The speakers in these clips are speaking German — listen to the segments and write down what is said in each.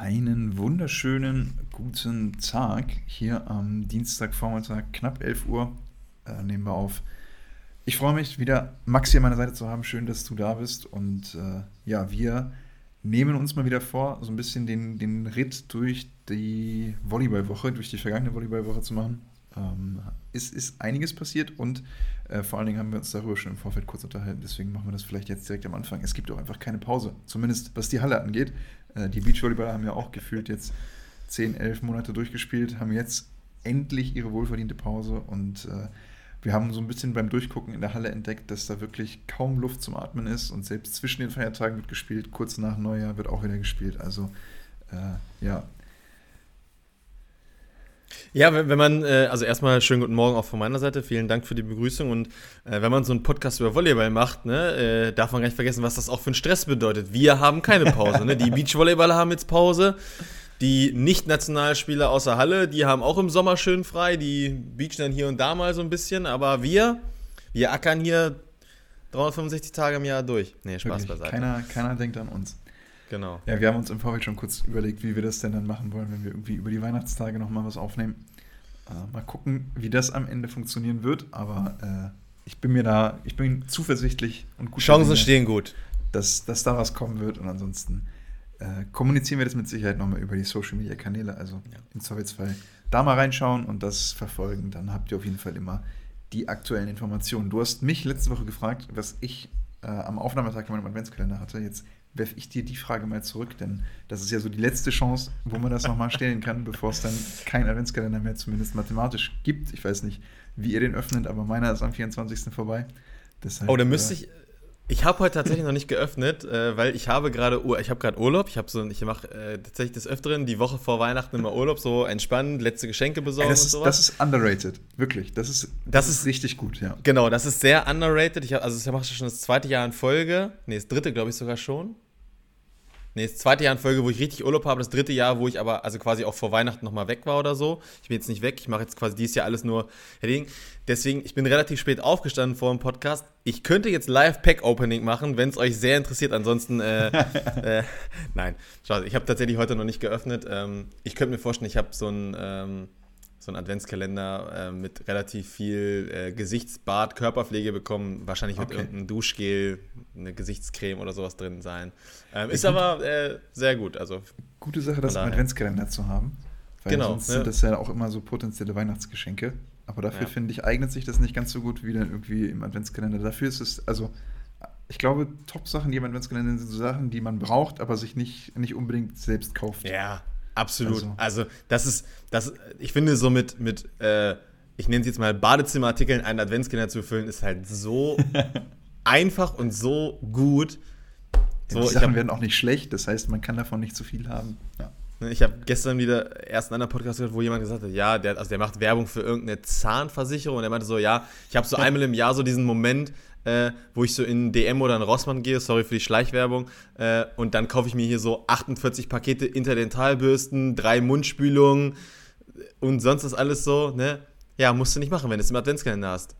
Einen wunderschönen guten Tag hier am Dienstagvormittag, knapp 11 Uhr, äh, nehmen wir auf. Ich freue mich, wieder Maxi an meiner Seite zu haben. Schön, dass du da bist. Und äh, ja, wir nehmen uns mal wieder vor, so ein bisschen den, den Ritt durch die Volleyballwoche, durch die vergangene Volleyballwoche zu machen. Ähm, es ist einiges passiert und äh, vor allen Dingen haben wir uns darüber schon im Vorfeld kurz unterhalten. Deswegen machen wir das vielleicht jetzt direkt am Anfang. Es gibt auch einfach keine Pause, zumindest was die Halle angeht. Äh, die Beachvolleyballer haben ja auch gefühlt jetzt 10, 11 Monate durchgespielt, haben jetzt endlich ihre wohlverdiente Pause und äh, wir haben so ein bisschen beim Durchgucken in der Halle entdeckt, dass da wirklich kaum Luft zum Atmen ist und selbst zwischen den Feiertagen wird gespielt, kurz nach Neujahr wird auch wieder gespielt. Also äh, ja, ja, wenn, wenn man, äh, also erstmal schönen guten Morgen auch von meiner Seite, vielen Dank für die Begrüßung und äh, wenn man so einen Podcast über Volleyball macht, ne, äh, darf man gar nicht vergessen, was das auch für einen Stress bedeutet. Wir haben keine Pause, ne? die Beachvolleyballer haben jetzt Pause, die Nicht-Nationalspieler außer Halle, die haben auch im Sommer schön frei, die beachen dann hier und da mal so ein bisschen, aber wir, wir ackern hier 365 Tage im Jahr durch. Nee, Spaß Wirklich, beiseite. Keiner, keiner denkt an uns. Genau. Ja, wir haben uns im Vorfeld schon kurz überlegt, wie wir das denn dann machen wollen, wenn wir irgendwie über die Weihnachtstage nochmal was aufnehmen. Äh, mal gucken, wie das am Ende funktionieren wird, aber äh, ich bin mir da, ich bin zuversichtlich und gut. Chancen stehen gut. Dass, dass da was kommen wird und ansonsten äh, kommunizieren wir das mit Sicherheit nochmal über die Social Media Kanäle. Also ja. im Zweifelsfall da mal reinschauen und das verfolgen. Dann habt ihr auf jeden Fall immer die aktuellen Informationen. Du hast mich letzte Woche gefragt, was ich äh, am Aufnahmetag in meinem Adventskalender hatte. Jetzt werfe ich dir die Frage mal zurück, denn das ist ja so die letzte Chance, wo man das nochmal stellen kann, bevor es dann keinen Adventskalender mehr zumindest mathematisch gibt. Ich weiß nicht, wie ihr den öffnet, aber meiner ist am 24. vorbei. Deshalb, oh, da müsste äh, ich, ich habe heute tatsächlich noch nicht geöffnet, äh, weil ich habe gerade ich habe gerade Urlaub. Ich habe so ich mache äh, tatsächlich des Öfteren die Woche vor Weihnachten immer Urlaub, so entspannt, letzte Geschenke besorgen das ist, und sowas. Das ist underrated, wirklich. Das ist, das, das ist, richtig gut, ja. Genau, das ist sehr underrated. Ich hab, also ich mache schon das zweite Jahr in Folge, nee, das dritte glaube ich sogar schon. Nee, das zweite Jahr in Folge, wo ich richtig Urlaub habe, das dritte Jahr, wo ich aber also quasi auch vor Weihnachten nochmal weg war oder so. Ich bin jetzt nicht weg, ich mache jetzt quasi dieses Jahr alles nur. Deswegen, ich bin relativ spät aufgestanden vor dem Podcast. Ich könnte jetzt Live-Pack-Opening machen, wenn es euch sehr interessiert. Ansonsten, äh, äh, nein, schau, ich habe tatsächlich heute noch nicht geöffnet. Ähm, ich könnte mir vorstellen, ich habe so ein. Ähm, so einen Adventskalender äh, mit relativ viel äh, Gesichtsbad, Körperpflege bekommen. Wahrscheinlich wird okay. irgendein Duschgel, eine Gesichtscreme oder sowas drin sein. Ähm, ist aber äh, sehr gut. Also, Gute Sache, das im Adventskalender zu haben. Weil genau, sonst ja. sind das ja auch immer so potenzielle Weihnachtsgeschenke. Aber dafür, ja. finde ich, eignet sich das nicht ganz so gut wie dann irgendwie im Adventskalender. Dafür ist es, also ich glaube, Top-Sachen, die im Adventskalender sind, sind so Sachen, die man braucht, aber sich nicht, nicht unbedingt selbst kauft. Ja, Absolut. Also, also das ist, das, ich finde so mit, mit äh, ich nenne es jetzt mal Badezimmerartikeln, einen Adventskalender zu füllen, ist halt so einfach und so gut. So, die Sachen hab, werden auch nicht schlecht, das heißt, man kann davon nicht zu viel haben. Ja. Ich habe gestern wieder erst einen anderen Podcast gehört, wo jemand gesagt hat, ja, der, also der macht Werbung für irgendeine Zahnversicherung und er meinte so, ja, ich habe so einmal im Jahr so diesen Moment, äh, wo ich so in DM oder in Rossmann gehe, sorry für die Schleichwerbung, äh, und dann kaufe ich mir hier so 48 Pakete Interdentalbürsten, drei Mundspülungen und sonst ist alles so, ne? Ja, musst du nicht machen, wenn du es im Adventskalender hast.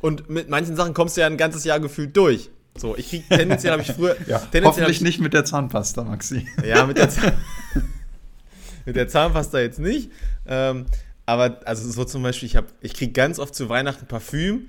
Und mit manchen Sachen kommst du ja ein ganzes Jahr gefühlt durch. So, ich krieg tendenziell habe ich früher. ja, hoffentlich ich, nicht mit der Zahnpasta, Maxi. Ja, mit der, mit der Zahnpasta jetzt nicht. Ähm, aber also so zum Beispiel, ich, ich kriege ganz oft zu Weihnachten Parfüm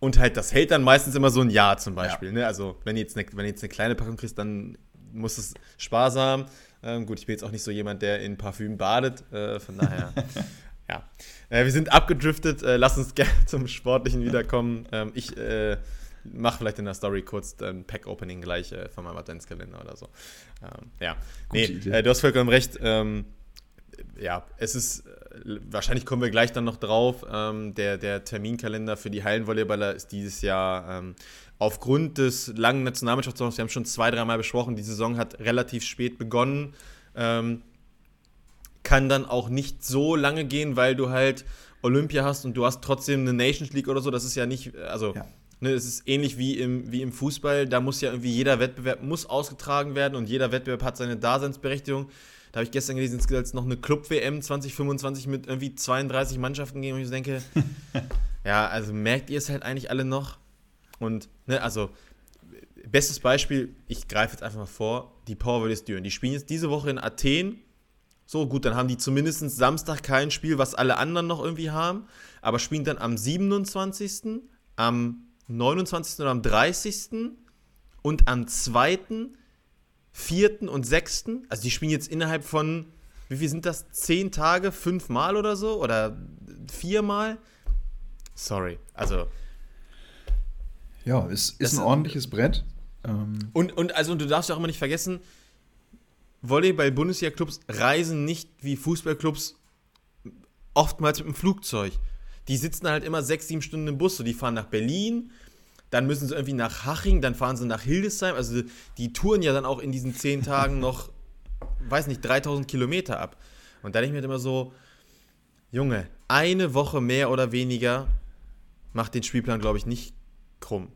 und halt, das hält dann meistens immer so ein Jahr zum Beispiel. Ja. Ne? Also, wenn du, jetzt eine, wenn du jetzt eine kleine Packung kriegst, dann muss es sparsam. Ähm, gut, ich bin jetzt auch nicht so jemand, der in Parfüm badet. Äh, von daher, ja. Äh, wir sind abgedriftet. Äh, lass uns gerne zum Sportlichen wiederkommen. Ähm, ich äh, mache vielleicht in der Story kurz ein Pack-Opening gleich äh, von meinem Adventskalender oder so. Ähm, ja. nee, äh, du hast vollkommen recht. Ähm, ja, es ist, wahrscheinlich kommen wir gleich dann noch drauf, ähm, der, der Terminkalender für die Hallenvolleyballer ist dieses Jahr ähm, aufgrund des langen Nationalmannschaftssaisons, wir haben schon zwei, dreimal besprochen, die Saison hat relativ spät begonnen, ähm, kann dann auch nicht so lange gehen, weil du halt Olympia hast und du hast trotzdem eine Nations League oder so, das ist ja nicht, also ja. Ne, es ist ähnlich wie im, wie im Fußball, da muss ja irgendwie jeder Wettbewerb muss ausgetragen werden und jeder Wettbewerb hat seine Daseinsberechtigung. Habe ich gestern gelesen, es gibt jetzt noch eine Club-WM 2025 mit irgendwie 32 Mannschaften gegen und ich denke, ja, also merkt ihr es halt eigentlich alle noch? Und, ne, also bestes Beispiel, ich greife jetzt einfach mal vor, die Power Verdes Düren. Die spielen jetzt diese Woche in Athen. So, gut, dann haben die zumindest Samstag kein Spiel, was alle anderen noch irgendwie haben. Aber spielen dann am 27., am 29. oder am 30. und am 2., 4. und 6. Also die spielen jetzt innerhalb von, wie viel sind das? Zehn Tage, fünfmal oder so? Oder viermal? Sorry, also. Ja, es ist ein ordentliches Brett. Ähm und, und, also, und du darfst ja auch immer nicht vergessen, Volleyball-Bundesliga-Clubs reisen nicht wie Fußballclubs oftmals mit dem Flugzeug. Die sitzen halt immer sechs, sieben Stunden im Bus. So, die fahren nach Berlin, dann müssen sie irgendwie nach Haching, dann fahren sie nach Hildesheim. Also die touren ja dann auch in diesen zehn Tagen noch, weiß nicht, 3000 Kilometer ab. Und da denke ich mir halt immer so, Junge, eine Woche mehr oder weniger macht den Spielplan, glaube ich, nicht krumm.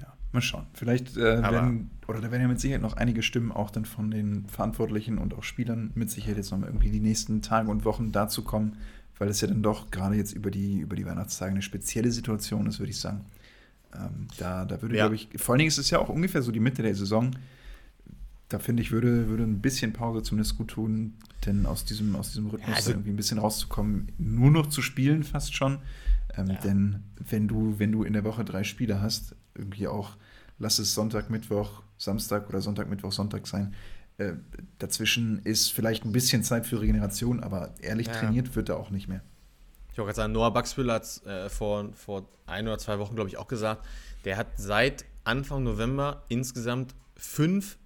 Ja, mal schauen. Vielleicht äh, werden, oder da werden ja mit Sicherheit noch einige Stimmen auch dann von den Verantwortlichen und auch Spielern mit Sicherheit jetzt noch irgendwie die nächsten Tage und Wochen dazu kommen, weil es ja dann doch gerade jetzt über die, über die Weihnachtstage eine spezielle Situation ist, würde ich sagen. Ähm, da, da würde, ja. glaube ich, vor allen Dingen ist es ja auch ungefähr so die Mitte der Saison. Da finde ich, würde, würde ein bisschen Pause zumindest gut tun, denn aus diesem, aus diesem Rhythmus ja, also, irgendwie ein bisschen rauszukommen, nur noch zu spielen fast schon. Ähm, ja. Denn wenn du, wenn du in der Woche drei Spiele hast, irgendwie auch, lass es Sonntag, Mittwoch, Samstag oder Sonntag, Mittwoch, Sonntag sein, äh, dazwischen ist vielleicht ein bisschen Zeit für Regeneration, aber ehrlich trainiert wird er auch nicht mehr. Ich wollte gerade sagen, Noah Buxville hat es äh, vor, vor ein oder zwei Wochen, glaube ich, auch gesagt. Der hat seit Anfang November insgesamt fünf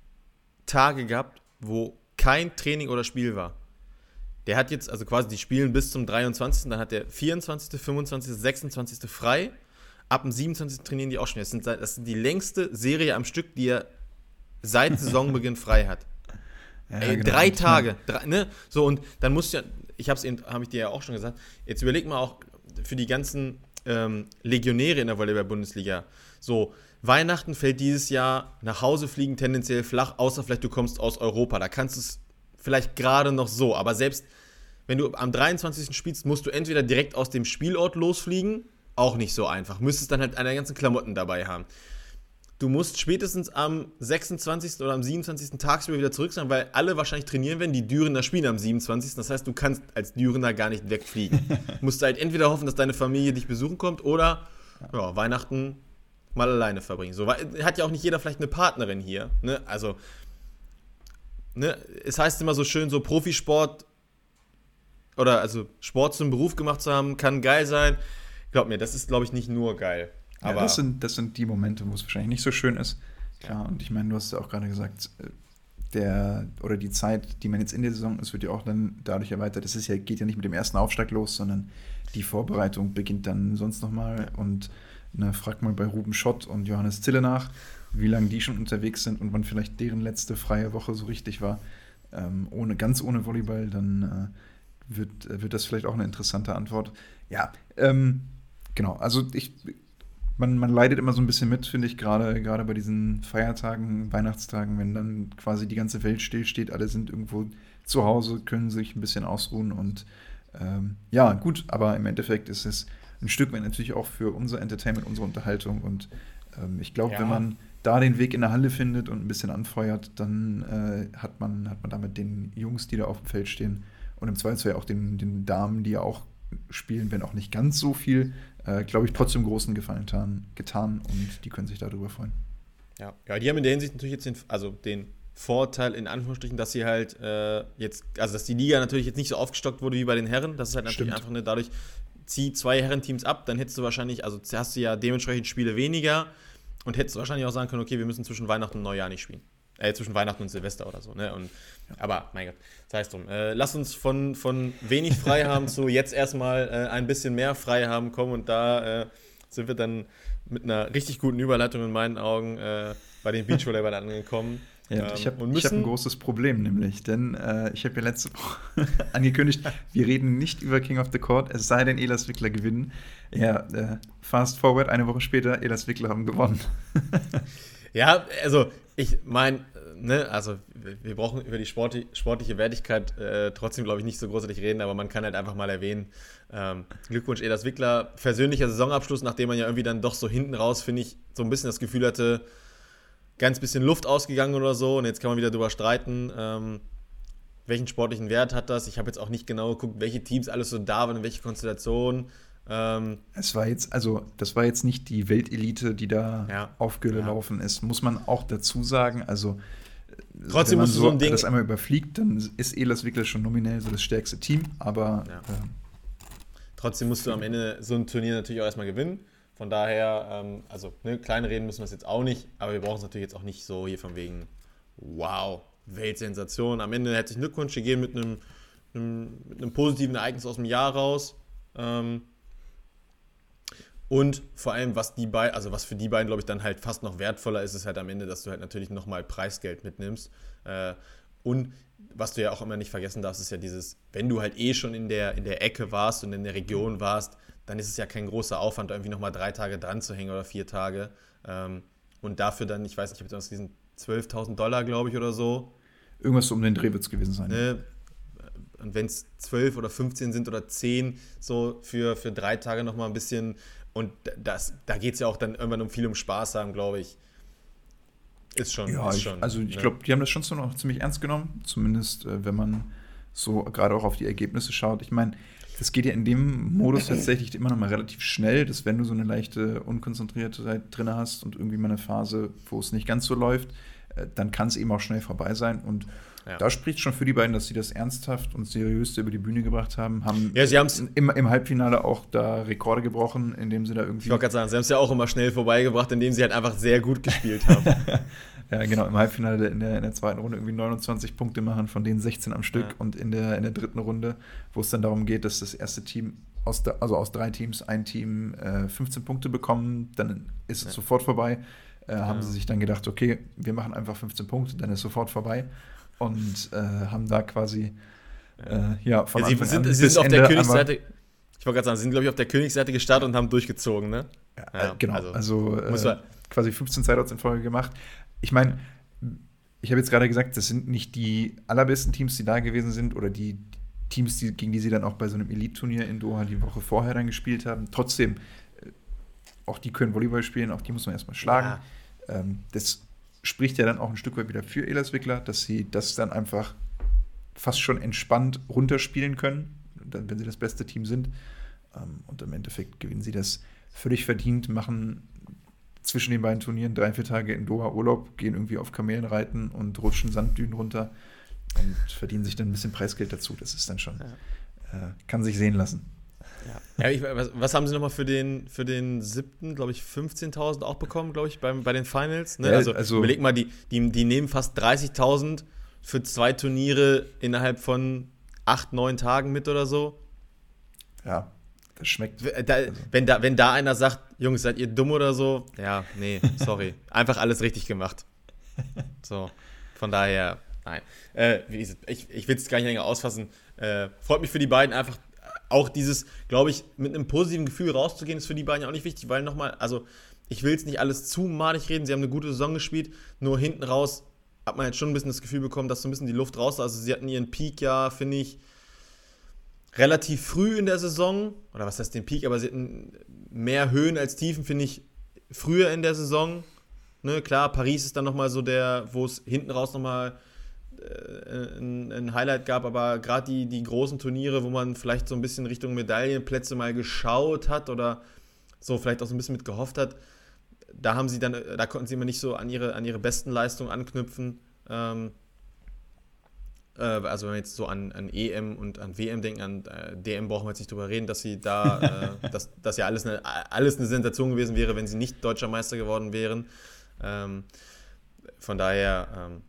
Tage gehabt, wo kein Training oder Spiel war. Der hat jetzt, also quasi die Spielen bis zum 23. Dann hat der 24., 25., 26. frei. Ab dem 27. trainieren die auch schon. Das sind, das sind die längste Serie am Stück, die er seit Saisonbeginn frei hat. Ja, Ey, genau. drei Tage. Drei, ne? So, und dann musst du ja, ich habe es habe ich dir ja auch schon gesagt, jetzt überleg mal auch für die ganzen ähm, Legionäre in der Volleyball-Bundesliga. So, Weihnachten fällt dieses Jahr nach Hause fliegen tendenziell flach, außer vielleicht du kommst aus Europa. Da kannst du es vielleicht gerade noch so, aber selbst wenn du am 23. spielst, musst du entweder direkt aus dem Spielort losfliegen, auch nicht so einfach. Müsstest dann halt eine ganzen Klamotten dabei haben du musst spätestens am 26. oder am 27. tagsüber wieder zurück sein, weil alle wahrscheinlich trainieren werden, die Dürener spielen am 27. Das heißt, du kannst als Dürener gar nicht wegfliegen. du musst halt entweder hoffen, dass deine Familie dich besuchen kommt oder ja, Weihnachten mal alleine verbringen. So hat ja auch nicht jeder vielleicht eine Partnerin hier. Ne? Also, ne? es heißt immer so schön, so Profisport oder also Sport zum Beruf gemacht zu haben, kann geil sein. Glaub mir, das ist, glaube ich, nicht nur geil. Aber ja, das sind, das sind die Momente, wo es wahrscheinlich nicht so schön ist. Klar, ja. und ich meine, du hast ja auch gerade gesagt, äh, der oder die Zeit, die man jetzt in der Saison ist, wird ja auch dann dadurch erweitert. Das ist ja, geht ja nicht mit dem ersten Aufschlag los, sondern die Vorbereitung beginnt dann sonst nochmal. Und ne, frag mal bei Ruben Schott und Johannes Zille nach, wie lange die schon unterwegs sind und wann vielleicht deren letzte freie Woche so richtig war. Ähm, ohne, ganz ohne Volleyball, dann äh, wird, wird das vielleicht auch eine interessante Antwort. Ja, ähm, genau. Also ich man, man leidet immer so ein bisschen mit, finde ich, gerade gerade bei diesen Feiertagen, Weihnachtstagen, wenn dann quasi die ganze Welt stillsteht, alle sind irgendwo zu Hause, können sich ein bisschen ausruhen und ähm, ja, gut, aber im Endeffekt ist es ein Stück weit natürlich auch für unser Entertainment, unsere Unterhaltung und ähm, ich glaube, ja. wenn man da den Weg in der Halle findet und ein bisschen anfeuert, dann äh, hat, man, hat man damit den Jungs, die da auf dem Feld stehen und im Zweifelsfall auch den, den Damen, die ja auch spielen, wenn auch nicht ganz so viel, äh, glaube ich, trotzdem großen Gefallen getan, getan und die können sich darüber freuen. Ja. ja, die haben in der Hinsicht natürlich jetzt den, also den Vorteil in Anführungsstrichen, dass sie halt äh, jetzt, also dass die Liga natürlich jetzt nicht so aufgestockt wurde wie bei den Herren. Das ist halt natürlich Stimmt. einfach eine, dadurch, zieh zwei Herrenteams ab, dann hättest du wahrscheinlich, also hast du ja dementsprechend Spiele weniger und hättest wahrscheinlich auch sagen können, okay, wir müssen zwischen Weihnachten und Neujahr nicht spielen. Äh, zwischen Weihnachten und Silvester oder so, ne? Und, ja. Aber, mein Gott, sei es drum. Äh, lass uns von, von wenig frei haben zu jetzt erstmal äh, ein bisschen mehr frei haben kommen und da äh, sind wir dann mit einer richtig guten Überleitung in meinen Augen äh, bei den Beachvolleyball angekommen. Ja, ähm, ich habe hab ein großes Problem nämlich, denn äh, ich habe ja letzte Woche angekündigt, wir reden nicht über King of the Court, es sei denn, Elas Wickler gewinnen. Ja, äh, fast forward, eine Woche später, Elas Wickler haben gewonnen. ja, also ich meine, ne, also wir brauchen über die sportliche, sportliche Wertigkeit äh, trotzdem, glaube ich, nicht so großartig reden, aber man kann halt einfach mal erwähnen, ähm, Glückwunsch Edas Wickler, persönlicher Saisonabschluss, nachdem man ja irgendwie dann doch so hinten raus, finde ich, so ein bisschen das Gefühl hatte, ganz bisschen Luft ausgegangen oder so und jetzt kann man wieder drüber streiten, ähm, welchen sportlichen Wert hat das. Ich habe jetzt auch nicht genau geguckt, welche Teams alles so da waren, in welche Konstellationen. Ähm, es war jetzt, also das war jetzt nicht die Weltelite, die da ja, aufgelaufen ja. ist, muss man auch dazu sagen. Also Trotzdem wenn man so, so ein Ding das einmal überfliegt, dann ist Elas wirklich schon nominell so das stärkste Team, aber ja. äh, trotzdem musst du am Ende so ein Turnier natürlich auch erstmal gewinnen. Von daher, ähm, also ne, klein reden müssen wir es jetzt auch nicht, aber wir brauchen es natürlich jetzt auch nicht so hier von wegen, wow, Weltsensation. Am Ende hätte ich Glückwunsch gegeben mit einem, einem, mit einem positiven Ereignis aus dem Jahr raus. Ähm, und vor allem, was die beiden, also was für die beiden, glaube ich, dann halt fast noch wertvoller ist, ist halt am Ende, dass du halt natürlich nochmal Preisgeld mitnimmst. Äh, und was du ja auch immer nicht vergessen darfst, ist ja dieses, wenn du halt eh schon in der, in der Ecke warst und in der Region warst, dann ist es ja kein großer Aufwand, irgendwie nochmal drei Tage dran zu hängen oder vier Tage. Ähm, und dafür dann, ich weiß nicht, ich habe jetzt diesen 12.000 Dollar, glaube ich, oder so. Irgendwas um den Dreh wird es gewesen sein. Ne? Und wenn es 12 oder 15 sind oder 10, so für, für drei Tage nochmal ein bisschen. Und das, da geht es ja auch dann irgendwann um viel um Spaß haben, glaube ich. Ist schon. Ja, ist ich, schon, also ich ne? glaube, die haben das schon so noch ziemlich ernst genommen. Zumindest, äh, wenn man so gerade auch auf die Ergebnisse schaut. Ich meine, das geht ja in dem Modus tatsächlich immer noch mal relativ schnell, dass wenn du so eine leichte Unkonzentriertheit drin hast und irgendwie mal eine Phase, wo es nicht ganz so läuft, äh, dann kann es eben auch schnell vorbei sein. Und ja. da spricht schon für die beiden, dass sie das ernsthaft und seriös über die Bühne gebracht haben. Haben ja, sie haben's im, im Halbfinale auch da Rekorde gebrochen, indem sie da irgendwie. Ich wollte gerade sagen, sie haben es ja auch immer schnell vorbeigebracht, indem sie halt einfach sehr gut gespielt haben. Ja, genau, im Halbfinale in der, in der zweiten Runde irgendwie 29 Punkte machen, von denen 16 am Stück. Ja. Und in der, in der dritten Runde, wo es dann darum geht, dass das erste Team aus der, also aus drei Teams ein Team äh, 15 Punkte bekommen, dann ist es ja. sofort vorbei. Äh, haben sie sich dann gedacht, okay, wir machen einfach 15 Punkte, dann ist sofort vorbei. Und äh, haben da quasi äh, ja, von ja, sie sind, sie sind auf Ende der Königsseite, ich wollte gerade sagen, sie sind, glaube ich, auf der Königsseite gestartet und haben durchgezogen, ne? Ja, genau, also, also äh, quasi 15 Sideouts in Folge gemacht ich meine, ich habe jetzt gerade gesagt, das sind nicht die allerbesten Teams, die da gewesen sind oder die Teams, die, gegen die sie dann auch bei so einem Elite-Turnier in Doha die Woche vorher dann gespielt haben. Trotzdem, äh, auch die können Volleyball spielen, auch die muss man erstmal schlagen. Ja. Ähm, das spricht ja dann auch ein Stück weit wieder für Elas Wickler, dass sie das dann einfach fast schon entspannt runterspielen können, wenn sie das beste Team sind. Ähm, und im Endeffekt gewinnen sie das völlig verdient, machen zwischen den beiden Turnieren drei, vier Tage in Doha Urlaub, gehen irgendwie auf Kamelen reiten und rutschen Sanddünen runter und verdienen sich dann ein bisschen Preisgeld dazu. Das ist dann schon, ja. äh, kann sich sehen lassen. Ja, ja ich, was, was, haben sie nochmal für den, für den siebten, glaube ich, 15.000 auch bekommen, glaube ich, beim, bei den Finals? Ne? Ja, also, also, überleg mal, die, die, die nehmen fast 30.000 für zwei Turniere innerhalb von acht, neun Tagen mit oder so. Ja, das schmeckt. Da, also. wenn, da, wenn da einer sagt, Jungs, seid ihr dumm oder so? Ja, nee, sorry. Einfach alles richtig gemacht. So, von daher, nein. Äh, ich ich will es gar nicht länger ausfassen. Äh, freut mich für die beiden einfach. Auch dieses, glaube ich, mit einem positiven Gefühl rauszugehen, ist für die beiden ja auch nicht wichtig, weil nochmal, also ich will es nicht alles zu malig reden. Sie haben eine gute Saison gespielt, nur hinten raus hat man jetzt schon ein bisschen das Gefühl bekommen, dass so ein bisschen die Luft raus ist. Also sie hatten ihren Peak ja, finde ich, relativ früh in der Saison, oder was heißt den Peak, aber sie hatten mehr Höhen als Tiefen, finde ich, früher in der Saison. Ne, klar, Paris ist dann nochmal so der, wo es hinten raus nochmal äh, ein, ein, Highlight gab, aber gerade die, die großen Turniere, wo man vielleicht so ein bisschen Richtung Medaillenplätze mal geschaut hat oder so vielleicht auch so ein bisschen mit gehofft hat, da haben sie dann, da konnten sie immer nicht so an ihre, an ihre besten Leistungen anknüpfen. Ähm, äh, also wenn wir jetzt so an, an EM und an WM denken, an äh, DM brauchen wir jetzt nicht drüber reden, dass sie da, äh, dass das ja alles eine, alles eine Sensation gewesen wäre, wenn sie nicht deutscher Meister geworden wären. Ähm, von daher, ähm,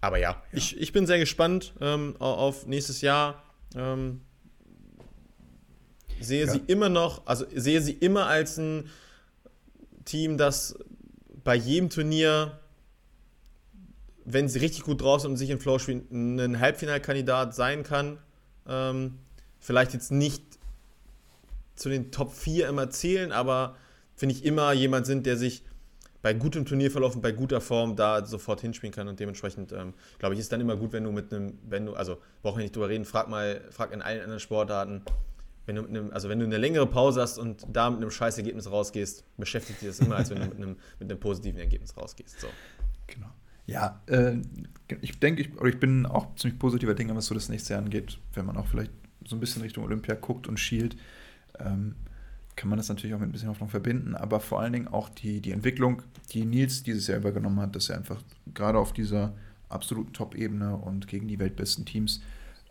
aber ja, ja, Ich, ich bin sehr gespannt ähm, auf nächstes Jahr. Ähm, sehe ja. sie immer noch, also sehe sie immer als ein Team, das bei jedem Turnier wenn sie richtig gut drauf sind und sich in Flow spielen, ein Halbfinalkandidat sein kann. Ähm, vielleicht jetzt nicht zu den Top 4 immer zählen, aber finde ich immer jemand sind, der sich bei gutem Turnierverlauf und bei guter Form da sofort hinspielen kann und dementsprechend ähm, glaube ich ist dann immer gut, wenn du mit einem, wenn du, also brauchen wir nicht drüber reden, frag mal, frag in allen anderen Sportarten, wenn du mit einem, also wenn du eine längere Pause hast und da mit einem scheiß Ergebnis rausgehst, beschäftigt dich das immer, als wenn du mit einem, mit einem positiven Ergebnis rausgehst. So. Genau. Ja, äh, ich denke, ich, ich bin auch ziemlich positiver Dinge, was so das nächste Jahr angeht, wenn man auch vielleicht so ein bisschen Richtung Olympia guckt und schielt. Ähm, kann man das natürlich auch mit ein bisschen Hoffnung verbinden, aber vor allen Dingen auch die, die Entwicklung, die Nils dieses Jahr übergenommen hat, dass er einfach gerade auf dieser absoluten Top-Ebene und gegen die weltbesten Teams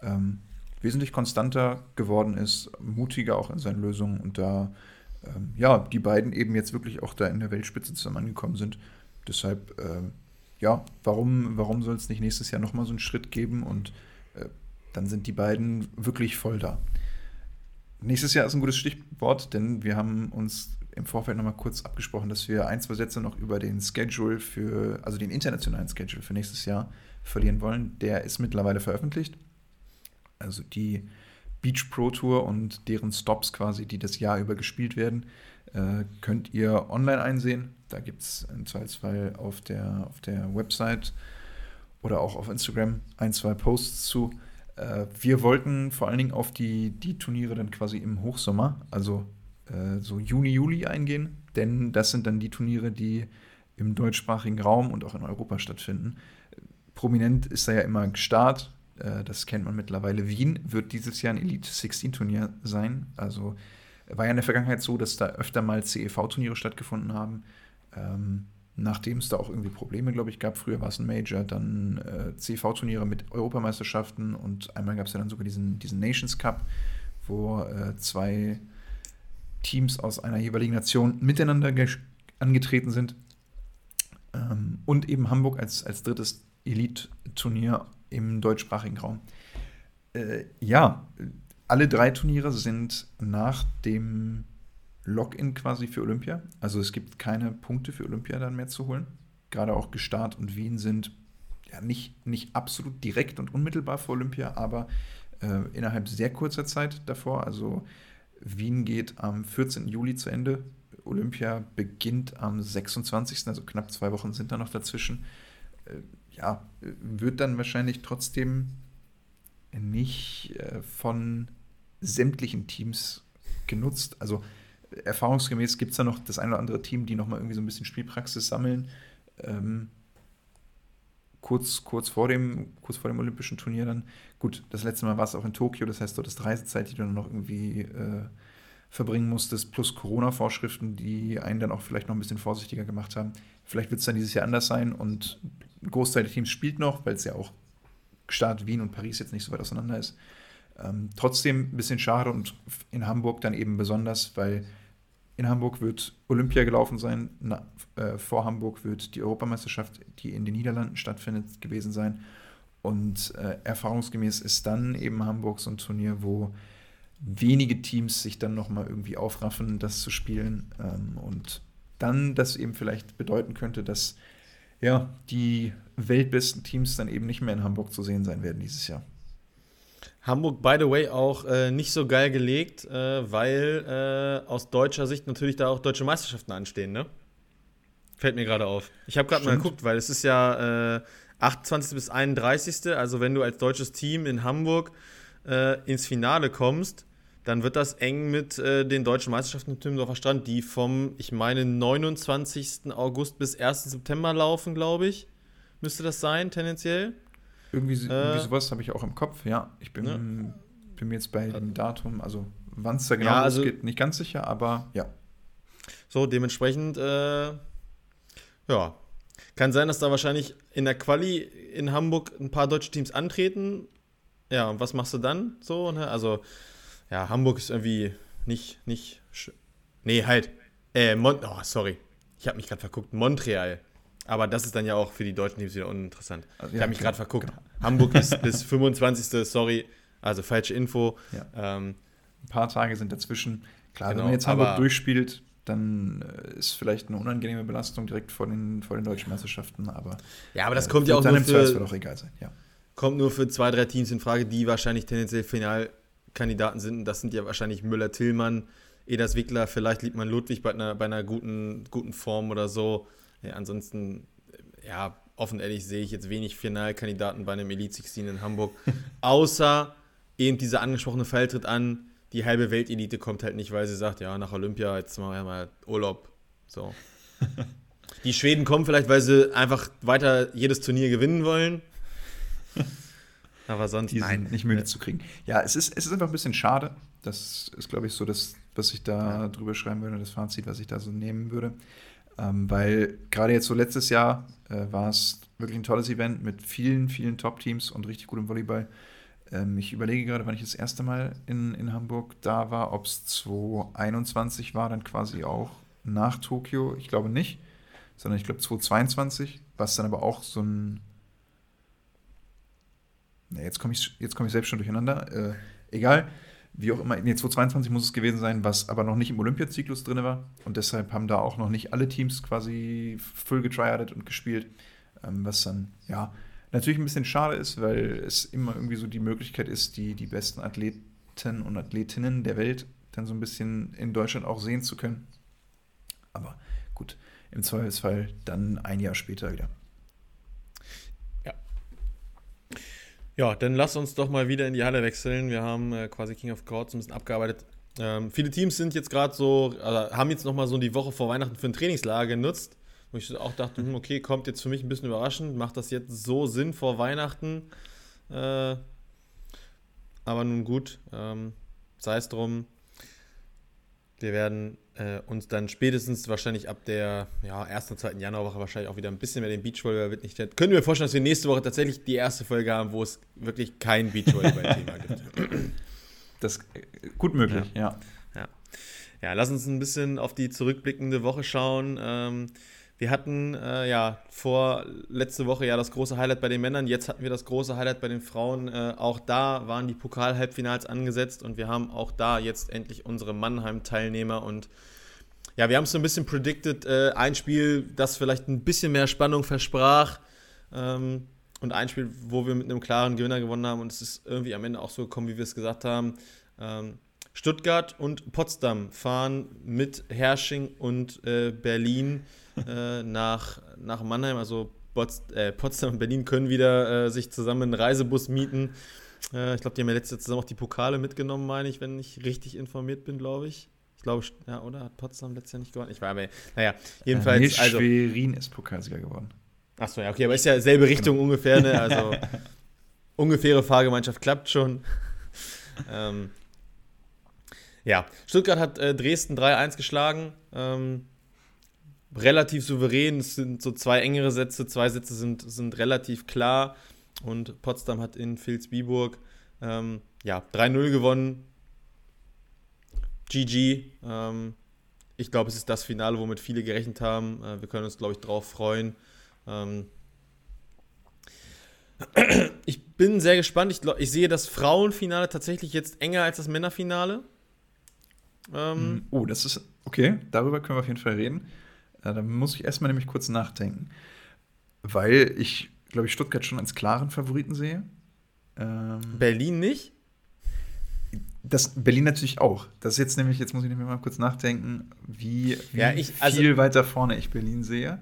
ähm, wesentlich konstanter geworden ist, mutiger auch in seinen Lösungen und da ähm, ja, die beiden eben jetzt wirklich auch da in der Weltspitze zusammen angekommen sind. Deshalb, äh, ja, warum, warum soll es nicht nächstes Jahr nochmal so einen Schritt geben und äh, dann sind die beiden wirklich voll da. Nächstes Jahr ist ein gutes Stichwort, denn wir haben uns im Vorfeld nochmal kurz abgesprochen, dass wir ein, zwei Sätze noch über den Schedule für, also den internationalen Schedule für nächstes Jahr verlieren wollen. Der ist mittlerweile veröffentlicht. Also die Beach Pro Tour und deren Stops quasi, die das Jahr über gespielt werden, äh, könnt ihr online einsehen. Da gibt es im Zweifelsfall auf der, auf der Website oder auch auf Instagram ein, zwei Posts zu. Äh, wir wollten vor allen Dingen auf die, die Turniere dann quasi im Hochsommer, also äh, so Juni, Juli eingehen, denn das sind dann die Turniere, die im deutschsprachigen Raum und auch in Europa stattfinden. Prominent ist da ja immer Start, äh, das kennt man mittlerweile. Wien wird dieses Jahr ein Elite 16 Turnier sein. Also war ja in der Vergangenheit so, dass da öfter mal CEV-Turniere stattgefunden haben. Ähm, nachdem es da auch irgendwie Probleme, glaube ich, gab. Früher war es ein Major, dann äh, CV-Turniere mit Europameisterschaften und einmal gab es ja dann sogar diesen, diesen Nations Cup, wo äh, zwei Teams aus einer jeweiligen Nation miteinander angetreten sind. Ähm, und eben Hamburg als, als drittes Elite-Turnier im deutschsprachigen Raum. Äh, ja, alle drei Turniere sind nach dem Login quasi für Olympia. Also es gibt keine Punkte für Olympia dann mehr zu holen. Gerade auch Gestart und Wien sind ja nicht, nicht absolut direkt und unmittelbar vor Olympia, aber äh, innerhalb sehr kurzer Zeit davor. Also Wien geht am 14. Juli zu Ende. Olympia beginnt am 26. Also knapp zwei Wochen sind da noch dazwischen. Äh, ja, wird dann wahrscheinlich trotzdem nicht äh, von sämtlichen Teams genutzt. Also erfahrungsgemäß gibt es da noch das ein oder andere Team, die nochmal irgendwie so ein bisschen Spielpraxis sammeln. Ähm, kurz, kurz, vor dem, kurz vor dem Olympischen Turnier dann. Gut, das letzte Mal war es auch in Tokio, das heißt, dort ist Reisezeit, die du dann noch irgendwie äh, verbringen musstest, plus Corona-Vorschriften, die einen dann auch vielleicht noch ein bisschen vorsichtiger gemacht haben. Vielleicht wird es dann dieses Jahr anders sein und ein Großteil der Teams spielt noch, weil es ja auch Start Wien und Paris jetzt nicht so weit auseinander ist. Ähm, trotzdem ein bisschen schade und in Hamburg dann eben besonders, weil in Hamburg wird Olympia gelaufen sein, na, äh, vor Hamburg wird die Europameisterschaft, die in den Niederlanden stattfindet, gewesen sein. Und äh, erfahrungsgemäß ist dann eben Hamburg so ein Turnier, wo wenige Teams sich dann nochmal irgendwie aufraffen, das zu spielen. Ähm, und dann das eben vielleicht bedeuten könnte, dass ja, die weltbesten Teams dann eben nicht mehr in Hamburg zu sehen sein werden dieses Jahr. Hamburg, by the way, auch äh, nicht so geil gelegt, äh, weil äh, aus deutscher Sicht natürlich da auch deutsche Meisterschaften anstehen, ne? Fällt mir gerade auf. Ich habe gerade mal geguckt, weil es ist ja 28. Äh, bis 31. Also wenn du als deutsches Team in Hamburg äh, ins Finale kommst, dann wird das eng mit äh, den deutschen Meisterschaften im Timmendorfer Strand, die vom, ich meine, 29. August bis 1. September laufen, glaube ich. Müsste das sein, tendenziell? Irgendwie, äh, irgendwie sowas habe ich auch im Kopf, ja. Ich bin, ja. bin mir jetzt bei dem Datum, also wann es da genau ja, also, geht, nicht ganz sicher, aber ja. So, dementsprechend, äh, ja. Kann sein, dass da wahrscheinlich in der Quali in Hamburg ein paar deutsche Teams antreten. Ja, und was machst du dann so? Ne? Also, ja, Hamburg ist irgendwie nicht, nicht. Nee, halt. Äh, Mon oh, sorry. Ich habe mich gerade verguckt. Montreal. Aber das ist dann ja auch für die deutschen Teams wieder uninteressant. Also, ich habe mich gerade verguckt. Genau. Hamburg ist bis 25. Sorry, also falsche Info. Ja. Ähm, Ein paar Tage sind dazwischen. Klar, genau, wenn man jetzt Hamburg durchspielt, dann äh, ist vielleicht eine unangenehme Belastung direkt vor den, vor den deutschen Meisterschaften. Aber ja, aber das äh, kommt ja auch nur für, auch egal sein. Ja. Kommt nur für zwei, drei Teams in Frage, die wahrscheinlich tendenziell Finalkandidaten sind. Das sind ja wahrscheinlich Müller-Tillmann, Edas Wickler, vielleicht liegt man Ludwig bei einer, bei einer guten, guten Form oder so. Ja, ansonsten, ja, offen ehrlich sehe ich jetzt wenig Finalkandidaten bei einem Elite 16 in Hamburg. Außer eben dieser angesprochene Fall tritt an, die halbe Weltelite kommt halt nicht, weil sie sagt, ja, nach Olympia, jetzt machen wir mal Urlaub. So. Die Schweden kommen vielleicht, weil sie einfach weiter jedes Turnier gewinnen wollen. Aber sonst die nein. sind nicht müde zu kriegen. Ja, es ist, es ist einfach ein bisschen schade. Das ist, glaube ich, so das, was ich da ja. drüber schreiben würde, das Fazit, was ich da so nehmen würde. Ähm, weil gerade jetzt so letztes Jahr äh, war es wirklich ein tolles Event mit vielen, vielen Top-Teams und richtig gutem Volleyball. Ähm, ich überlege gerade, wann ich das erste Mal in, in Hamburg da war, ob es 2021 war, dann quasi auch nach Tokio. Ich glaube nicht, sondern ich glaube 2022, was dann aber auch so ein. Na, jetzt komme ich, komm ich selbst schon durcheinander. Äh, egal wie auch immer, nee, 2022 muss es gewesen sein, was aber noch nicht im Olympiazyklus drin war. Und deshalb haben da auch noch nicht alle Teams quasi full getryadet und gespielt. Ähm, was dann, ja, natürlich ein bisschen schade ist, weil es immer irgendwie so die Möglichkeit ist, die, die besten Athleten und Athletinnen der Welt dann so ein bisschen in Deutschland auch sehen zu können. Aber gut, im Zweifelsfall dann ein Jahr später wieder. Ja, dann lass uns doch mal wieder in die Halle wechseln. Wir haben äh, quasi King of Courts ein bisschen abgearbeitet. Ähm, viele Teams sind jetzt gerade so, also haben jetzt nochmal so die Woche vor Weihnachten für ein Trainingslager genutzt. Wo ich auch dachte, hm, okay, kommt jetzt für mich ein bisschen überraschend, macht das jetzt so Sinn vor Weihnachten? Äh, aber nun gut, ähm, sei es drum. Wir werden äh, uns dann spätestens wahrscheinlich ab der ja, ersten und zweiten Januarwoche wahrscheinlich auch wieder ein bisschen mehr den Beachvolleyball wird nicht. Können wir vorstellen, dass wir nächste Woche tatsächlich die erste Folge haben, wo es wirklich kein Beachvolleyball-Thema gibt. Das äh, gut möglich, ja. ja. ja. Ja, lass uns ein bisschen auf die zurückblickende Woche schauen. Ähm, wir hatten äh, ja vor letzte Woche ja das große Highlight bei den Männern, jetzt hatten wir das große Highlight bei den Frauen. Äh, auch da waren die Pokal-Halbfinals angesetzt und wir haben auch da jetzt endlich unsere Mannheim-Teilnehmer und ja, wir haben es so ein bisschen predicted, äh, ein Spiel, das vielleicht ein bisschen mehr Spannung versprach ähm, und ein Spiel, wo wir mit einem klaren Gewinner gewonnen haben und es ist irgendwie am Ende auch so gekommen, wie wir es gesagt haben. Ähm, Stuttgart und Potsdam fahren mit Hersching und äh, Berlin äh, nach, nach Mannheim. Also Pots, äh, Potsdam und Berlin können wieder äh, sich zusammen einen Reisebus mieten. Äh, ich glaube, die haben ja letztes Jahr zusammen auch die Pokale mitgenommen, meine ich, wenn ich richtig informiert bin, glaube ich. Ich glaube, ja, oder? Hat Potsdam letztes Jahr nicht gewonnen? Ich war aber, naja, jedenfalls. Nee, also, Schwerin ist Pokalsieger geworden. Achso, ja, okay, aber ist ja selbe Richtung genau. ungefähr, ne? Also ungefähre Fahrgemeinschaft klappt schon. ähm, ja, Stuttgart hat äh, Dresden 3-1 geschlagen. Ähm, relativ souverän. Es sind so zwei engere Sätze, zwei Sätze sind, sind relativ klar. Und Potsdam hat in Vilsbiburg ähm, ja, 3-0 gewonnen. GG. Ähm, ich glaube, es ist das Finale, womit viele gerechnet haben. Äh, wir können uns, glaube ich, drauf freuen. Ähm, ich bin sehr gespannt. Ich, glaub, ich sehe das Frauenfinale tatsächlich jetzt enger als das Männerfinale. Ähm, hm, oh, das ist okay. Darüber können wir auf jeden Fall reden. Äh, da muss ich erstmal nämlich kurz nachdenken. Weil ich, glaube ich, Stuttgart schon als klaren Favoriten sehe. Ähm, Berlin nicht? Das Berlin natürlich auch. Das ist jetzt nämlich, jetzt muss ich nämlich mal kurz nachdenken, wie, wie ja, ich, also, viel weiter vorne ich Berlin sehe.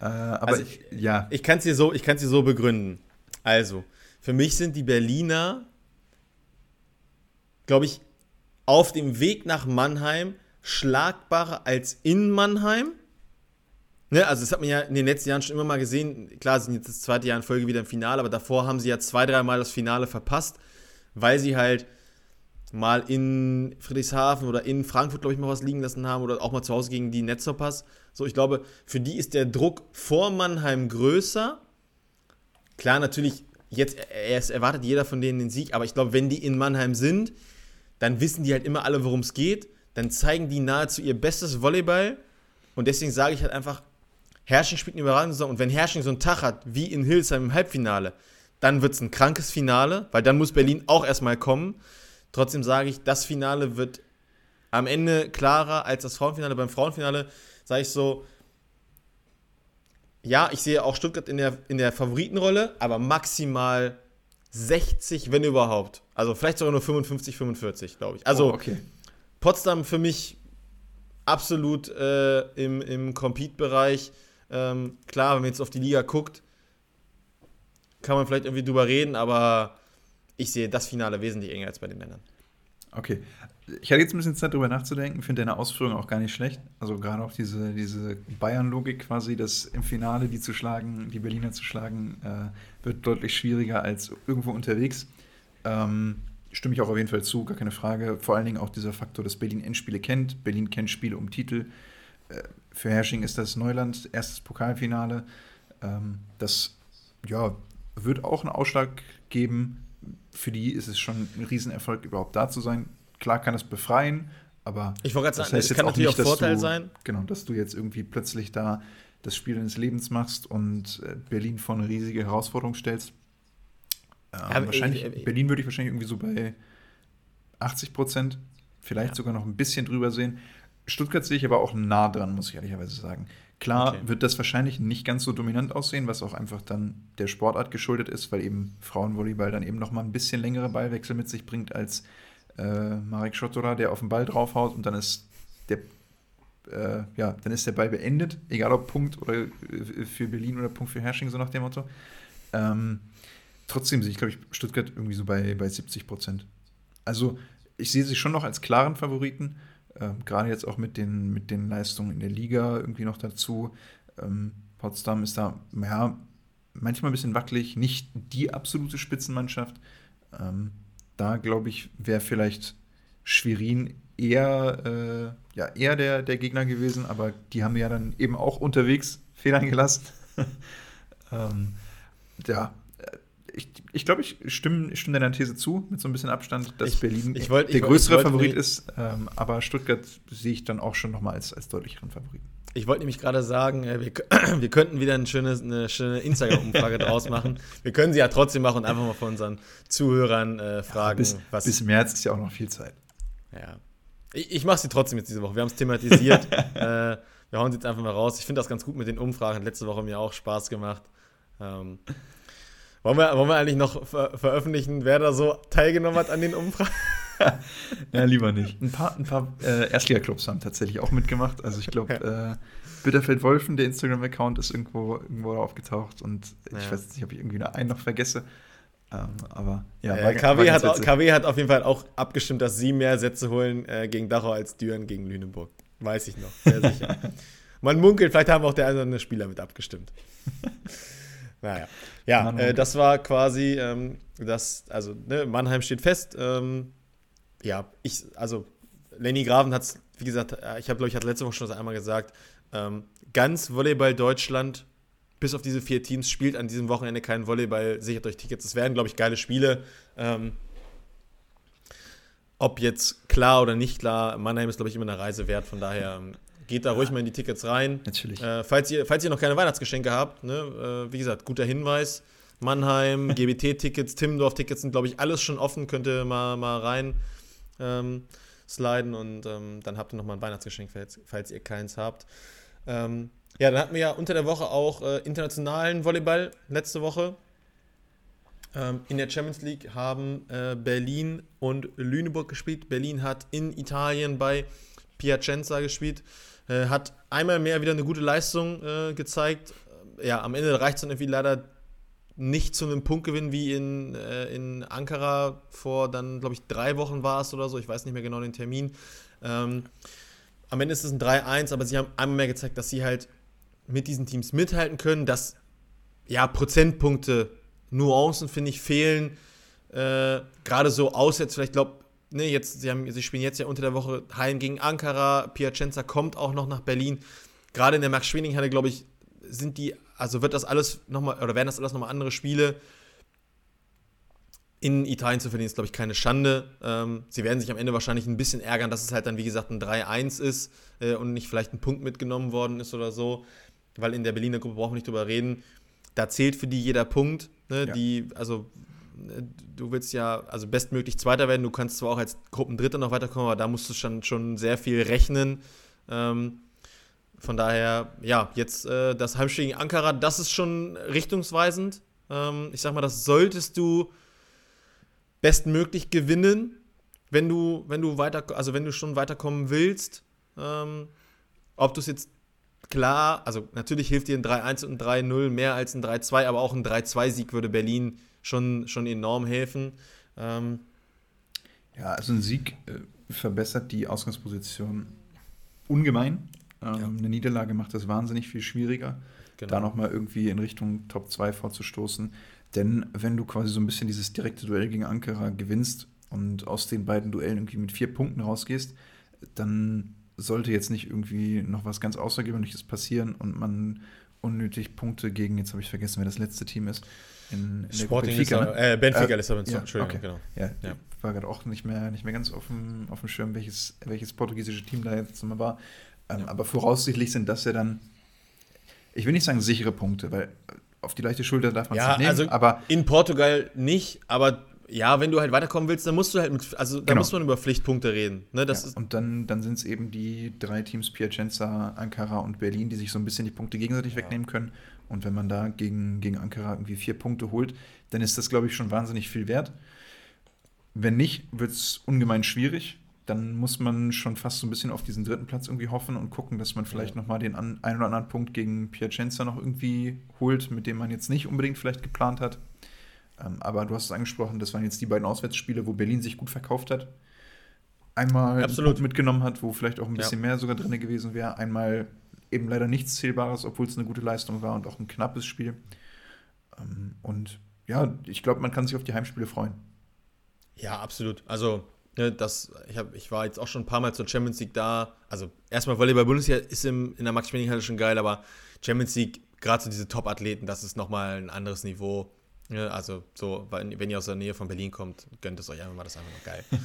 Äh, aber also ich, ja. Ich kann es dir, so, dir so begründen. Also, für mich sind die Berliner, glaube ich, auf dem Weg nach Mannheim schlagbarer als in Mannheim. Ne, also das hat man ja in den letzten Jahren schon immer mal gesehen. Klar, sie sind jetzt das zweite Jahr in Folge wieder im Finale, aber davor haben sie ja zwei, dreimal das Finale verpasst, weil sie halt mal in Friedrichshafen oder in Frankfurt, glaube ich, mal was liegen lassen haben oder auch mal zu Hause gegen die Netzopass. So, ich glaube, für die ist der Druck vor Mannheim größer. Klar, natürlich, jetzt erst erwartet jeder von denen den Sieg, aber ich glaube, wenn die in Mannheim sind, dann wissen die halt immer alle, worum es geht. Dann zeigen die nahezu ihr bestes Volleyball. Und deswegen sage ich halt einfach, Herrsching spielt eine überragende Saison. Und wenn Herrsching so einen Tag hat, wie in Hildesheim im Halbfinale, dann wird es ein krankes Finale, weil dann muss Berlin auch erstmal kommen. Trotzdem sage ich, das Finale wird am Ende klarer als das Frauenfinale. Beim Frauenfinale sage ich so, ja, ich sehe auch Stuttgart in der, in der Favoritenrolle, aber maximal 60, wenn überhaupt. Also vielleicht sogar nur 55, 45, glaube ich. Also oh, okay. Potsdam für mich absolut äh, im, im Compete-Bereich. Ähm, klar, wenn man jetzt auf die Liga guckt, kann man vielleicht irgendwie drüber reden, aber ich sehe das Finale wesentlich enger als bei den Männern. Okay. ich hatte jetzt ein bisschen Zeit darüber nachzudenken, finde deine Ausführung auch gar nicht schlecht. Also gerade auch diese, diese Bayern-Logik quasi, dass im Finale die zu schlagen, die Berliner zu schlagen, äh, wird deutlich schwieriger als irgendwo unterwegs. Ähm, stimme ich auch auf jeden Fall zu, gar keine Frage. Vor allen Dingen auch dieser Faktor, dass Berlin Endspiele kennt. Berlin kennt Spiele um Titel. Äh, für Hersching ist das Neuland, erstes Pokalfinale. Ähm, das ja, wird auch einen Ausschlag geben. Für die ist es schon ein Riesenerfolg, überhaupt da zu sein. Klar kann es befreien, aber ich wollte das sagen, heißt es kann natürlich nicht, auch Vorteil du, sein. Genau, dass du jetzt irgendwie plötzlich da das Spiel deines Lebens machst und äh, Berlin vor eine riesige Herausforderung stellst. Ähm, Ja, wahrscheinlich, äh, äh, Berlin würde ich wahrscheinlich irgendwie so bei 80 Prozent, vielleicht Ja. sogar noch ein bisschen drüber sehen. Stuttgart sehe ich aber auch nah dran, muss ich ehrlicherweise sagen. Klar Okay. wird das wahrscheinlich nicht ganz so dominant aussehen, was auch einfach dann der Sportart geschuldet ist, weil eben Frauenvolleyball dann eben noch mal ein bisschen längere Ballwechsel mit sich bringt als äh, Marek Schottora, der auf den Ball draufhaut und dann ist der äh, ja, dann ist der Ball beendet, egal ob Punkt oder äh, für Berlin oder Punkt für Hersching, so nach dem Motto. Ähm, trotzdem sehe ich, glaube ich, Stuttgart irgendwie so bei, bei 70 Prozent. Also ich sehe sie schon noch als klaren Favoriten, ähm, gerade jetzt auch mit den, mit den Leistungen in der Liga irgendwie noch dazu. Ähm, Potsdam ist da, ja, manchmal ein bisschen wackelig, nicht die absolute Spitzenmannschaft. Ähm, da, glaube ich, wäre vielleicht Schwerin eher, äh, ja, eher der, der Gegner gewesen, aber die haben ja dann eben auch unterwegs Federn gelassen. ähm, ja, ich, ich glaube, ich stimme, stimme deiner These zu, mit so ein bisschen Abstand, dass Ich- Berlin ich wollt- der größere Favorit ist, ähm, aber Stuttgart sehe ich dann auch schon nochmal als, als deutlicheren Favoriten. Ich wollte nämlich gerade sagen, äh, wir, wir könnten wieder ein schönes, eine schöne Instagram-Umfrage draus machen. Wir können sie ja trotzdem machen und einfach mal von unseren Zuhörern äh, fragen, bis, was. bis März ist ja auch noch viel Zeit. ja. Ich, ich mache sie trotzdem jetzt diese Woche. Wir haben es thematisiert. äh, wir hauen sie jetzt einfach mal raus. Ich finde das ganz gut mit den Umfragen. Letzte Woche mir auch Spaß gemacht. Ähm, wollen, wir, wollen wir eigentlich noch ver veröffentlichen, wer da so teilgenommen hat an den Umfragen? Ja, lieber nicht. Ein paar, ein paar äh, Erstliga-Clubs haben tatsächlich auch mitgemacht. Also ich glaube, äh, Bitterfeld-Wolfen, der Instagram-Account, ist irgendwo, irgendwo aufgetaucht und ich Ja. weiß nicht, ob ich irgendwie einen noch vergesse. Ähm, aber ja, Äh, war- war KW, ganz hat, witzig. KW hat auf jeden Fall auch abgestimmt, dass sie mehr Sätze holen äh, gegen Dachau als Düren gegen Lüneburg. Weiß ich noch, sehr sicher. Man munkelt, vielleicht haben auch der eine oder andere Spieler mit abgestimmt. naja. Ja, äh, das war quasi ähm, das, also ne, Mannheim steht fest. Ähm, ja, ich, also Lenny Graven hat es, wie gesagt, äh, ich habe, glaube ich, hatte letzte Woche schon das einmal gesagt, ähm, ganz Volleyball Deutschland, bis auf diese vier Teams, spielt an diesem Wochenende kein Volleyball, sichert euch Tickets. Es werden, glaube ich, geile Spiele. Ähm, ob jetzt klar oder nicht klar, Mannheim ist, glaube ich, immer eine Reise wert, von daher ähm, geht da ruhig mal in die Tickets rein. Natürlich. Äh, falls, ihr, falls ihr noch keine Weihnachtsgeschenke habt, ne, äh, wie gesagt, guter Hinweis. Mannheim, GBT-Tickets, Timmendorf-Tickets sind, glaube ich, alles schon offen. Könnt ihr mal, mal rein ähm, sliden und ähm, dann habt ihr nochmal ein Weihnachtsgeschenk, falls, falls ihr keins habt. Ähm, ja, dann hatten wir ja unter der Woche auch äh, internationalen Volleyball letzte Woche. Ähm, in der Champions League haben äh, Berlin und Lüneburg gespielt. Berlin hat in Italien bei Piacenza gespielt. Äh, hat einmal mehr wieder eine gute Leistung äh, gezeigt. Ja, am Ende reicht es dann irgendwie leider nicht zu einem Punktgewinn wie in, äh, in Ankara vor dann, glaube ich, drei Wochen war es oder so. Ich weiß nicht mehr genau den Termin. Ähm, am Ende ist es ein 3-1, aber sie haben einmal mehr gezeigt, dass sie halt mit diesen Teams mithalten können, dass ja Prozentpunkte, Nuancen, finde ich, fehlen. Äh, Gerade so auswärts, vielleicht glaube ne, jetzt, sie, haben, sie spielen jetzt ja unter der Woche Heim gegen Ankara, Piacenza kommt auch noch nach Berlin. Gerade in der Max-Schwening-Halle, glaube ich, sind die, also wird das alles nochmal, oder werden das alles nochmal andere Spiele. In Italien zu verlieren ist, glaube ich, keine Schande. Ähm, sie werden sich am Ende wahrscheinlich ein bisschen ärgern, dass es halt dann, wie gesagt, ein 3-1 ist äh, und nicht vielleicht ein Punkt mitgenommen worden ist oder so. Weil in der Berliner Gruppe brauchen wir nicht drüber reden. Da zählt für die jeder Punkt. Ne? Ja. Die, also du willst ja also bestmöglich Zweiter werden. Du kannst zwar auch als Gruppendritter noch weiterkommen, aber da musst du schon, schon sehr viel rechnen. Ähm, von daher, ja, jetzt äh, das Heimspiel gegen Ankara, das ist schon richtungsweisend. Ähm, ich sag mal, das solltest du bestmöglich gewinnen, wenn du, wenn du weiter, also wenn du schon weiterkommen willst. Ähm, ob du es jetzt klar, also natürlich hilft dir ein 3-1 und ein 3-0 mehr als ein 3-2, aber auch ein 3-2-Sieg würde Berlin schon, schon enorm helfen. Ähm, Ja, also ein Sieg äh, verbessert die Ausgangsposition ungemein. Ähm, ja. Eine Niederlage macht das wahnsinnig viel schwieriger, genau. da nochmal irgendwie in Richtung Top 2 vorzustoßen. Denn wenn du quasi so ein bisschen dieses direkte Duell gegen Ankara gewinnst und aus den beiden Duellen irgendwie mit vier Punkten rausgehst, dann sollte jetzt nicht irgendwie noch was ganz Außergewöhnliches passieren und man unnötig Punkte gegen, jetzt habe ich vergessen, wer das letzte Team ist. In, in Sporting Benfica, ne? äh, Benfica äh, Lissabon, ja, Entschuldigung, okay. genau. Ja, ja. war gerade auch nicht mehr, nicht mehr ganz auf dem, auf dem Schirm, welches, welches portugiesische Team da jetzt mal war. Ähm, ja. Aber voraussichtlich sind das ja dann, ich will nicht sagen sichere Punkte, weil auf die leichte Schulter darf man es ja, nicht nehmen. Also aber in Portugal nicht, aber ja, wenn du halt weiterkommen willst, dann musst du halt mit, also da genau. muss man über Pflichtpunkte reden. Ne, das ja, und dann, dann sind es eben die drei Teams, Piacenza, Ankara und Berlin, die sich so ein bisschen die Punkte gegenseitig ja. wegnehmen können. Und wenn man da gegen, gegen Ankara irgendwie vier Punkte holt, dann ist das, glaube ich, schon wahnsinnig viel wert. Wenn nicht, wird es ungemein schwierig. Dann muss man schon fast so ein bisschen auf diesen dritten Platz irgendwie hoffen und gucken, dass man vielleicht ja. nochmal den an, einen oder anderen Punkt gegen Piacenza noch irgendwie holt, mit dem man jetzt nicht unbedingt vielleicht geplant hat. Ähm, aber du hast es angesprochen, das waren jetzt die beiden Auswärtsspiele, wo Berlin sich gut verkauft hat. Einmal Absolut. mitgenommen hat, wo vielleicht auch ein bisschen ja. mehr sogar drin gewesen wäre. Einmal eben leider nichts Zählbares, obwohl es eine gute Leistung war und auch ein knappes Spiel. Ähm, und ja, ich glaube, man kann sich auf die Heimspiele freuen. Ja, absolut. Also, ne, das, ich, hab, ich war jetzt auch schon ein paar Mal zur Champions League da. Also, erstmal Volleyball-Bundesliga ist im, in der Max-Schmeling-Halle schon geil, aber Champions League, gerade so diese Top-Athleten, das ist nochmal ein anderes Niveau. Ja, also so, wenn ihr aus der Nähe von Berlin kommt, gönnt es euch einfach mal, das ist einfach nur geil.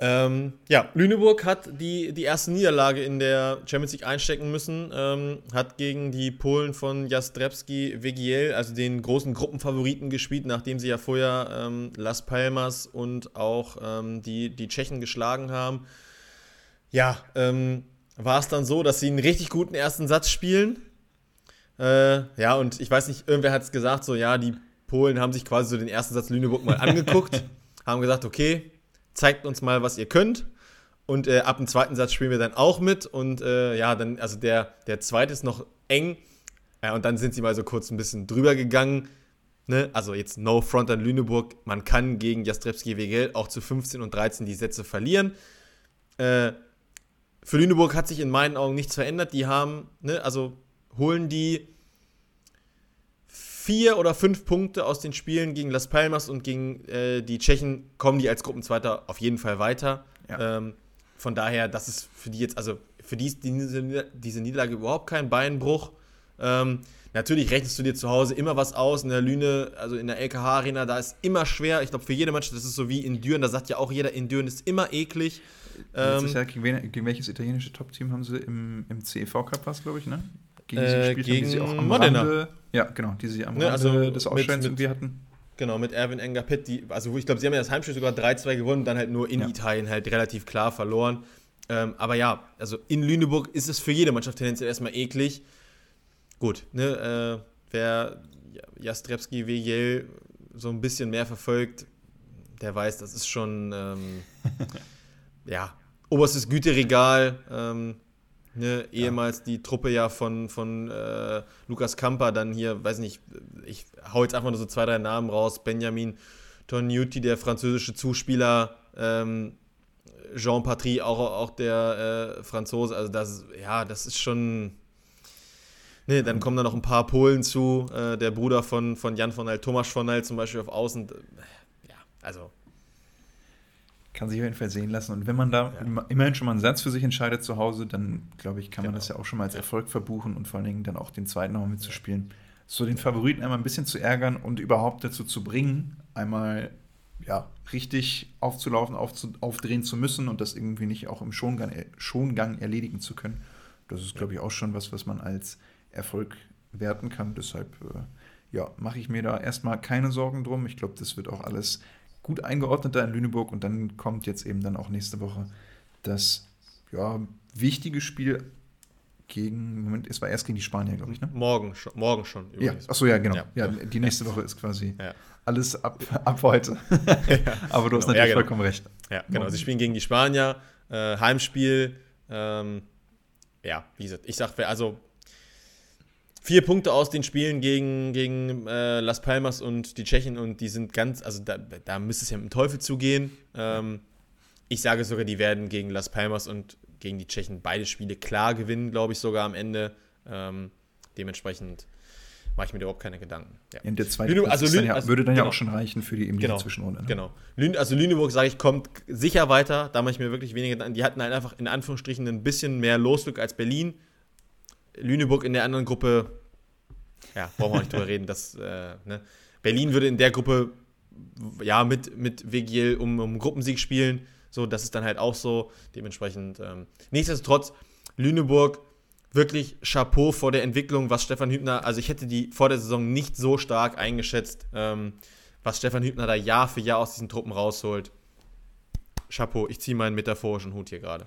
ähm, ja, Lüneburg hat die, die erste Niederlage in der Champions League einstecken müssen, ähm, hat gegen die Polen von Jastrzebski Wegiel, also den großen Gruppenfavoriten gespielt, nachdem sie ja vorher ähm, Las Palmas und auch ähm, die, die Tschechen geschlagen haben. Ja, ähm, war es dann so, dass sie einen richtig guten ersten Satz spielen. Äh, ja, und ich weiß nicht, irgendwer hat es gesagt, so, ja, die Polen haben sich quasi so den ersten Satz Lüneburg mal angeguckt, haben gesagt, okay, zeigt uns mal, was ihr könnt. Und äh, ab dem zweiten Satz spielen wir dann auch mit. Und äh, ja, dann, also der, der zweite ist noch eng. Ja, und dann sind sie mal so kurz ein bisschen drüber gegangen. Ne? Also jetzt No Front an Lüneburg. Man kann gegen Jastrebski Wegel auch zu 15 und 13 die Sätze verlieren. Äh, für Lüneburg hat sich in meinen Augen nichts verändert. Die haben, ne, also holen die vier oder fünf Punkte aus den Spielen gegen Las Palmas und gegen äh, die Tschechen kommen die als Gruppenzweiter auf jeden Fall weiter. Ja. Ähm, von daher, das ist für die jetzt, also für die ist diese, diese Niederlage überhaupt kein Beinbruch. Ähm, natürlich rechnest du dir zu Hause immer was aus. In der Lüne, also in der LKH-Arena, da ist immer schwer. Ich glaube, für jede Mannschaft, das ist so wie in Düren, da sagt ja auch jeder, in Düren ist immer eklig. Ähm, Jahr, gegen, wen, gegen, welches italienische Top-Team haben sie im, im CEV Cup, was glaube ich, ne? Gegen sie äh, gespielt gegen haben, die sie auch am Modena. Rande, ja, genau, die sie am ne, Rande also des Ausscheidens irgendwie hatten. Genau, mit Erwin Engapet, die, also ich glaube, sie haben ja das Heimspiel sogar 3-2 gewonnen, dann halt nur in ja. Italien halt relativ klar verloren. Ähm, aber ja, also in Lüneburg ist es für jede Mannschaft tendenziell erstmal eklig. Gut, ne, äh, wer Jastrebski WJL so ein bisschen mehr verfolgt, der weiß, das ist schon, ähm, ja, oberstes Güteregal. Ähm, Ne, ehemals ja. die Truppe ja von, von äh, Lukas Kamper, dann hier, weiß nicht, ich hau jetzt einfach nur so zwei, drei Namen raus. Benjamin Tognuti, der französische Zuspieler, ähm, Jean Patry, auch, auch der äh, Franzose. Also das, ja, das ist schon. Ne, dann kommen da noch ein paar Polen zu. Äh, der Bruder von, von Jan von Hal, Thomas von Hal zum Beispiel auf Außen. Ja, also kann sich auf jeden Fall sehen lassen. Und wenn man da ja. immerhin schon mal einen Satz für sich entscheidet zu Hause, dann glaube ich, kann genau. man das ja auch schon mal als Erfolg verbuchen und vor allen Dingen dann auch den zweiten nochmal mitzuspielen. So den Favoriten einmal ein bisschen zu ärgern und überhaupt dazu zu bringen, einmal ja, richtig aufzulaufen, aufzu aufdrehen zu müssen und das irgendwie nicht auch im Schongang, Schongang erledigen zu können. Das ist, glaube ich, auch schon was, was man als Erfolg werten kann. Deshalb äh, ja, mache ich mir da erstmal keine Sorgen drum. Ich glaube, das wird auch alles gut eingeordnet da in Lüneburg und dann kommt jetzt eben dann auch nächste Woche das ja, wichtige Spiel gegen, Moment, es war erst gegen die Spanier, glaube ich, ne? Morgen schon, morgen schon. Übrigens. Ja, achso, ja, genau. Ja, ja, die nächste Woche ist quasi ja. alles ab, ab heute. Aber du hast genau. natürlich genau. vollkommen recht. Ja, genau. Sie spielen gegen die Spanier, äh, Heimspiel. Ähm, ja, wie gesagt, ich sage, also vier Punkte aus den Spielen gegen, gegen äh, Las Palmas und die Tschechen und die sind ganz, also da, da müsste es ja mit dem Teufel zugehen. Ähm, ich sage sogar, die werden gegen Las Palmas und gegen die Tschechen beide Spiele klar gewinnen, glaube ich sogar am Ende. Ähm, dementsprechend mache ich mir überhaupt keine Gedanken. Ja. Und der zweite Lüne, also, dann ja, also, würde dann genau. ja auch schon reichen für die, eben genau, Zwischenrunde. Ne? Genau. Lüne, also Lüneburg, sage ich, kommt sicher weiter. Da mache ich mir wirklich weniger Gedanken. Die hatten halt einfach in Anführungsstrichen ein bisschen mehr Losglück als Berlin. Lüneburg in der anderen Gruppe, ja, brauchen wir nicht drüber reden. Dass, äh, ne? Berlin würde in der Gruppe ja mit, mit Vigil um, um Gruppensieg spielen. So, das ist dann halt auch so. Dementsprechend, ähm, nichtsdestotrotz, Lüneburg wirklich Chapeau vor der Entwicklung, was Stefan Hübner, also ich hätte die vor der Saison nicht so stark eingeschätzt, ähm, was Stefan Hübner da Jahr für Jahr aus diesen Truppen rausholt. Chapeau, ich ziehe meinen metaphorischen Hut hier gerade.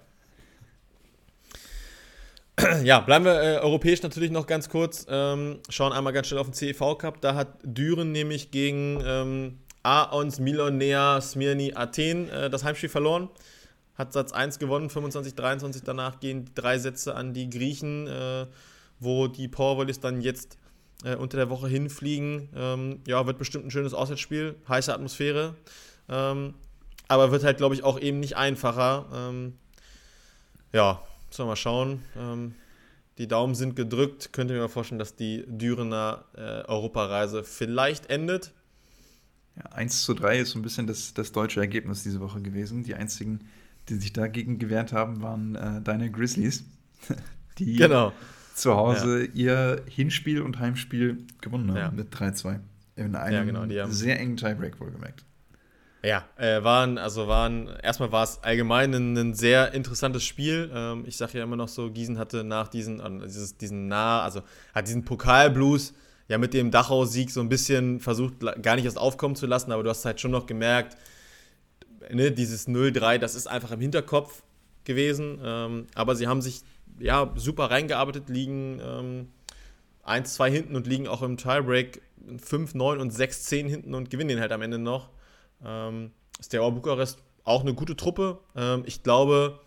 Ja, bleiben wir äh, europäisch natürlich noch ganz kurz. Ähm, schauen einmal ganz schnell auf den CEV Cup. Da hat Düren nämlich gegen ähm, Aons Milonea Smirni Athen äh, das Heimspiel verloren hat Satz 1 gewonnen, 25, 23. Danach gehen drei Sätze an die Griechen, äh, wo die Powervolleys dann jetzt äh, unter der Woche hinfliegen. Ähm, ja, wird bestimmt ein schönes Auswärtsspiel, heiße Atmosphäre. Ähm, aber wird halt, glaube ich, auch eben nicht einfacher. Ähm, ja, müssen wir mal schauen. Ähm, die Daumen sind gedrückt. Könnte mir mal vorstellen, dass die Dürener äh, Europareise vielleicht endet. Ja, 1 zu 3 ist so ein bisschen das, das deutsche Ergebnis diese Woche gewesen. Die einzigen die sich dagegen gewehrt haben, waren äh, deine Grizzlies, die genau. zu Hause ja. ihr Hinspiel und Heimspiel gewonnen haben ja. mit 3-2. In einem ja, genau, sehr engen Tiebreak wohlgemerkt. Ja, äh, waren, also waren, erstmal war es allgemein ein, ein, sehr interessantes Spiel. Ähm, ich sage ja immer noch so, Gießen hatte nach diesen, äh, dieses, diesen nah, also hat diesen Pokalblues ja mit dem Dachau-Sieg so ein bisschen versucht, gar nicht erst aufkommen zu lassen, aber du hast halt schon noch gemerkt, ne, dieses 0-3, das ist einfach im Hinterkopf gewesen. Ähm, aber sie haben sich ja super reingearbeitet, liegen ähm, 1-2 hinten und liegen auch im Tiebreak 5, 9 und 6, 10 hinten und gewinnen den halt am Ende noch. Ähm, Steaua Bukarest auch eine gute Truppe. Ähm, ich glaube,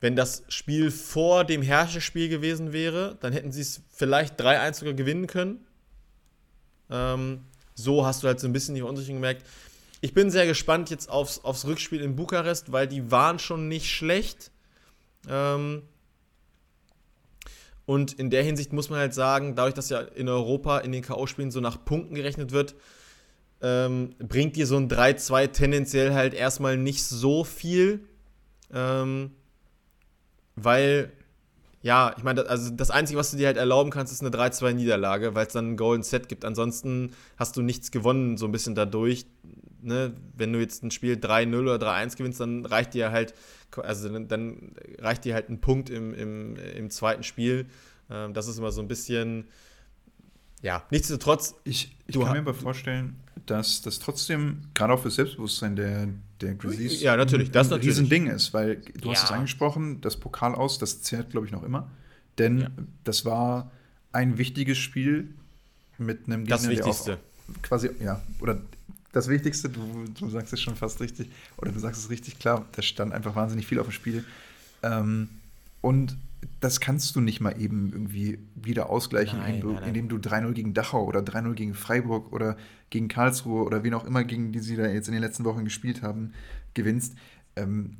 wenn das Spiel vor dem Herrscherspiel gewesen wäre, dann hätten sie es vielleicht 3-1 sogar gewinnen können. Ähm, so hast du halt so ein bisschen die Verunsicherung gemerkt. Ich bin sehr gespannt jetzt aufs, aufs Rückspiel in Bukarest, weil die waren schon nicht schlecht. Ähm, und in der Hinsicht muss man halt sagen, dadurch, dass ja in Europa in den K.O.-Spielen so nach Punkten gerechnet wird, ähm, bringt dir so ein 3-2 tendenziell halt erstmal nicht so viel. Ähm, weil, ja, ich meine, also das Einzige, was du dir halt erlauben kannst, ist eine 3-2-Niederlage, weil es dann ein Golden Set gibt. Ansonsten hast du nichts gewonnen, so ein bisschen dadurch ne, wenn du jetzt ein Spiel 3-0 oder 3-1 gewinnst, dann reicht dir halt, also dann, dann reicht dir halt ein Punkt im, im, im zweiten Spiel. Ähm, das ist immer so ein bisschen, ja, nichtsdestotrotz. Ich, ich kann mir aber vorstellen, dass das trotzdem, gerade auch für Selbstbewusstsein der, der Grizzlies, ja, natürlich, das ein natürlich. Riesending ist, weil du ja. hast es angesprochen, das Pokal aus, das zählt, glaube ich, noch immer. Denn ja. das war ein wichtiges Spiel mit einem Gegner, das Wichtigste. der auch quasi, ja, oder das Wichtigste, du, du sagst es schon fast richtig, oder du sagst es richtig klar, da stand einfach wahnsinnig viel auf dem Spiel. Ähm, und das kannst du nicht mal eben irgendwie wieder ausgleichen, nein, indem, nein, nein. indem du 3-0 gegen Dachau oder 3-0 gegen Freiburg oder gegen Karlsruhe oder wen auch immer, gegen die sie da jetzt in den letzten Wochen gespielt haben, gewinnst. Ähm,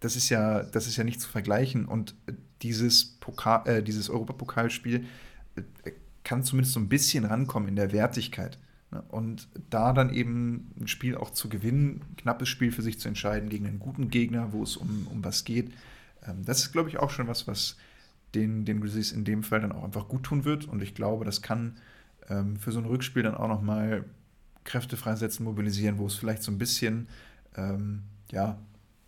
das ist ja, das ist ja nicht zu vergleichen. Und dieses, Pokal, äh, dieses Europapokalspiel äh, kann zumindest so ein bisschen rankommen in der Wertigkeit. Ne? Und da dann eben ein Spiel auch zu gewinnen, ein knappes Spiel für sich zu entscheiden gegen einen guten Gegner, wo es um, um was geht, das ist, glaube ich, auch schon was, was den, den Grizzlies in dem Fall dann auch einfach gut tun wird. Und ich glaube, das kann ähm, für so ein Rückspiel dann auch nochmal Kräfte freisetzen, mobilisieren, wo es vielleicht so ein bisschen, ähm, ja,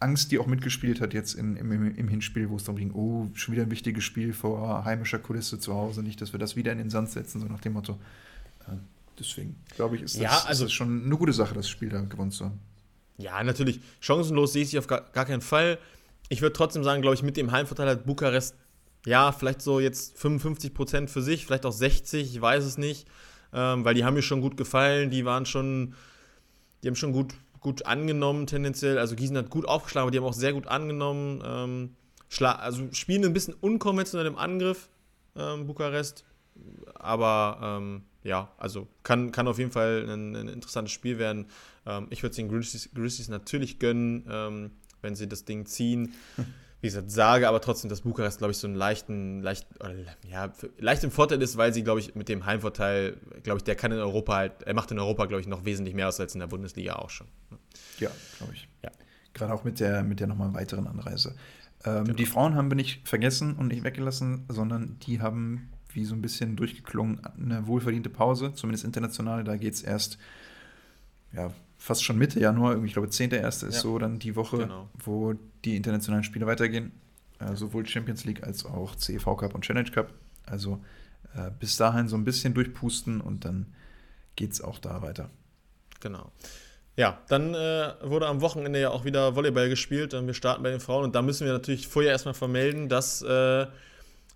Angst, die auch mitgespielt hat jetzt in, im, im, Hinspiel, wo es darum ging, oh, schon wieder ein wichtiges Spiel vor heimischer Kulisse zu Hause, nicht, dass wir das wieder in den Sand setzen, so nach dem Motto. Äh, Deswegen glaube ich, ist das, ja, also, ist das schon eine gute Sache, das Spiel da gewonnen zu haben. Ja, natürlich. Chancenlos sehe ich auf gar, gar keinen Fall. Ich würde trotzdem sagen, glaube ich, mit dem Heimvorteil hat Bukarest, ja, vielleicht so jetzt 55 Prozent für sich, vielleicht auch 60, ich weiß es nicht. Ähm, weil die haben mir schon gut gefallen, die waren schon, die haben schon gut, gut angenommen tendenziell. Also Gießen hat gut aufgeschlagen, aber die haben auch sehr gut angenommen. Ähm, also spielen ein bisschen unkonventionell im Angriff, ähm, Bukarest. Aber ähm, ja, also kann, kann auf jeden Fall ein, ein interessantes Spiel werden. Ähm, ich würde es den Grizzlies, natürlich gönnen, ähm, wenn sie das Ding ziehen. Wie gesagt, sage aber trotzdem, dass Bukarest, glaube ich, so einen leichten, leicht, ja, leicht im Vorteil ist, weil sie, glaube ich, mit dem Heimvorteil, glaube ich, der kann in Europa halt, er macht in Europa, glaube ich, noch wesentlich mehr aus als in der Bundesliga auch schon. Ja, glaube ich. Ja. Gerade auch mit der, mit der nochmal weiteren Anreise. Ähm, genau. Die Frauen haben wir nicht vergessen und nicht weggelassen, sondern die haben wie so ein bisschen durchgeklungen eine wohlverdiente Pause, zumindest international. Da geht es erst ja, fast schon Mitte Januar, ich glaube 10.1. ist ja. so dann die Woche, genau. wo die internationalen Spiele weitergehen. Äh, sowohl Champions League als auch CEV Cup und Challenge Cup. Also äh, bis dahin so ein bisschen durchpusten und dann geht es auch da weiter. Genau. Ja, dann äh, wurde am Wochenende ja auch wieder Volleyball gespielt und wir starten bei den Frauen und da müssen wir natürlich vorher erstmal vermelden, dass äh,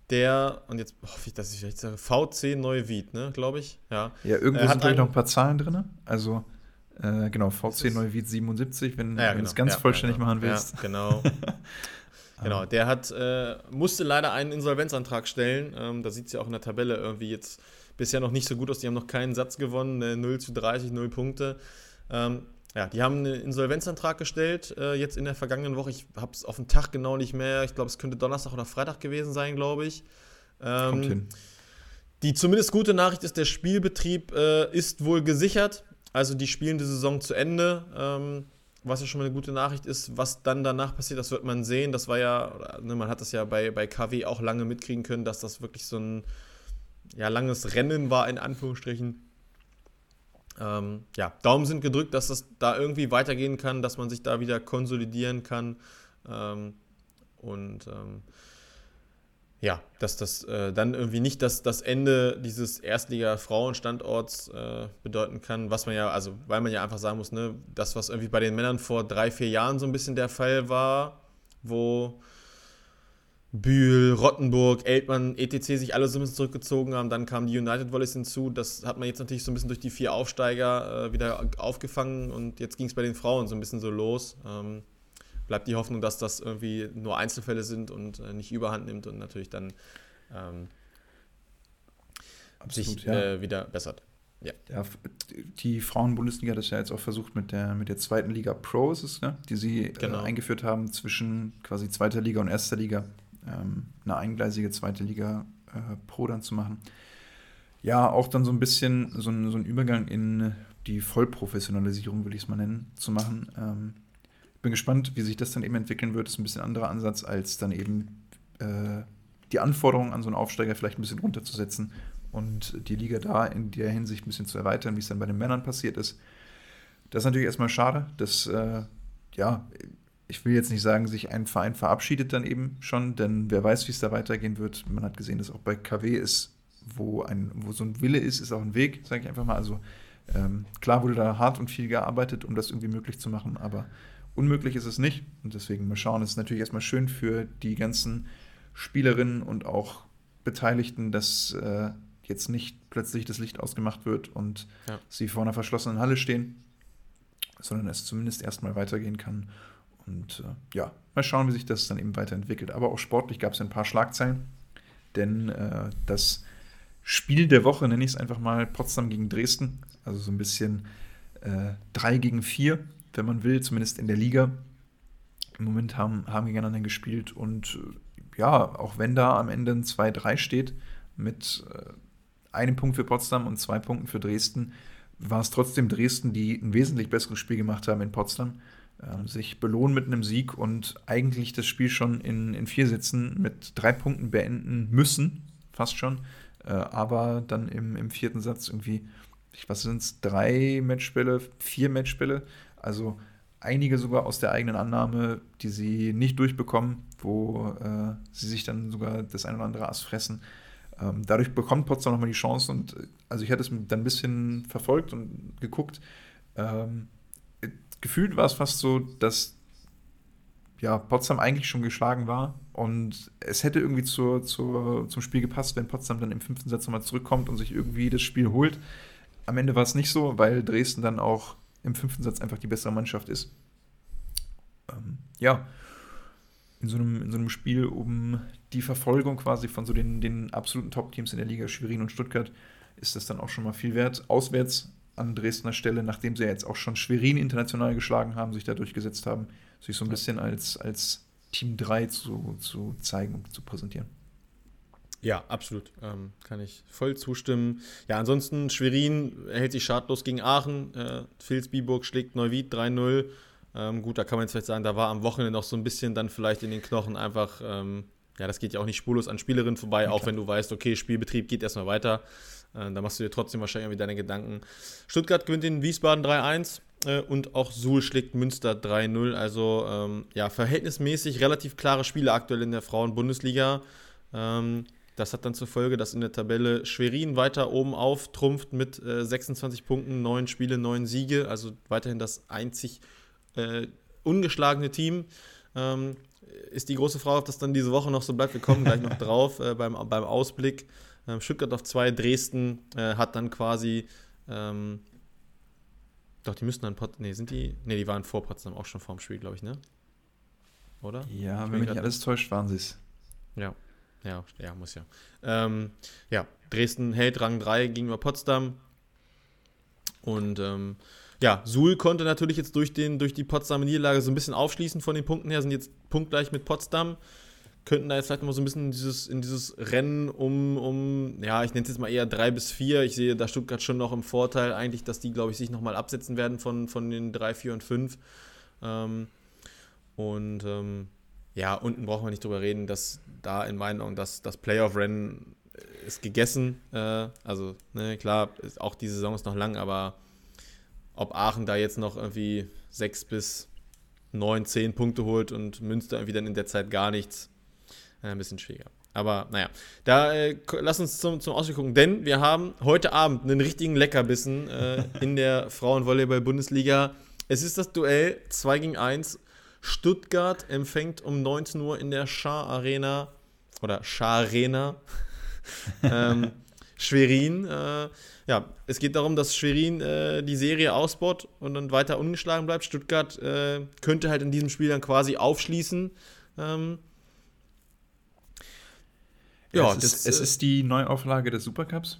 der, und jetzt hoffe ich, dass ich vielleicht sage, VC Neuwied, ne, glaube ich. Ja, ja irgendwo äh, sind vielleicht noch ein paar Zahlen drin. Also, äh, genau, VC Neuwied 77, wenn, ja, genau. du es ganz ja, vollständig genau. machen willst. Ja, genau. genau, der hat, äh, musste leider einen Insolvenzantrag stellen. Ähm, da sieht es ja auch in der Tabelle irgendwie jetzt bisher noch nicht so gut aus. Die haben noch keinen Satz gewonnen, 0 zu 30, 0 Punkte. Ähm, ja, die haben einen Insolvenzantrag gestellt, äh, jetzt in der vergangenen Woche. Ich habe es auf den Tag genau nicht mehr. Ich glaube, es könnte Donnerstag oder Freitag gewesen sein, glaube ich. Ähm, Kommt hin. Die zumindest gute Nachricht ist, der Spielbetrieb äh, ist wohl gesichert. Also die spielen die Saison zu Ende. Ähm, was ja schon mal eine gute Nachricht ist, was dann danach passiert, das wird man sehen. Das war ja, ne, man hat das ja bei, bei KW auch lange mitkriegen können, dass das wirklich so ein ja, langes Rennen war, in Anführungsstrichen. Ähm, ja, Daumen sind gedrückt, dass das da irgendwie weitergehen kann, dass man sich da wieder konsolidieren kann. Ähm, und ähm, ja, dass das äh, dann irgendwie nicht das, das Ende dieses Erstliga-Frauenstandorts äh, bedeuten kann, was man ja, also weil man ja einfach sagen muss, ne, das, was irgendwie bei den Männern vor drei, vier Jahren so ein bisschen der Fall war, wo Bühl, Rottenburg, Eltmann, etc. sich alle so ein bisschen zurückgezogen haben. Dann kamen die United Volleys hinzu. Das hat man jetzt natürlich so ein bisschen durch die vier Aufsteiger äh, wieder aufgefangen und jetzt ging es bei den Frauen so ein bisschen so los. Ähm, bleibt die Hoffnung, dass das irgendwie nur Einzelfälle sind und äh, nicht überhand nimmt und natürlich dann ähm, Absolut, sich ja. äh, wieder bessert. Ja. ja die Frauen-Bundesliga hat das ja jetzt auch versucht mit der, mit der zweiten Liga Pro, ist es, ne? die sie äh, genau. eingeführt haben zwischen quasi zweiter Liga und erster Liga ähm, eine eingleisige zweite Liga äh, Pro dann zu machen. Ja, auch dann so ein bisschen so ein, so ein Übergang in die Vollprofessionalisierung, würde ich es mal nennen, zu machen. Ähm, bin gespannt, wie sich das dann eben entwickeln wird. Das ist ein bisschen anderer Ansatz, als dann eben äh, die Anforderungen an so einen Aufsteiger vielleicht ein bisschen runterzusetzen und die Liga da in der Hinsicht ein bisschen zu erweitern, wie es dann bei den Männern passiert ist. Das ist natürlich erstmal schade. Das, äh, ja, ich will jetzt nicht sagen, sich ein Verein verabschiedet dann eben schon, denn wer weiß, wie es da weitergehen wird. Man hat gesehen, dass auch bei KW ist, wo, ein, wo so ein Wille ist, ist auch ein Weg, sage ich einfach mal. Also ähm, klar wurde da hart und viel gearbeitet, um das irgendwie möglich zu machen, aber unmöglich ist es nicht. Und deswegen mal schauen, es ist natürlich erstmal schön für die ganzen Spielerinnen und auch Beteiligten, dass äh, jetzt nicht plötzlich das Licht ausgemacht wird und ja. sie vor einer verschlossenen Halle stehen, sondern es zumindest erstmal weitergehen kann. Und äh, ja, mal schauen, wie sich das dann eben weiterentwickelt. Aber auch sportlich gab es ein paar Schlagzeilen, denn äh, das Spiel der Woche, nenne ich es einfach mal, Potsdam gegen Dresden, also so ein bisschen äh, 3 gegen 4, wenn man will, zumindest in der Liga. Im Moment haben, haben gegeneinander gespielt und äh, ja, auch wenn da am Ende ein 2-3 steht mit äh, einem Punkt für Potsdam und zwei Punkten für Dresden, war es trotzdem Dresden, die ein wesentlich besseres Spiel gemacht haben in Potsdam äh, sich belohnen mit einem Sieg und eigentlich das Spiel schon in, in vier Sätzen mit drei Punkten beenden müssen, fast schon. Äh, aber dann im, im vierten Satz irgendwie, was sind es, drei Matchspiele, vier Matchspiele, also einige sogar aus der eigenen Annahme, die sie nicht durchbekommen, wo äh, sie sich dann sogar das ein oder andere Ass fressen. Ähm, dadurch bekommt Potsdam nochmal die Chance und äh, also ich hatte es dann ein bisschen verfolgt und geguckt. Ähm, gefühlt war es fast so, dass ja, Potsdam eigentlich schon geschlagen war und es hätte irgendwie zur, zur, zum Spiel gepasst, wenn Potsdam dann im fünften Satz nochmal zurückkommt und sich irgendwie das Spiel holt. Am Ende war es nicht so, weil Dresden dann auch im fünften Satz einfach die bessere Mannschaft ist. Ähm, ja, in so, einem, in so einem Spiel um die Verfolgung quasi von so den, den absoluten Top-Teams in der Liga, Schwerin und Stuttgart, ist das dann auch schon mal viel wert. Auswärts an Dresdner Stelle, nachdem sie ja jetzt auch schon Schwerin international geschlagen haben, sich da durchgesetzt haben, sich so ein bisschen als, als Team 3 zu, zu zeigen und zu präsentieren. Ja, absolut. Ähm, kann ich voll zustimmen. Ja, ansonsten Schwerin hält sich schadlos gegen Aachen. Äh, Vilsbiburg schlägt Neuwied 3-0. Ähm, gut, da kann man jetzt vielleicht sagen, da war am Wochenende noch so ein bisschen dann vielleicht in den Knochen einfach, ähm, ja, das geht ja auch nicht spurlos an Spielerinnen vorbei, ja, auch wenn du weißt, okay, Spielbetrieb geht erstmal weiter. Äh, da machst du dir trotzdem wahrscheinlich irgendwie deine Gedanken. Stuttgart gewinnt in Wiesbaden 3-1 äh, und auch Suhl schlägt Münster 3-0. Also ähm, ja, verhältnismäßig relativ klare Spiele aktuell in der Frauen-Bundesliga. Ähm, das hat dann zur Folge, dass in der Tabelle Schwerin weiter oben auftrumpft mit äh, 26 Punkten, 9 Spiele, 9 Siege, also weiterhin das einzig äh, ungeschlagene Team. Ähm, ist die große Frage, ob das dann diese Woche noch so bleibt. Wir kommen gleich noch drauf äh, beim, beim Ausblick. Ähm, Stuttgart auf 2, Dresden äh, hat dann quasi. Ähm, doch, die müssten dann Pot. Nee, sind die. Nee, die waren vor Potsdam auch schon vorm Spiel, glaube ich, ne? Oder? Ja, wenn mich nicht alles täuscht, waren sie es. Ja. Ja, ja, muss ja. Ähm, ja, Dresden hält Rang 3 gegenüber Potsdam. Und ähm, ja, Suhl konnte natürlich jetzt durch, den, durch die Potsdamer Niederlage so ein bisschen aufschließen von den Punkten her, sind jetzt punktgleich mit Potsdam. Könnten da jetzt vielleicht mal so ein bisschen in dieses, in dieses Rennen um, um, ja, ich nenne es jetzt mal eher 3 bis 4. Ich sehe da Stuttgart schon noch im Vorteil, eigentlich, dass die, glaube ich, sich nochmal absetzen werden von, von den 3, 4 und 5. Ähm, und ähm, ja, unten brauchen wir nicht drüber reden, dass da in meinen Augen das, das Playoff-Rennen ist gegessen. Äh, also, ne, klar, ist, auch die Saison ist noch lang, aber ob Aachen da jetzt noch irgendwie sechs bis neun, zehn Punkte holt und Münster irgendwie dann in der Zeit gar nichts, äh, ein bisschen schwieriger. Aber naja, da äh, lass uns zum, zum Ausblick gucken, denn wir haben heute Abend einen richtigen Leckerbissen äh, in der Frauenvolleyball-Bundesliga. Es ist das Duell 2 gegen 1 Stuttgart empfängt um 19 Uhr in der Schar Arena oder Schar Arena ähm, Schwerin. Äh, ja, es geht darum, dass Schwerin äh, die Serie ausbaut und dann weiter ungeschlagen bleibt. Stuttgart äh, könnte halt in diesem Spiel dann quasi aufschließen. Ähm, ja, es, ist, es ist die Neuauflage des Supercups.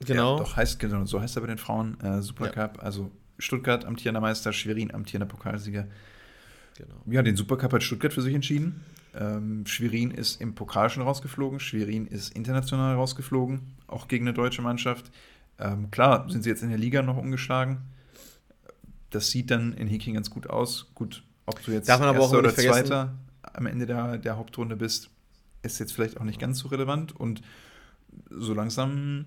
Genau. Ja, doch heißt genau, so heißt er bei den Frauen äh, Supercup. Ja. Also Stuttgart amtierender Meister, Schwerin amtierender Pokalsieger. Genau. Ja, den Supercup hat Stuttgart für sich entschieden. Ähm, Schwerin ist im Pokal schon rausgeflogen. Schwerin ist international rausgeflogen, auch gegen eine deutsche Mannschaft. Ähm, klar, sind sie jetzt in der Liga noch umgeschlagen. Das sieht dann in Hiking ganz gut aus. Gut, ob du jetzt Darf man aber Erster oder Zweiter am Ende der, der Hauptrunde bist, ist jetzt vielleicht auch nicht ganz so relevant. Und so langsam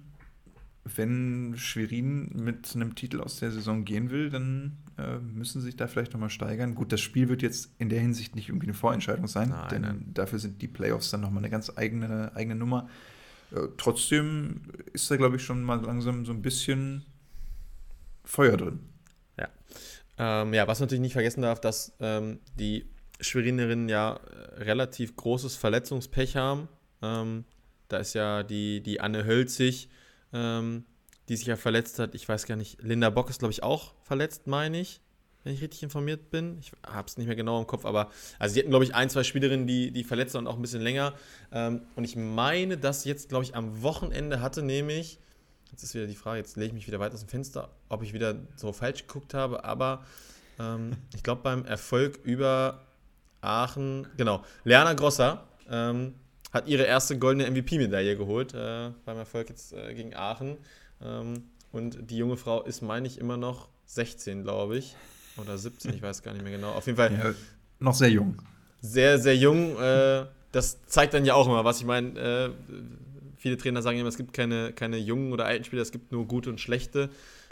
wenn Schwerin mit einem Titel aus der Saison gehen will, dann äh, müssen sich da vielleicht nochmal steigern. Gut, das Spiel wird jetzt in der Hinsicht nicht irgendwie eine Vorentscheidung sein, nein, denn nein. dafür sind die Playoffs dann nochmal eine ganz eigene, eigene Nummer. Äh, trotzdem ist da, glaube ich, schon mal langsam so ein bisschen Feuer drin. Ja. Ähm, ja, was man natürlich nicht vergessen darf, dass ähm, die Schwerinerinnen ja äh, relativ großes Verletzungspech haben. Ähm, da ist ja die, die Anne Hölzig, ähm, die sich ja verletzt hat. Ich weiß gar nicht, Linda Bock ist, glaube ich, auch verletzt, meine ich, wenn ich richtig informiert bin. Ich habe es nicht mehr genau im Kopf, aber also sie hatten, glaube ich, ein, zwei Spielerinnen, die, die verletzt und auch ein bisschen länger. Ähm, und ich meine, dass jetzt, glaube ich, am Wochenende hatte, nämlich, jetzt ist wieder die Frage, jetzt lege ich mich wieder weit aus dem Fenster, ob ich wieder so falsch geguckt habe, aber ähm, ich glaube, beim Erfolg über Aachen, genau, Lerner Grosser, ähm, hat ihre erste goldene MVP-Medaille geholt äh, beim Erfolg jetzt äh, gegen Aachen. Ähm, und die junge Frau ist, meine ich, immer noch 16, glaube ich. Oder 17, ich weiß gar nicht mehr genau. Auf jeden Fall. Ja, noch sehr jung. Sehr, sehr jung. Äh, das zeigt dann ja auch immer was. Ich meine, äh, viele Trainer sagen immer, es gibt keine, keine jungen oder alten Spieler, es gibt nur gute und schlechte.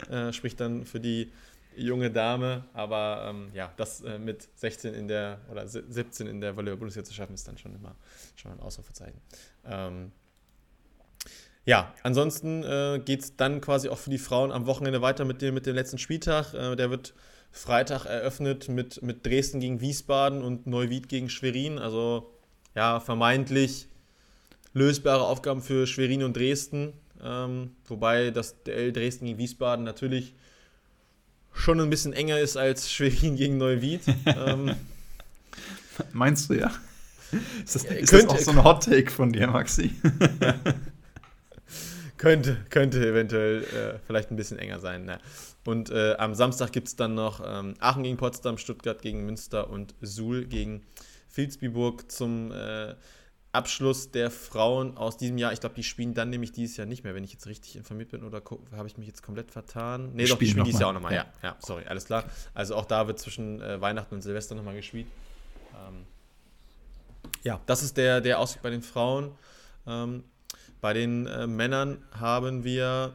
Äh, spricht dann für die junge Dame, aber ähm, ja, das äh, mit 16 in der oder 17 in der Volleyball-Bundesliga zu schaffen, ist dann schon immer schon ein Ausrufezeichen. Ähm, ja, ansonsten äh, geht es dann quasi auch für die Frauen am Wochenende weiter mit dem, mit dem letzten Spieltag. Äh, der wird Freitag eröffnet mit, mit Dresden gegen Wiesbaden und Neuwied gegen Schwerin. Also ja, vermeintlich lösbare Aufgaben für Schwerin und Dresden. Ähm, wobei das DL Dresden gegen Wiesbaden natürlich schon ein bisschen enger ist als Schwerin gegen Neuwied. ähm, Meinst du ja? Ist das, ist könnt, das auch so ein Hot Take von dir, Maxi? könnte, könnte eventuell äh, vielleicht ein bisschen enger sein. Ne? Und äh, am Samstag gibt es dann noch ähm, Aachen gegen Potsdam, Stuttgart gegen Münster und Suhl gegen Vilsbiburg zum äh, Abschluss der Frauen aus diesem Jahr. Ich glaube, die spielen dann nämlich dieses Jahr nicht mehr, wenn ich jetzt richtig informiert bin. Oder habe ich mich jetzt komplett vertan? Nee, doch, die spielen dieses Jahr auch nochmal. Ja. ja, ja, sorry, alles klar. Also auch da wird zwischen äh, Weihnachten und Silvester nochmal gespielt. Ähm, ja, das ist der, der Ausblick bei den Frauen. Ähm, bei den äh, Männern haben wir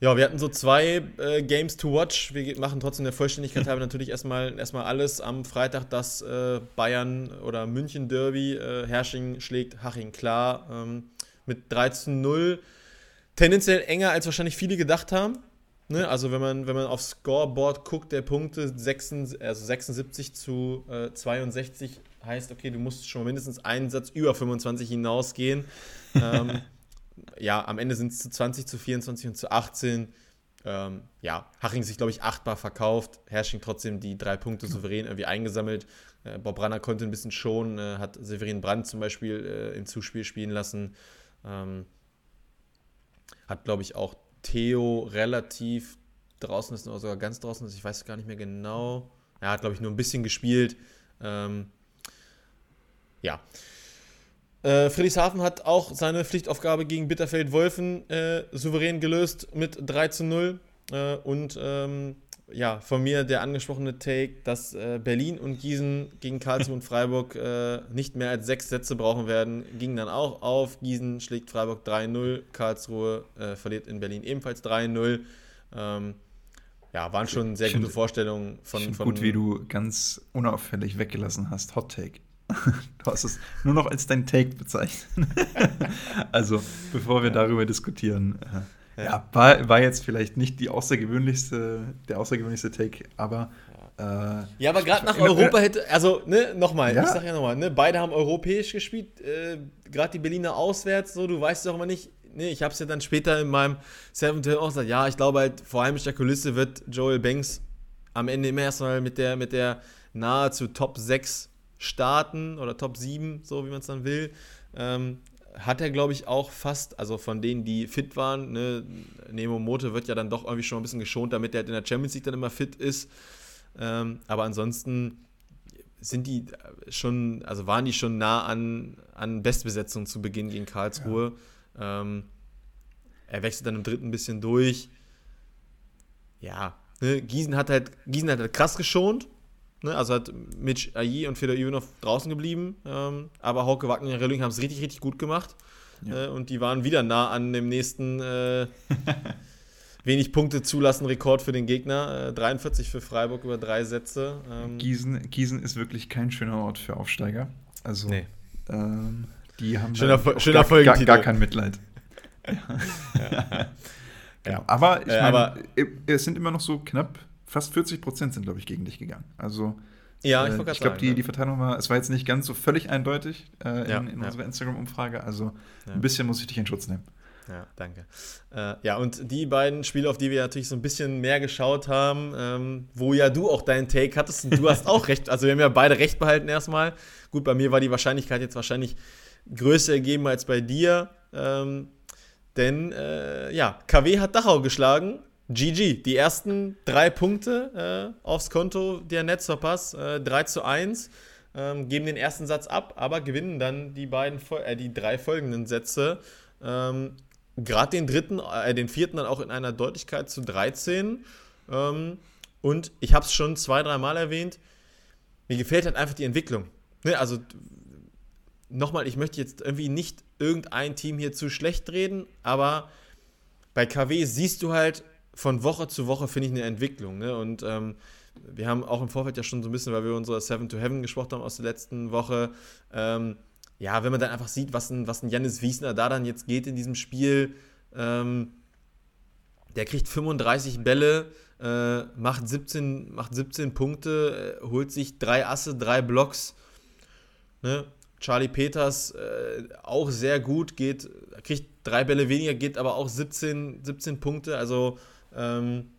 ja, wir hatten so zwei äh, Games to watch. Wir machen trotzdem der Vollständigkeit halber natürlich erstmal, erstmal alles. Am Freitag das äh, Bayern- oder München-Derby. Äh, Hersching schlägt Haching klar ähm, mit 13 0. Tendenziell enger, als wahrscheinlich viele gedacht haben. Ne? Also wenn man, wenn man aufs Scoreboard guckt, der Punkte 76, also 76 zu 62 äh, heißt, okay, du musst schon mindestens einen Satz über 25 hinausgehen. Ähm, ja, am Ende sind es zu 20, zu 24 und zu 18. Ähm, ja, Haching sich, glaube ich, achtbar verkauft. Hersching trotzdem die drei Punkte souverän irgendwie eingesammelt. Äh, Bob Branner konnte ein bisschen schonen, äh, hat Severin Brandt zum Beispiel äh, im Zuspiel spielen lassen. Ähm, hat, glaube ich, auch Theo relativ draußen ist, oder sogar ganz draußen ist. Ich weiß gar nicht mehr genau. Er hat, glaube ich, nur ein bisschen gespielt. Ähm, ja. Äh, Friedrichshafen hat auch seine Pflichtaufgabe gegen Bitterfeld-Wolfen äh, souverän gelöst mit 3 zu 0. Äh, und ähm, ja, von mir der angesprochene Take, dass äh, Berlin und Gießen gegen Karlsruhe und Freiburg äh, nicht mehr als sechs Sätze brauchen werden, ging dann auch auf. Gießen schlägt Freiburg 3-0, Karlsruhe äh, verliert in Berlin ebenfalls 3-0. Ähm, ja, waren schon sehr gute Vorstellungen von, von. Gut, wie du ganz unauffällig weggelassen hast. Hot Take. Du hast es nur noch als dein Take bezeichnet. also, bevor wir darüber diskutieren. Äh, ja, war, war, jetzt vielleicht nicht die außergewöhnlichste, der außergewöhnlichste Take, aber. Äh, ja, aber gerade nach Europa hätte, also, ne, nochmal, ja. ich sag ja nochmal, ne, beide haben europäisch gespielt, äh, gerade die Berliner auswärts, so, du weißt doch immer nicht, ne, ich hab's ja dann später in meinem Seven auch gesagt, ja, ich glaube halt, vor allem der Kulisse wird Joel Banks am Ende immer erstmal mit der, mit der nahezu Top 6 starten oder Top 7, so wie man es dann will. Ähm, hat er, glaube ich, auch fast, also von denen, die fit waren, ne, Nemo Mote wird ja dann doch irgendwie schon ein bisschen geschont, damit er halt in der Champions League dann immer fit ist. Ähm, aber ansonsten sind die schon, also waren die schon nah an, an Bestbesetzung zu Beginn gegen Karlsruhe. Ja. Ähm, er wechselt dann im dritten ein bisschen durch. Ja, ne, Gießen hat halt, Gießen hat halt krass geschont, Ne, also hat Mitch Ayi und Fedor Ivanov draußen geblieben. Ähm, aber Hauke Wagner und Relling haben es richtig, richtig gut gemacht. Ja. Äh, und die waren wieder nah an dem nächsten äh, wenig Punkte zulassen Rekord für den Gegner. Äh, 43 für Freiburg über drei Sätze. Ähm, Gießen, Gießen ist wirklich kein schöner Ort für Aufsteiger. Also nee. ähm, die haben schöner, schöner gar, gar, gar, kein Mitleid. ja. ja. Aber, ich äh, mein, aber es sind immer noch so knapp fast 40 Prozent sind, glaube ich, gegen dich gegangen. Also ja, ich, äh, ich glaube, die, die Verteilung war, es war jetzt nicht ganz so völlig eindeutig äh, ja, in, in ja. unserer Instagram-Umfrage. Also ja. ein bisschen muss ich dich in Schutz nehmen. Ja, danke. Äh, ja, und die beiden Spiele, auf die wir natürlich so ein bisschen mehr geschaut haben, ähm, wo ja du auch deinen Take hattest und du hast auch recht. Also wir haben ja beide recht behalten erstmal. Gut, bei mir war die Wahrscheinlichkeit jetzt wahrscheinlich größer ergeben als bei dir. Ähm, denn äh, ja, KW hat Dachau geschlagen GG, die ersten drei Punkte äh, aufs Konto der Netzverpass, äh, 3 zu 1, ähm, geben den ersten Satz ab, aber gewinnen dann die beiden, äh, die drei folgenden Sätze. Ähm, Gerade den dritten, äh, den vierten dann auch in einer Deutlichkeit zu 13. Ähm, und ich habe es schon zwei, dreimal erwähnt, mir gefällt halt einfach die Entwicklung. Ne, also nochmal, ich möchte jetzt irgendwie nicht irgendein Team hier zu schlecht reden, aber bei KW siehst du halt, von Woche zu Woche finde ich eine Entwicklung. Ne? Und ähm, wir haben auch im Vorfeld ja schon so ein bisschen, weil wir unsere Seven to Heaven gesprochen haben aus der letzten Woche, ähm, ja, wenn man dann einfach sieht, was ein, was ein Janis Wiesner da dann jetzt geht in diesem Spiel, ähm, der kriegt 35 Bälle, äh, macht, 17, macht 17 Punkte, äh, holt sich drei Asse, drei Blocks. Ne? Charlie Peters äh, auch sehr gut, geht, kriegt drei Bälle weniger, geht aber auch 17, 17 Punkte. Also ähm,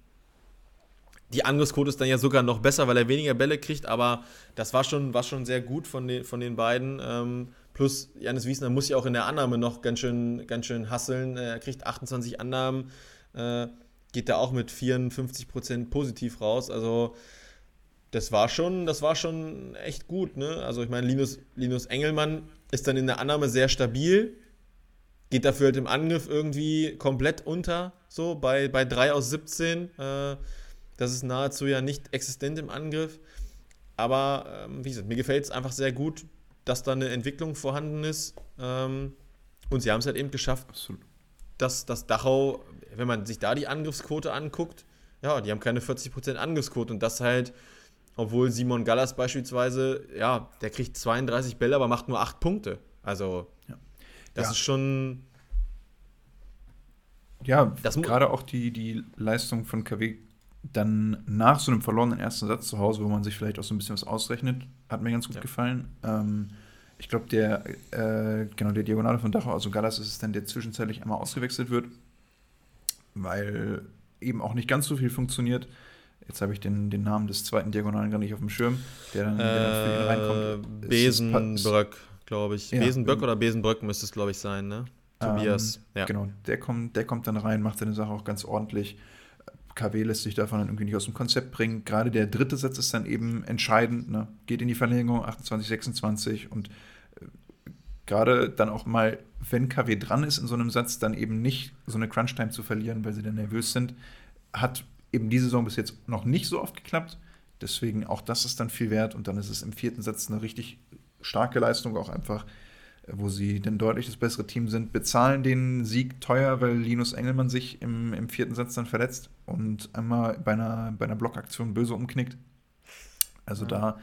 die Angriffsquote ist dann ja sogar noch besser, weil er weniger Bälle kriegt, aber das war schon, war schon sehr gut von den, von den beiden. Ähm, plus Janis Wiesner muss ja auch in der Annahme noch ganz schön, ganz schön hasseln. Er kriegt 28 Annahmen, äh, geht da auch mit 54% positiv raus. Also das war schon, das war schon echt gut. Ne? Also ich meine, Linus, Linus Engelmann ist dann in der Annahme sehr stabil, geht dafür halt im Angriff irgendwie komplett unter, so bei, bei 3 aus 17. Äh, das ist nahezu ja nicht existent im Angriff. Aber ähm, wie gesagt, mir gefällt es einfach sehr gut, dass da eine Entwicklung vorhanden ist. Ähm, und sie haben es halt eben geschafft, Absolut. dass das Dachau, wenn man sich da die Angriffsquote anguckt, ja, die haben keine 40% Angriffsquote und das halt obwohl Simon Gallas beispielsweise, ja, der kriegt 32 Bälle, aber macht nur 8 Punkte. Also, ja. das ja. ist schon. Ja, gerade auch die, die Leistung von KW dann nach so einem verlorenen ersten Satz zu Hause, wo man sich vielleicht auch so ein bisschen was ausrechnet, hat mir ganz gut ja. gefallen. Ähm, ich glaube, der, äh, genau, der Diagonale von Dachau, also Gallas ist es dann, der zwischenzeitlich einmal ausgewechselt wird, weil eben auch nicht ganz so viel funktioniert. Jetzt habe ich den, den Namen des zweiten Diagonalen gar nicht auf dem Schirm, der dann, der dann für ihn reinkommt. Äh, Besenbröck, glaube ich. Ja, Besenbröck oder Besenbröck müsste es, glaube ich, sein, ne? Tobias. Ähm, ja. Genau, der kommt, der kommt dann rein, macht seine Sache auch ganz ordentlich. KW lässt sich davon dann irgendwie nicht aus dem Konzept bringen. Gerade der dritte Satz ist dann eben entscheidend, ne? geht in die Verlängerung 28, 26 und äh, gerade dann auch mal, wenn KW dran ist in so einem Satz, dann eben nicht so eine Crunch-Time zu verlieren, weil sie dann nervös sind, hat eben diese Saison bis jetzt noch nicht so oft geklappt. Deswegen auch das ist dann viel wert. Und dann ist es im vierten Satz eine richtig starke Leistung, auch einfach, wo sie dann deutlich das bessere Team sind. Bezahlen den Sieg teuer, weil Linus Engelmann sich im, im vierten Satz dann verletzt und einmal bei einer, bei einer Blockaktion böse umknickt. Also ja. da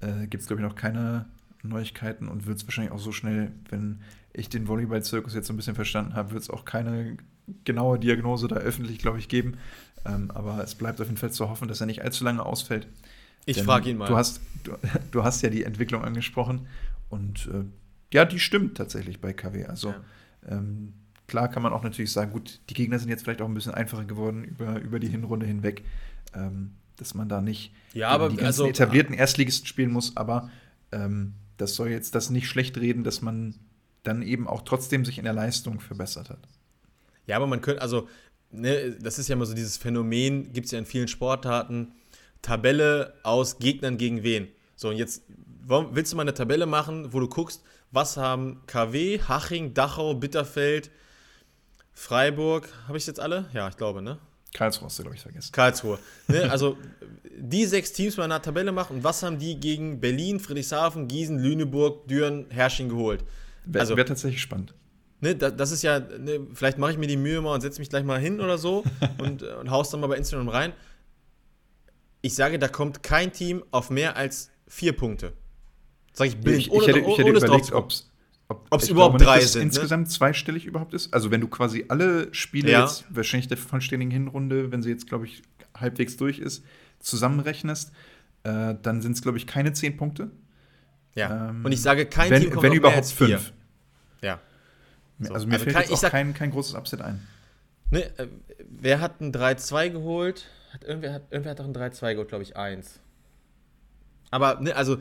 äh, gibt es, glaube ich, noch keine Neuigkeiten und wird es wahrscheinlich auch so schnell, wenn ich den Volleyball-Zirkus jetzt so ein bisschen verstanden habe, wird es auch keine genaue Diagnose da öffentlich, glaube ich, geben. Ähm, aber es bleibt auf jeden Fall zu hoffen, dass er nicht allzu lange ausfällt. Ich frage ihn mal. Du hast, du, du, hast ja die Entwicklung angesprochen und äh, ja, die stimmt tatsächlich bei KW. Also ja. ähm, klar kann man auch natürlich sagen, gut, die Gegner sind jetzt vielleicht auch ein bisschen einfacher geworden über, über die Hinrunde hinweg, ähm, dass man da nicht ja, aber die ganzen also, etablierten Erstligisten spielen muss, aber ähm, das soll jetzt das nicht schlecht reden, dass man dann eben auch trotzdem sich in der Leistung verbessert hat. Ja, aber man könnte, also ne, das ist ja immer so dieses Phänomen, gibt es ja in vielen Sportarten, Tabelle aus Gegnern gegen wen. So, und jetzt warum, willst du mal eine Tabelle machen, wo du guckst, was haben KW, Haching, Dachau, Bitterfeld, Freiburg, habe ich jetzt alle? Ja, ich glaube, ne? Karlsruhe hast du, glaube ich, vergessen. Karlsruhe. Ne? Also die sechs Teams mal in einer Tabelle machen und was haben die gegen Berlin, Friedrichshafen, Gießen, Lüneburg, Düren, Herrsching geholt? Wäre also, wär tatsächlich spannend ne, das, das ist ja, ne, vielleicht mache ich mir die Mühe mal und setze mich gleich mal hin oder so und, äh, und haust dann mal bei Instagram rein. Ich sage, da kommt kein Team auf mehr als vier Punkte. Sag ich blind, ich, ich hätte, ich hätte überlegt, ob es überhaupt drei nicht, sind. Ne? insgesamt zweistellig überhaupt ist. Also wenn du quasi alle Spiele ja. jetzt, wahrscheinlich der vollständigen Hinrunde, wenn sie jetzt, glaube ich, halbwegs durch ist, zusammenrechnest, äh, dann sind es, glaube ich, keine zehn Punkte. Ja. Ähm, und ich sage, kein wenn, Team kommt wenn überhaupt mehr als fünf. Vier. Ja. So. Also mir also fällt jetzt auch sag, kein, kein großes Upset ein. Ne, äh, wer hat ein 3-2 geholt? Hat, irgendwer, hat, irgendwer hat doch ein 3-2 geholt, glaube ich, 1. Aber, ne, also,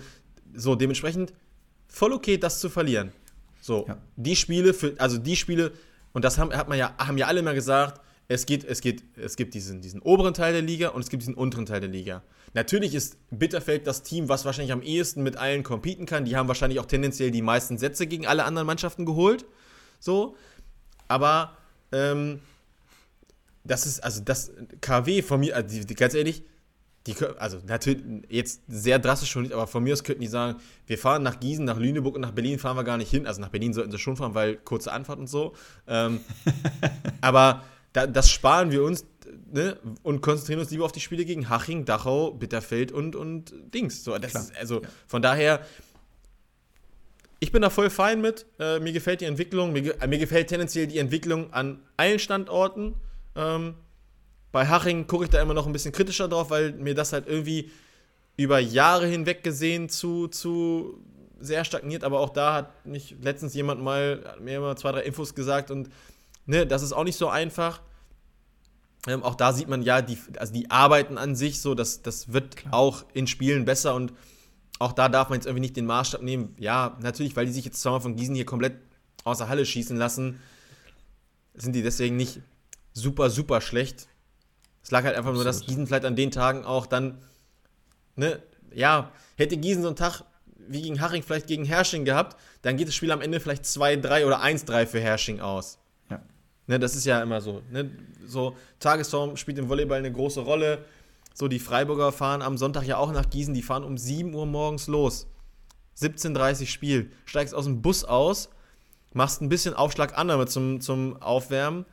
so, dementsprechend voll okay, das zu verlieren. So, ja. die Spiele, für, also die Spiele, und das haben, hat man ja, haben ja alle immer gesagt, es, geht, es, geht, es gibt diesen, diesen oberen Teil der Liga und es gibt diesen unteren Teil der Liga. Natürlich ist Bitterfeld das Team, was wahrscheinlich am ehesten mit allen competen kann. Die haben wahrscheinlich auch tendenziell die meisten Sätze gegen alle anderen Mannschaften geholt. So. Aber ähm, das ist, also das KW von mir, also ganz ehrlich, die, also natürlich jetzt sehr drastisch schon nicht, aber von mir aus könnten die sagen, wir fahren nach Gießen, nach Lüneburg und nach Berlin fahren wir gar nicht hin. Also nach Berlin sollten sie schon fahren, weil kurze Anfahrt und so. Ähm, aber da, das sparen wir uns ne, und konzentrieren uns lieber auf die Spiele gegen Haching, Dachau, Bitterfeld und, und Dings. So, ist, also ja. von daher, ich bin da voll fein mit. Äh, mir gefällt die Entwicklung. Mir, äh, mir, gefällt tendenziell die Entwicklung an allen Standorten. Ähm, bei Haching gucke ich da immer noch ein bisschen kritischer drauf, weil mir das halt irgendwie über Jahre hinweg gesehen zu, zu sehr stagniert. Aber auch da hat mich letztens jemand mal, mir immer zwei, drei Infos gesagt und ne, das ist auch nicht so einfach. Ähm, auch da sieht man ja, die, also die Arbeiten an sich, so, das, das wird Klar. auch in Spielen besser und auch da darf man jetzt irgendwie nicht den Maßstab nehmen. Ja, natürlich, weil die sich jetzt zweimal von Gießen hier komplett außer Halle schießen lassen, sind die deswegen nicht super, super schlecht. Es lag halt einfach Absolut. nur, dass Gießen vielleicht an den Tagen auch dann, ne, ja, hätte Gießen so einen Tag wie gegen Haching vielleicht gegen Hersching gehabt, dann geht das Spiel am Ende vielleicht 2-3 oder 1-3 für Hersching aus. Ja. Ne, das ist ja immer so. Ne? So, Tagesform spielt im Volleyball eine große Rolle. So, die Freiburger fahren am Sonntag ja auch nach Gießen, die fahren um 7 Uhr morgens los. 17.30 Spiel. Steigst aus dem Bus aus, machst ein bisschen Aufschlagannahme zum, zum Aufwärmen.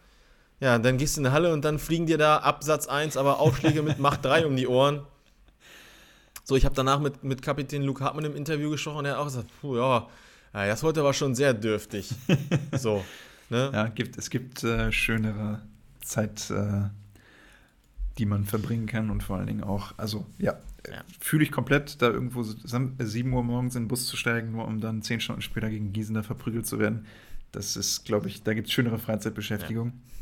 Ja, dann gehst du in die Halle und dann fliegen dir da Absatz 1, aber Aufschläge mit Macht 3 um die Ohren. So, ich habe danach mit, mit Kapitän Luke Hartmann im Interview gesprochen und er hat auch gesagt, puh, ja, das heute war schon sehr dürftig. so, ne? Ja, gibt, es gibt äh, schönere Zeit, äh, die man verbringen kann und vor allen Dingen auch, also ja, ja. fühle ich komplett, da irgendwo 7 äh, Uhr morgens in den Bus zu steigen, nur um dann 10 Stunden später gegen Gießen da verprügelt zu werden. Das ist, glaube ich, da gibt es schönere Freizeitbeschäftigung. Ja.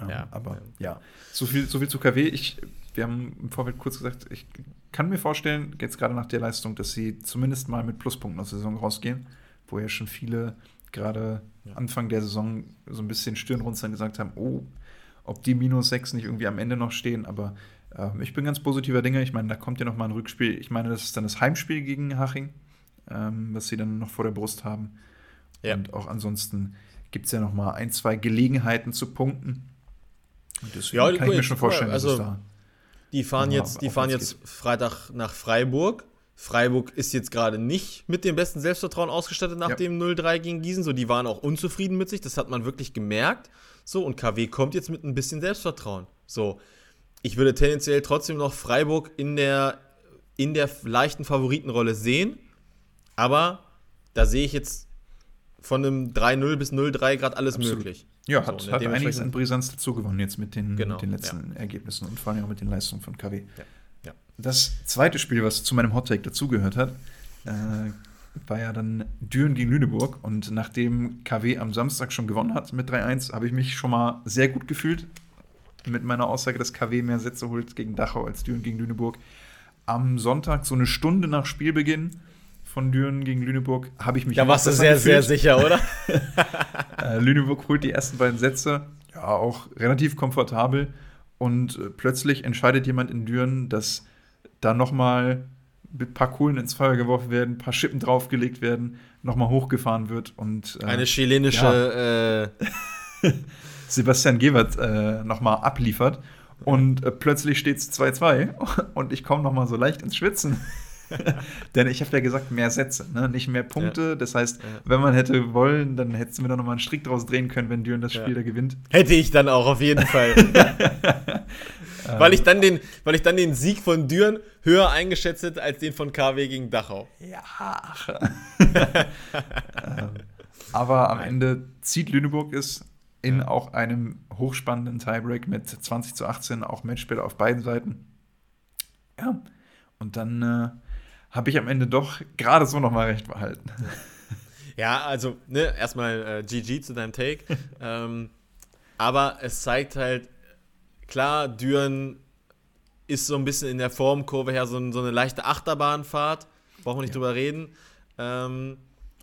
Ähm, ja. Aber ja, so viel, so viel zu KW. Ich, wir haben im Vorfeld kurz gesagt, ich kann mir vorstellen, jetzt gerade nach der Leistung, dass sie zumindest mal mit Pluspunkten aus der Saison rausgehen, wo ja schon viele gerade ja. Anfang der Saison so ein bisschen Stirnrunzeln gesagt haben, oh, ob die minus 6 nicht irgendwie am Ende noch stehen, aber äh, ich bin ganz positiver Dinge. Ich meine, da kommt ja noch mal ein Rückspiel. Ich meine, das ist dann das Heimspiel gegen Haching, ähm, was sie dann noch vor der Brust haben. Ja. Und auch ansonsten gibt es ja noch mal ein, zwei Gelegenheiten zu punkten. Deswegen ja, kann ich mir schon vorstellen, also, dass es da die fahren ja, jetzt, die fahren jetzt Freitag nach Freiburg. Freiburg ist jetzt gerade nicht mit dem besten Selbstvertrauen ausgestattet nach ja. dem 0-3 gegen Gießen. So, die waren auch unzufrieden mit sich. Das hat man wirklich gemerkt. So, und KW kommt jetzt mit ein bisschen Selbstvertrauen. So, ich würde tendenziell trotzdem noch Freiburg in der, in der leichten Favoritenrolle sehen. Aber da sehe ich jetzt von einem 3-0 bis 0-3 gerade alles Absolut. möglich. Ja, hat, so, hat einiges an Brisanz dazu gewonnen jetzt mit den, genau, mit den letzten ja. Ergebnissen und vor allem auch mit den Leistungen von KW. Ja, ja. Das zweite Spiel, was zu meinem Hottake dazugehört hat, äh, war ja dann Düren gegen Lüneburg. Und nachdem KW am Samstag schon gewonnen hat mit 3-1, habe ich mich schon mal sehr gut gefühlt mit meiner Aussage, dass KW mehr Sätze holt gegen Dachau als Düren gegen Lüneburg. Am Sonntag, so eine Stunde nach Spielbeginn, von Düren gegen Lüneburg habe ich mich. Da warst du sehr, gefühlt. sehr sicher, oder? äh, Lüneburg holt die ersten beiden Sätze, ja, auch relativ komfortabel. Und äh, plötzlich entscheidet jemand in Düren, dass da nochmal ein paar Kohlen ins Feuer geworfen werden, ein paar Schippen draufgelegt werden, nochmal hochgefahren wird und. Äh, Eine chilenische. Ja, äh, Sebastian Gewert äh, nochmal abliefert. Und äh, plötzlich steht es 2-2 und ich komme nochmal so leicht ins Schwitzen. Denn ich habe ja gesagt, mehr Sätze, ne? nicht mehr Punkte. Ja. Das heißt, ja. wenn man hätte wollen, dann hättest du mir da nochmal einen Strick draus drehen können, wenn Düren das Spiel ja. da gewinnt. Hätte ich dann auch, auf jeden Fall. weil, ich dann den, weil ich dann den Sieg von Düren höher eingeschätzt hätte als den von KW gegen Dachau. Ja. Aber am Ende zieht Lüneburg es in auch einem hochspannenden Tiebreak mit 20 zu 18, auch Matchspiel auf beiden Seiten. Ja, und dann äh, habe ich am Ende doch gerade so nochmal recht behalten. Ja, also, ne, erstmal äh, GG zu deinem Take. ähm, aber es zeigt halt, klar, Düren ist so ein bisschen in der Formkurve her so, so eine leichte Achterbahnfahrt. Brauchen wir nicht ja. drüber reden. Ähm,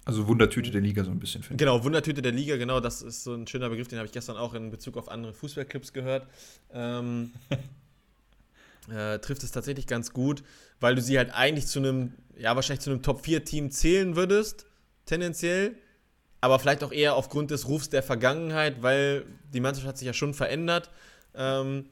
also Wundertüte der Liga so ein bisschen, finde ich. Genau, Wundertüte der Liga, genau, das ist so ein schöner Begriff, den habe ich gestern auch in Bezug auf andere Fußballclips gehört. Ähm, äh, trifft es tatsächlich ganz gut, weil du sie halt eigentlich zu einem, ja, wahrscheinlich zu einem Top-4-Team zählen würdest, tendenziell. Aber vielleicht auch eher aufgrund des Rufs der Vergangenheit, weil die Mannschaft hat sich ja schon verändert. Ähm,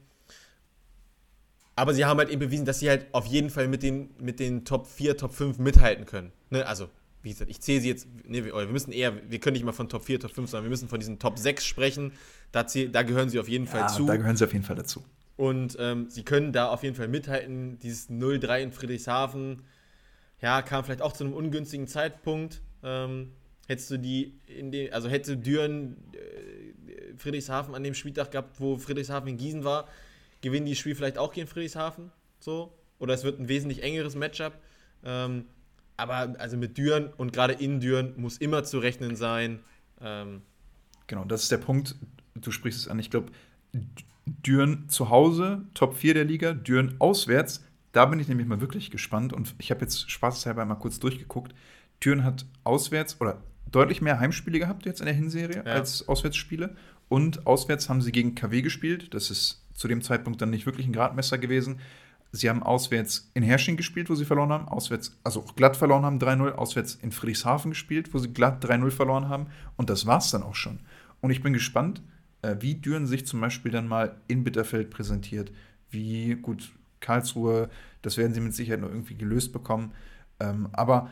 aber sie haben halt eben bewiesen, dass sie halt auf jeden Fall mit den, mit den Top 4, Top 5 mithalten können. Ne? Also, wie gesagt, ich zähle sie jetzt, nee, wir, wir, müssen eher, wir können nicht mal von Top 4, Top 5, sondern wir müssen von diesen Top 6 sprechen. Da, da gehören sie auf jeden ja, Fall zu. Da gehören sie auf jeden Fall dazu. Und ähm, sie können da auf jeden Fall mithalten. Dieses 0-3 in Friedrichshafen, ja, kam vielleicht auch zu einem ungünstigen Zeitpunkt. Ähm, hättest du die den, also hätte Düren äh, Friedrichshafen an dem Spieltag gehabt, wo Friedrichshafen in Gießen war, gewinnen die Spiel vielleicht auch gegen Friedrichshafen. So. Oder es wird ein wesentlich engeres Matchup. Ähm, aber also mit Düren und gerade in Düren muss immer zu rechnen sein. Ähm, genau, das ist der Punkt. Du sprichst es an. Ich glaube, Düren zu Hause, Top 4 der Liga, Düren auswärts, da bin ich nämlich mal wirklich gespannt und ich habe jetzt spaßeshalber mal kurz durchgeguckt. Düren hat auswärts oder deutlich mehr Heimspiele gehabt jetzt in der Hinserie ja. als Auswärtsspiele. Und auswärts haben sie gegen KW gespielt. Das ist zu dem Zeitpunkt dann nicht wirklich ein Gradmesser gewesen. Sie haben auswärts in Hersching gespielt, wo sie verloren haben. Auswärts, also glatt verloren haben 3-0. Auswärts in Friedrichshafen gespielt, wo sie glatt 3-0 verloren haben. Und das war es dann auch schon. Und ich bin gespannt, äh, wie Düren sich zum Beispiel dann mal in Bitterfeld präsentiert. Wie, gut, Karlsruhe, das werden sie mit Sicherheit noch irgendwie gelöst bekommen. Ähm, aber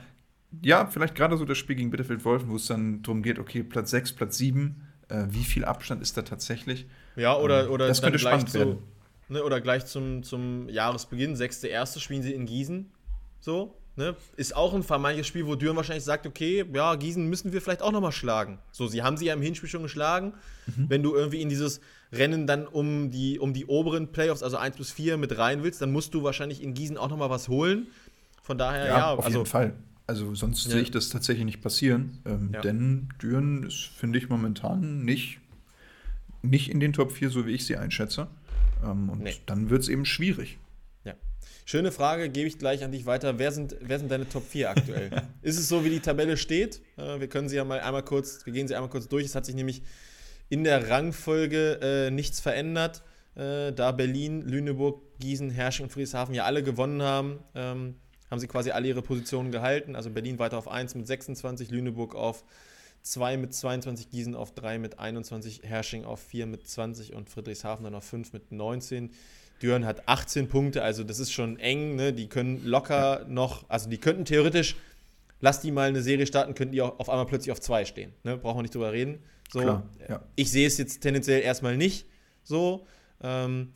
ja, vielleicht gerade so das Spiel gegen Bitterfeld-Wolfen, wo es dann darum geht, okay, Platz 6, Platz 7, äh, wie viel Abstand ist da tatsächlich? Ja, oder, ähm, oder das könnte spannend werden. Ne, oder gleich zum, zum Jahresbeginn, 6.1. spielen sie in Gießen. So, ne? Ist auch ein vermeintliches Spiel, wo Düren wahrscheinlich sagt, okay, ja, Gießen müssen wir vielleicht auch nochmal schlagen. So, sie haben sie ja im Hinspiel schon geschlagen. Mhm. Wenn du irgendwie in dieses Rennen dann um die, um die oberen Playoffs, also 1 bis 4 mit rein willst, dann musst du wahrscheinlich in Gießen auch nochmal was holen. Von daher, ja, ja auf also, jeden Fall. Also sonst ja. sehe ich das tatsächlich nicht passieren. Ähm, ja. Denn Düren ist, finde ich, momentan nicht, nicht in den Top 4, so wie ich sie einschätze. Ähm, und nee. dann wird es eben schwierig. Schöne Frage, gebe ich gleich an dich weiter. Wer sind, wer sind deine Top 4 aktuell? ist es so, wie die Tabelle steht? Äh, wir können sie ja mal einmal kurz, wir gehen sie einmal kurz durch. Es hat sich nämlich in der Rangfolge äh, nichts verändert. Äh, da Berlin, Lüneburg, Gießen, Herrsching und Friedrichshafen ja alle gewonnen haben. Ähm, haben sie quasi alle ihre Positionen gehalten. Also Berlin weiter auf 1 mit 26, Lüneburg auf 2 mit 22, Gießen auf 3 mit 21, Hersching auf 4 mit 20 und Friedrichshafen dann auf 5 mit 19. Düren hat 18 Punkte, also das ist schon eng. Ne? Die können locker noch, also die könnten theoretisch, lass die mal eine Serie starten, könnten die auch auf einmal plötzlich auf 2 stehen. Ne? Brauchen wir nicht drüber reden. So, Klar, ja. Ich sehe es jetzt tendenziell erstmal nicht so. Ähm,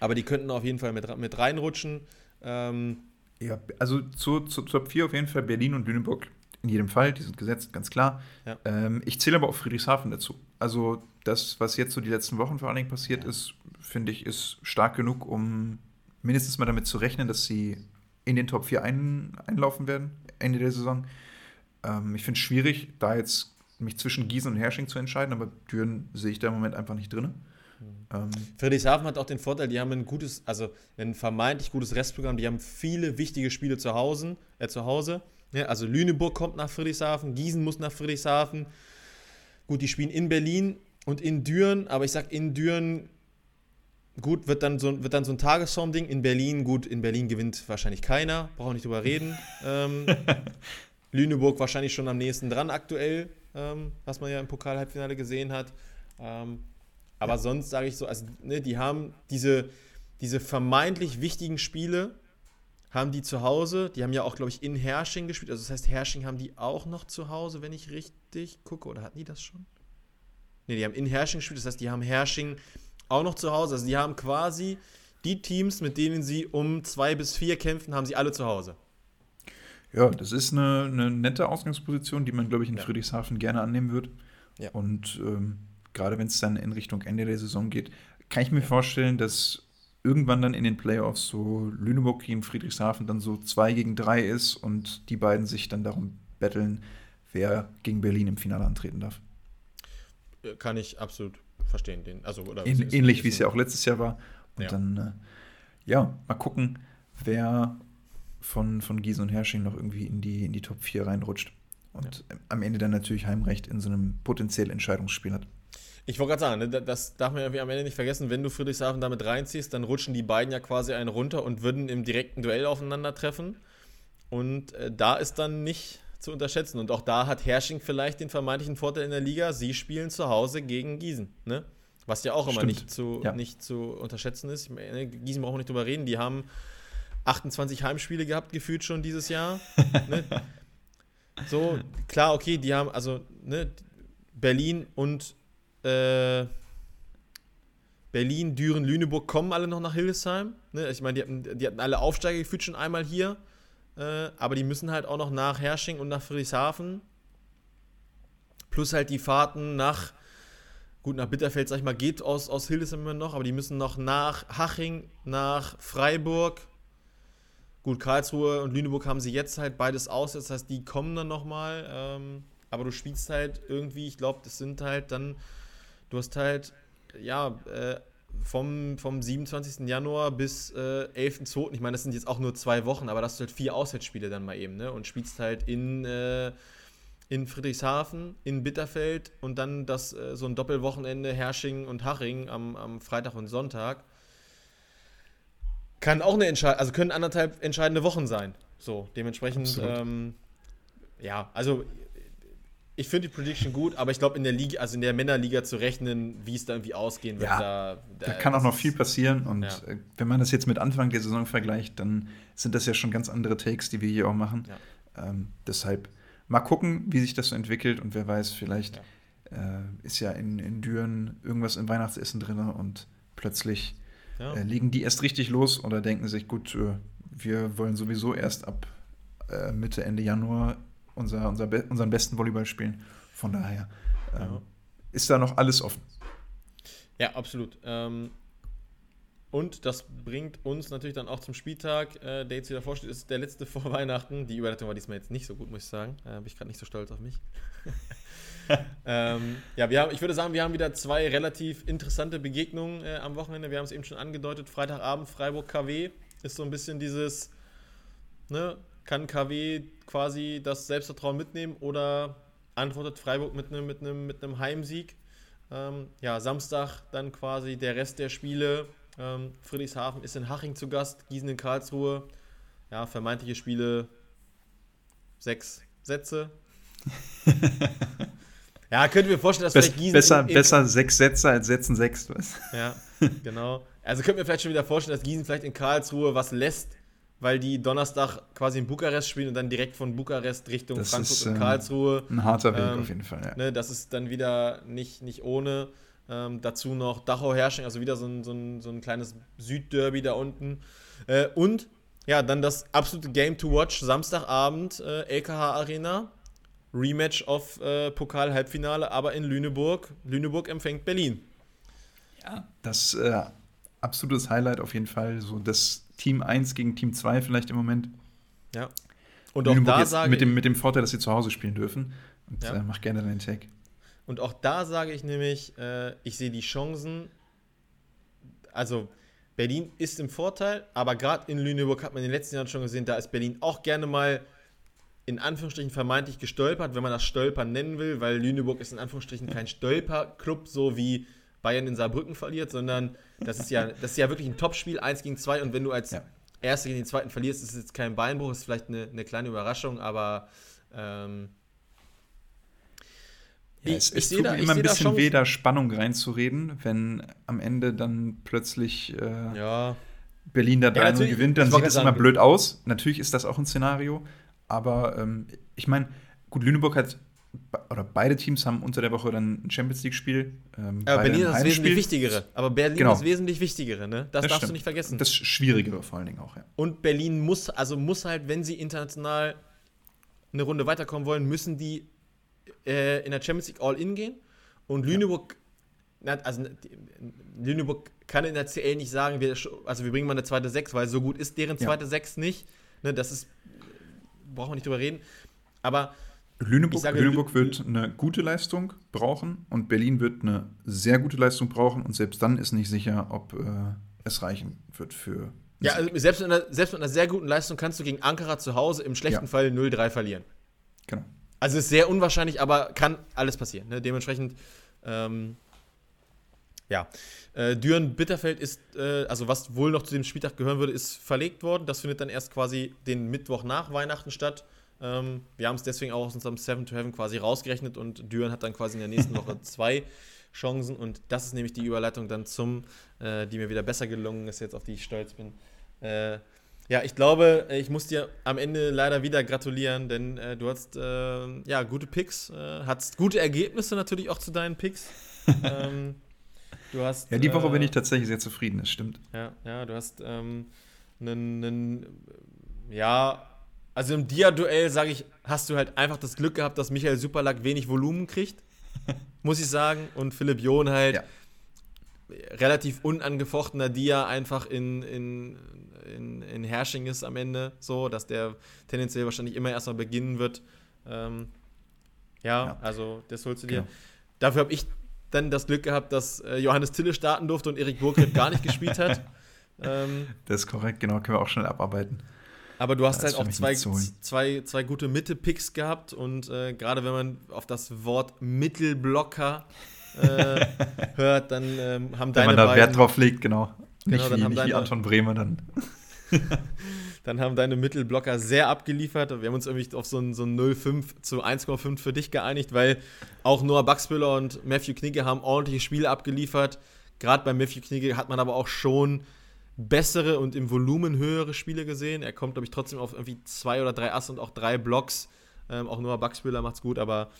aber die könnten auf jeden Fall mit, mit reinrutschen. Ähm, ja, also zu, zu Top 4 auf jeden Fall Berlin und Lüneburg. In jedem Fall, die sind gesetzt, ganz klar. Ja. Ähm, ich zähle aber auch Friedrichshafen dazu. Also das, was jetzt so die letzten Wochen vor allen Dingen passiert ja. ist, finde ich, ist stark genug, um mindestens mal damit zu rechnen, dass sie in den Top 4 ein, einlaufen werden, Ende der Saison. Ähm, ich finde es schwierig, da jetzt mich zwischen Gießen und Hersching zu entscheiden, aber Düren sehe ich da im Moment einfach nicht drin. Ähm, Friedrichshafen hat auch den Vorteil, die haben ein gutes, also ein vermeintlich gutes Restprogramm, die haben viele wichtige Spiele zu Hause. Äh, zu Hause. Ja, also Lüneburg kommt nach Friedrichshafen, Gießen muss nach Friedrichshafen. Gut, die spielen in Berlin und in Düren, aber ich sag in Düren, gut, wird dann so, wird dann so ein Tagesform-Ding. In Berlin, gut, in Berlin gewinnt wahrscheinlich keiner, brauchen nicht drüber reden. ähm, Lüneburg wahrscheinlich schon am nächsten dran aktuell, ähm, was man ja im Pokal-Halbfinale gesehen hat. Ähm, aber ja. sonst sage ich so, also ne, die haben diese, diese vermeintlich wichtigen Spiele, haben die zu Hause. Die haben ja auch, glaube ich, in Hersching gespielt. Also das heißt, Hersching haben die auch noch zu Hause, wenn ich richtig gucke. Oder hatten die das schon? Ne, die haben in Hersching gespielt. Das heißt, die haben Hersching auch noch zu Hause. Also die haben quasi die Teams, mit denen sie um zwei bis vier kämpfen, haben sie alle zu Hause. Ja, das ist eine, eine nette Ausgangsposition, die man, glaube ich, in ja. Friedrichshafen gerne annehmen wird. Ja. Und ähm, gerade wenn es dann in Richtung Ende der Saison geht, kann ich mir vorstellen, dass irgendwann dann in den Playoffs so Lüneburg gegen Friedrichshafen dann so 2 gegen 3 ist und die beiden sich dann darum betteln, wer gegen Berlin im Finale antreten darf. Äh, kann ich absolut verstehen. Den, also, oder Ähn, ähnlich wie es ja auch letztes Jahr war. Und ja. dann, äh, ja, mal gucken, wer von, von Gießen und Hersching noch irgendwie in die, in die Top 4 reinrutscht. Und ja. am Ende dann natürlich Heimrecht in so einem potenziell Entscheidungsspiel hat. Ich wollte gerade sagen, ne, das darf man ja am Ende nicht vergessen, wenn du Friedrichshafen damit reinziehst, dann rutschen die beiden ja quasi einen runter und würden im direkten Duell aufeinandertreffen. Und äh, da ist dann nicht zu unterschätzen. Und auch da hat Hersching vielleicht den vermeintlichen Vorteil in der Liga. Sie spielen zu Hause gegen Gießen. Ne? Was ja auch immer nicht zu, ja. nicht zu unterschätzen ist. Meine, Gießen brauchen wir nicht drüber reden. Die haben 28 Heimspiele gehabt, gefühlt schon dieses Jahr. ne? So, klar, okay, die haben, also ne, Berlin und äh, Berlin, Düren, Lüneburg kommen alle noch nach Hildesheim. Ne? Ich meine, die hatten, die hatten alle Aufsteiger gefühlt schon einmal hier. Äh, aber die müssen halt auch noch nach Hersching und nach Friedrichshafen. Plus halt die Fahrten nach, gut, nach Bitterfeld, sag ich mal, geht aus, aus Hildesheim immer noch, aber die müssen noch nach Haching, nach Freiburg. Gut, Karlsruhe und Lüneburg haben sie jetzt halt beides aus, das heißt, die kommen dann nochmal. Ähm, aber du spielst halt irgendwie, ich glaube, das sind halt dann Du hast halt, ja, äh, vom, vom 27. Januar bis äh, 11.2. Ich meine, das sind jetzt auch nur zwei Wochen, aber das sind halt vier Auswärtsspiele dann mal eben, ne? Und spielst halt in, äh, in Friedrichshafen, in Bitterfeld und dann das äh, so ein Doppelwochenende Hersching und Haching am, am Freitag und Sonntag. Kann auch eine Entscheidung, also können anderthalb entscheidende Wochen sein. So, dementsprechend, ähm, ja, also ich finde die Prediction gut, aber ich glaube in der Liga, also in der Männerliga zu rechnen, wie es da irgendwie ausgehen wird, Ja, da, Da kann auch noch viel passieren und Ja. äh, wenn man das jetzt mit Anfang der Saison vergleicht, dann sind das ja schon ganz andere Takes, die wir hier auch machen. Ähm, deshalb mal gucken, wie sich das so entwickelt und wer weiß, vielleicht Äh, ist ja in, in Düren irgendwas im Weihnachtsessen drin und plötzlich Ja. äh, legen die erst richtig los oder denken sich, gut, äh, wir wollen sowieso erst ab äh, Mitte, Ende Januar unser, unser be unseren besten Volleyball spielen. Von daher ähm, Ja. ist da noch alles offen. Ja, absolut. Ähm, und das bringt uns natürlich dann auch zum Spieltag, äh, der jetzt wieder vorsteht, ist der letzte vor Weihnachten. Die Überleitung war diesmal jetzt nicht so gut, muss ich sagen. Äh, bin ich gerade nicht so stolz auf mich. ähm, ja, wir haben, ich würde sagen, wir haben wieder zwei relativ interessante Begegnungen äh, am Wochenende. Wir haben es eben schon angedeutet. Freitagabend Freiburg KW ist so ein bisschen dieses, ne, kann KW quasi das Selbstvertrauen mitnehmen oder antwortet Freiburg mit einem mit einem mit einem Heimsieg? Ähm, ja, Samstag dann quasi der Rest der Spiele. Ähm, Friedrichshafen ist in Haching zu Gast, Gießen in Karlsruhe. Ja, vermeintliche Spiele, sechs Sätze. ja, könnte mir vorstellen, dass Bess, vielleicht Gießen. besser, in- in- besser sechs Sätze als Sätzen sechs. Was? Ja, genau. Also könnte mir vielleicht schon wieder vorstellen, dass Gießen vielleicht in Karlsruhe was lässt, weil die Donnerstag quasi in Bukarest spielen und dann direkt von Bukarest Richtung Das Frankfurt ist, und äh, Karlsruhe. Ein harter Weg Ähm, auf jeden Fall. Ja. Ne, das ist dann wieder nicht, nicht ohne. Ähm, dazu noch Dachau-Herrsching, also wieder so ein, so ein, so ein kleines Südderby da unten. Äh, und ja, dann das absolute Game to Watch, Samstagabend, äh, LKH Arena. Rematch auf äh, Pokal-Halbfinale, aber in Lüneburg. Lüneburg empfängt Berlin. Das äh, absolutes Highlight auf jeden Fall. So das Team 1 gegen Team 2 vielleicht im Moment. Ja. Und auch Lüneburg da jetzt sage mit dem, mit dem Vorteil, dass sie zu Hause spielen dürfen. Und Ja. äh, mach gerne deinen Take. Und auch da sage ich nämlich, äh, ich sehe die Chancen. Also, Berlin ist im Vorteil, aber gerade in Lüneburg hat man in den letzten Jahren schon gesehen, da ist Berlin auch gerne mal in Anführungsstrichen vermeintlich gestolpert, wenn man das Stolpern nennen will, weil Lüneburg ist in Anführungsstrichen kein Stolperclub, so wie Bayern in Saarbrücken verliert, sondern das ist ja, das ist ja wirklich ein Topspiel, 1 gegen 2 und wenn du als Ja. Erster gegen den Zweiten verlierst, ist es jetzt kein Beinbruch, ist vielleicht eine, eine kleine Überraschung, aber ähm, Ja, Ich- es ich es tut da- mir immer ein bisschen weh, da Spannung reinzureden, wenn am Ende dann plötzlich äh, ja. Berlin da 3-0 natürlich, gewinnt, dann sieht gerade immer blöd aus. Natürlich ist das auch ein Szenario, aber ähm, ich meine, gut, Lüneburg hat, oder beide Teams haben unter der Woche dann ein Champions League-Spiel. Ähm, Aber Berlin ist das wesentlich Wichtigere. Aber Berlin Genau. ist das wesentlich Wichtigere, ne? Das, darfst du stimmt. nicht vergessen. Das Schwierigere vor allen Dingen auch, ja. Und Berlin muss, also muss halt, wenn sie international eine Runde weiterkommen wollen, müssen die äh, in der Champions League All-In gehen. Und Lüneburg, na, also Lüneburg kann in der CL nicht sagen, wir, also wir bringen mal eine zweite Sechs, weil so gut ist deren Ja. zweite Sechs nicht. Ne, das ist, brauchen wir nicht drüber reden. Aber Lüneburg, sage, Lüneburg Lü- wird eine gute Leistung brauchen und Berlin wird eine sehr gute Leistung brauchen und selbst dann ist nicht sicher, ob äh, es reichen wird für. ja, also selbst, mit einer, selbst mit einer sehr guten Leistung kannst du gegen Ankara zu Hause im schlechten Ja. Fall 0-3 verlieren. genau. Also ist sehr unwahrscheinlich, aber kann alles passieren. Ne? Dementsprechend, ähm, ja. Äh, Düren-Bitterfeld ist, äh, also was wohl noch zu dem Spieltag gehören würde, ist verlegt worden. Das findet dann erst quasi den Mittwoch nach Weihnachten statt. Ähm, wir haben es deswegen auch aus unserem Seven to Heaven quasi rausgerechnet und Düren hat dann quasi in der nächsten Woche zwei Chancen und das ist nämlich die Überleitung dann zum, äh, die mir wieder besser gelungen ist, jetzt auf die ich stolz bin. Äh, ja, ich glaube, äh, ich muss dir am Ende leider wieder gratulieren, denn äh, du hast äh, ja gute Picks, äh, hattest gute Ergebnisse natürlich auch zu deinen Picks. ähm, du hast Ja, die Woche äh, bin ich tatsächlich sehr zufrieden, das stimmt. ja, ja, du hast ähm, einen, einen, ja, also im Dia-Duell, sage ich, hast du halt einfach das Glück gehabt, dass Michael Superlack wenig Volumen kriegt, muss ich sagen, und Philipp John halt Ja. relativ unangefochtener Dia einfach in, in, in, in Hersching ist am Ende, so, dass der tendenziell wahrscheinlich immer erstmal beginnen wird. Ähm, ja, Ja. also das holst du dir. Genau. Dafür habe ich dann das Glück gehabt, dass äh, Johannes Tille starten durfte und Erik Burkhardt gar nicht gespielt hat. Ähm, das ist korrekt, genau, können wir auch schnell abarbeiten. Aber du hast halt auch zwei, zwei, zwei gute Mitte-Picks gehabt und äh, gerade wenn man auf das Wort Mittelblocker äh, hört, dann ähm, haben deine Wenn man da beiden, Wert drauf legt, genau. genau nicht, wie, nicht deine, wie Anton Bremer dann. dann haben deine Mittelblocker sehr abgeliefert. Wir haben uns irgendwie auf so ein, so ein 0,5 zu 1,5 für dich geeinigt, weil auch Noah Baxbüller und Matthew Knigge haben ordentliche Spiele abgeliefert. Gerade bei Matthew Knigge hat man aber auch schon bessere und im Volumen höhere Spiele gesehen. Er kommt, glaube ich, trotzdem auf irgendwie zwei oder drei Ass und auch drei Blocks. Ähm, auch Noah Buckspieler macht es gut, aber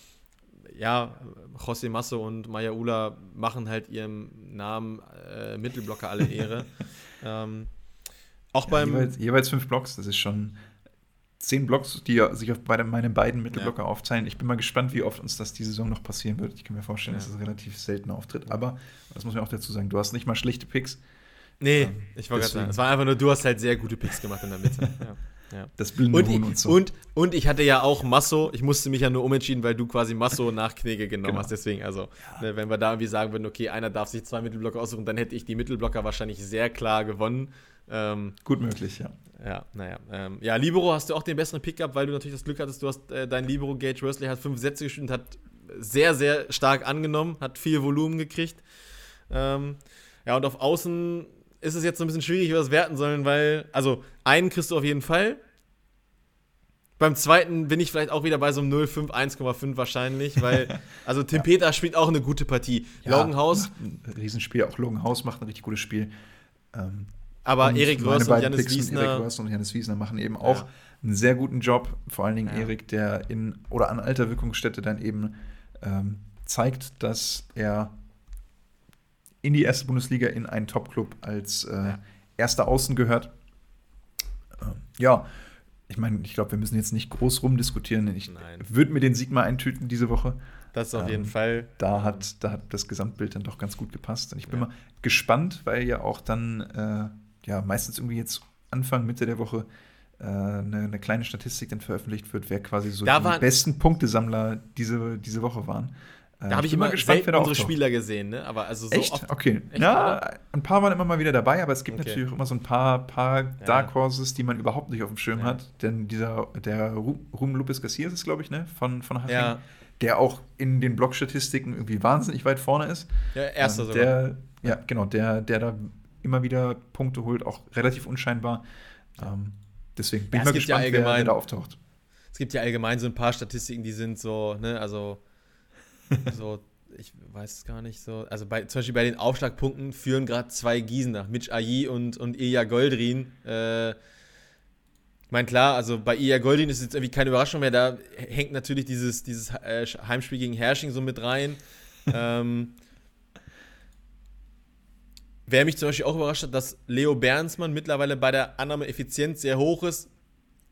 ja, José Masso und Maya Ula machen halt ihrem Namen äh, Mittelblocker alle Ehre. ähm, auch ja, beim. Jeweils, jeweils, fünf Blocks, das ist schon zehn Blocks, die sich auf beide, meine beiden Mittelblocker ja. aufteilen. Ich bin mal gespannt, wie oft uns das die Saison noch passieren wird. Ich kann mir vorstellen, ja. dass es das relativ selten auftritt. Aber, das muss man auch dazu sagen, du hast nicht mal schlechte Picks. Nee, ähm, ich wollte gerade sagen, es war einfach nur, du hast halt sehr gute Picks gemacht in der Mitte. ja. Ja. Das blinde und, und so. Und, und ich hatte ja auch Masso, ich musste mich ja nur umentschieden, weil du quasi Masso nach Knege genommen genau. hast. Deswegen, also, ja. ne, wenn wir da irgendwie sagen würden, okay, einer darf sich zwei Mittelblocker aussuchen, dann hätte ich die Mittelblocker wahrscheinlich sehr klar gewonnen. Ähm, Gut möglich, ja. Ja, naja. Ähm, ja, Libero hast du auch den besseren Pickup, weil du natürlich das Glück hattest, du hast äh, dein Libero Gage Worsley hat fünf Sätze gespielt und hat sehr, sehr stark angenommen, hat viel Volumen gekriegt. Ähm, ja, und auf Außen ist es jetzt so ein bisschen schwierig, wie wir das werten sollen, weil, also, einen kriegst du auf jeden Fall. Beim zweiten bin ich vielleicht auch wieder bei so einem 0,5, 1,5 wahrscheinlich, weil, also Tim ja. Peter spielt auch eine gute Partie. Ja. Ein Riesenspiel, auch Logan House macht ein richtig gutes Spiel. Ähm, aber und Erik Rörs und Janis Wiesner. Erik und Janis Wiesner machen eben auch ja. einen sehr guten Job. Vor allen Dingen ja. Erik, der in oder an alter Wirkungsstätte dann eben ähm, zeigt, dass er in die erste Bundesliga in einen Top-Club als äh, erster Außen gehört. Ähm, ja, ich meine, ich glaube, wir müssen jetzt nicht groß rumdiskutieren. Ich würde mir den Sieg mal eintüten diese Woche. Das auf ähm, jeden Fall. Da hat, da hat das Gesamtbild dann doch ganz gut gepasst. Und ich bin ja. mal gespannt, weil ja auch dann, äh, ja, meistens irgendwie jetzt Anfang, Mitte der Woche äh, eine, eine, kleine Statistik dann veröffentlicht wird, wer quasi so da die besten Punktesammler diese, diese Woche waren. Äh, da habe ich, immer gespannt, wer unsere Spieler gesehen, ne? Aber also so echt? Oft, okay. Echt, ja, oder? ein paar waren immer mal wieder dabei, aber es gibt okay. natürlich auch immer so ein paar, paar Dark Horses, die man überhaupt nicht auf dem Schirm ja. hat. Denn dieser, der Ruben Lupus Garcia ist glaube ich, ne? Von, von Haching, ja. der auch in den Blog-Statistiken irgendwie wahnsinnig weit vorne ist. Ja, erster ähm, sogar. Der, ja, genau, der, der da immer wieder Punkte holt, auch relativ unscheinbar. Ähm, deswegen bin ich mal gespannt, wer, wer da auftaucht. Es gibt ja allgemein so ein paar Statistiken, die sind so, ne, also so, ich weiß es gar nicht so. Also bei, zum Beispiel bei den Aufschlagpunkten führen gerade zwei Gießener, Mitch Ayi und, und Ilya Goldrin. Äh, ich meine, klar, also bei Ilya Goldrin ist jetzt irgendwie keine Überraschung mehr. Da hängt natürlich dieses, dieses äh, Heimspiel gegen Hersching so mit rein. ähm, Wer mich zum Beispiel auch überrascht hat, dass Leo Bernsmann mittlerweile bei der Annahmeeffizienz sehr hoch ist.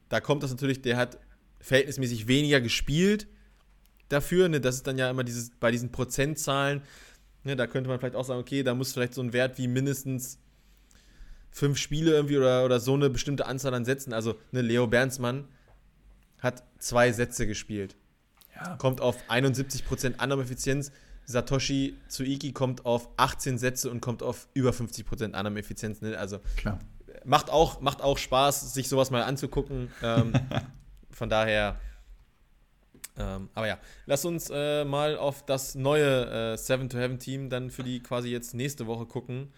Da kommt das natürlich, der hat verhältnismäßig weniger gespielt dafür. Ne? Das ist dann ja immer dieses, bei diesen Prozentzahlen, ne? da könnte man vielleicht auch sagen, okay, da muss vielleicht so ein Wert wie mindestens fünf Spiele irgendwie oder, oder so eine bestimmte Anzahl an Sätzen. Also ne, Leo Bernsmann hat zwei Sätze gespielt. Ja. Kommt auf 71% Annahmeeffizienz. Satoshi Tsuiki kommt auf 18 Sätze und kommt auf über 50% Annahmeeffizienz. Ne? Also Klar. Macht, auch, macht auch Spaß, sich sowas mal anzugucken. Ähm, von daher ähm, aber ja, lass uns äh, mal auf das neue äh, Seven to Heaven Team dann für die quasi jetzt nächste Woche gucken.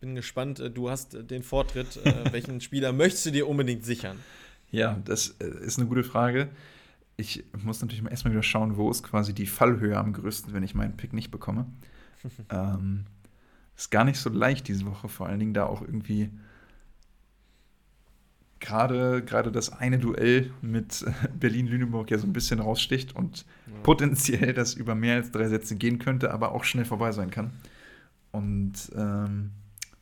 Bin gespannt, äh, du hast den Vortritt. Äh, welchen Spieler möchtest du dir unbedingt sichern? Ja, das äh, ist eine gute Frage. Ich muss natürlich erstmal wieder schauen, wo ist quasi die Fallhöhe am größten, wenn ich meinen Pick nicht bekomme. ähm, ist gar nicht so leicht diese Woche, vor allen Dingen da auch irgendwie gerade gerade das eine Duell mit Berlin-Lüneburg ja so ein bisschen raussticht und ja. potenziell das über mehr als drei Sätze gehen könnte, aber auch schnell vorbei sein kann. Und ähm,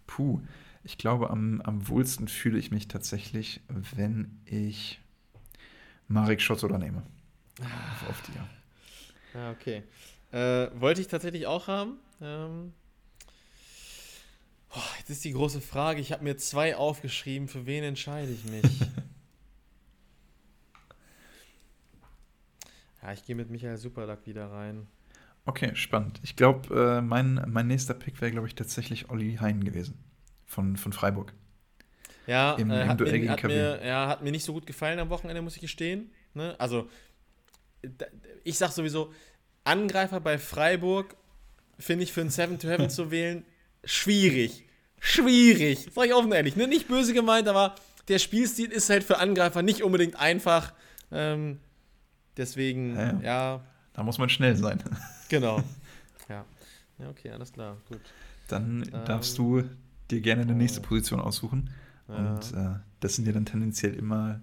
puh, ich glaube, am, am wohlsten fühle ich mich tatsächlich, wenn ich Marek Schotzola nehme. Auf, auf die. Ja, ah, okay. Äh, wollte ich tatsächlich auch haben. Ähm, Oh, jetzt ist die große Frage. Ich habe mir zwei aufgeschrieben. Für wen entscheide ich mich? ja, ich gehe mit Michael Superlack wieder rein. Okay, spannend. Ich glaube, äh, mein, mein nächster Pick wäre, glaube ich, tatsächlich Olli Hein gewesen. Von, von Freiburg. Ja, Im, äh, im hat, mir, hat, mir, ja, hat mir nicht so gut gefallen am Wochenende, muss ich gestehen. Ne? Also, ich sag sowieso, Angreifer bei Freiburg finde ich für ein Seven to Heaven zu wählen schwierig. Schwierig. Sag ich offen ehrlich. Ne? Nicht böse gemeint, aber der Spielstil ist halt für Angreifer nicht unbedingt einfach. Ähm, deswegen, ja, ja. Da muss man schnell sein. Genau. Ja. Ja, okay, alles klar. Gut. Dann ähm, darfst du dir gerne eine nächste Position aussuchen. Ja. Und äh, das sind ja dann tendenziell immer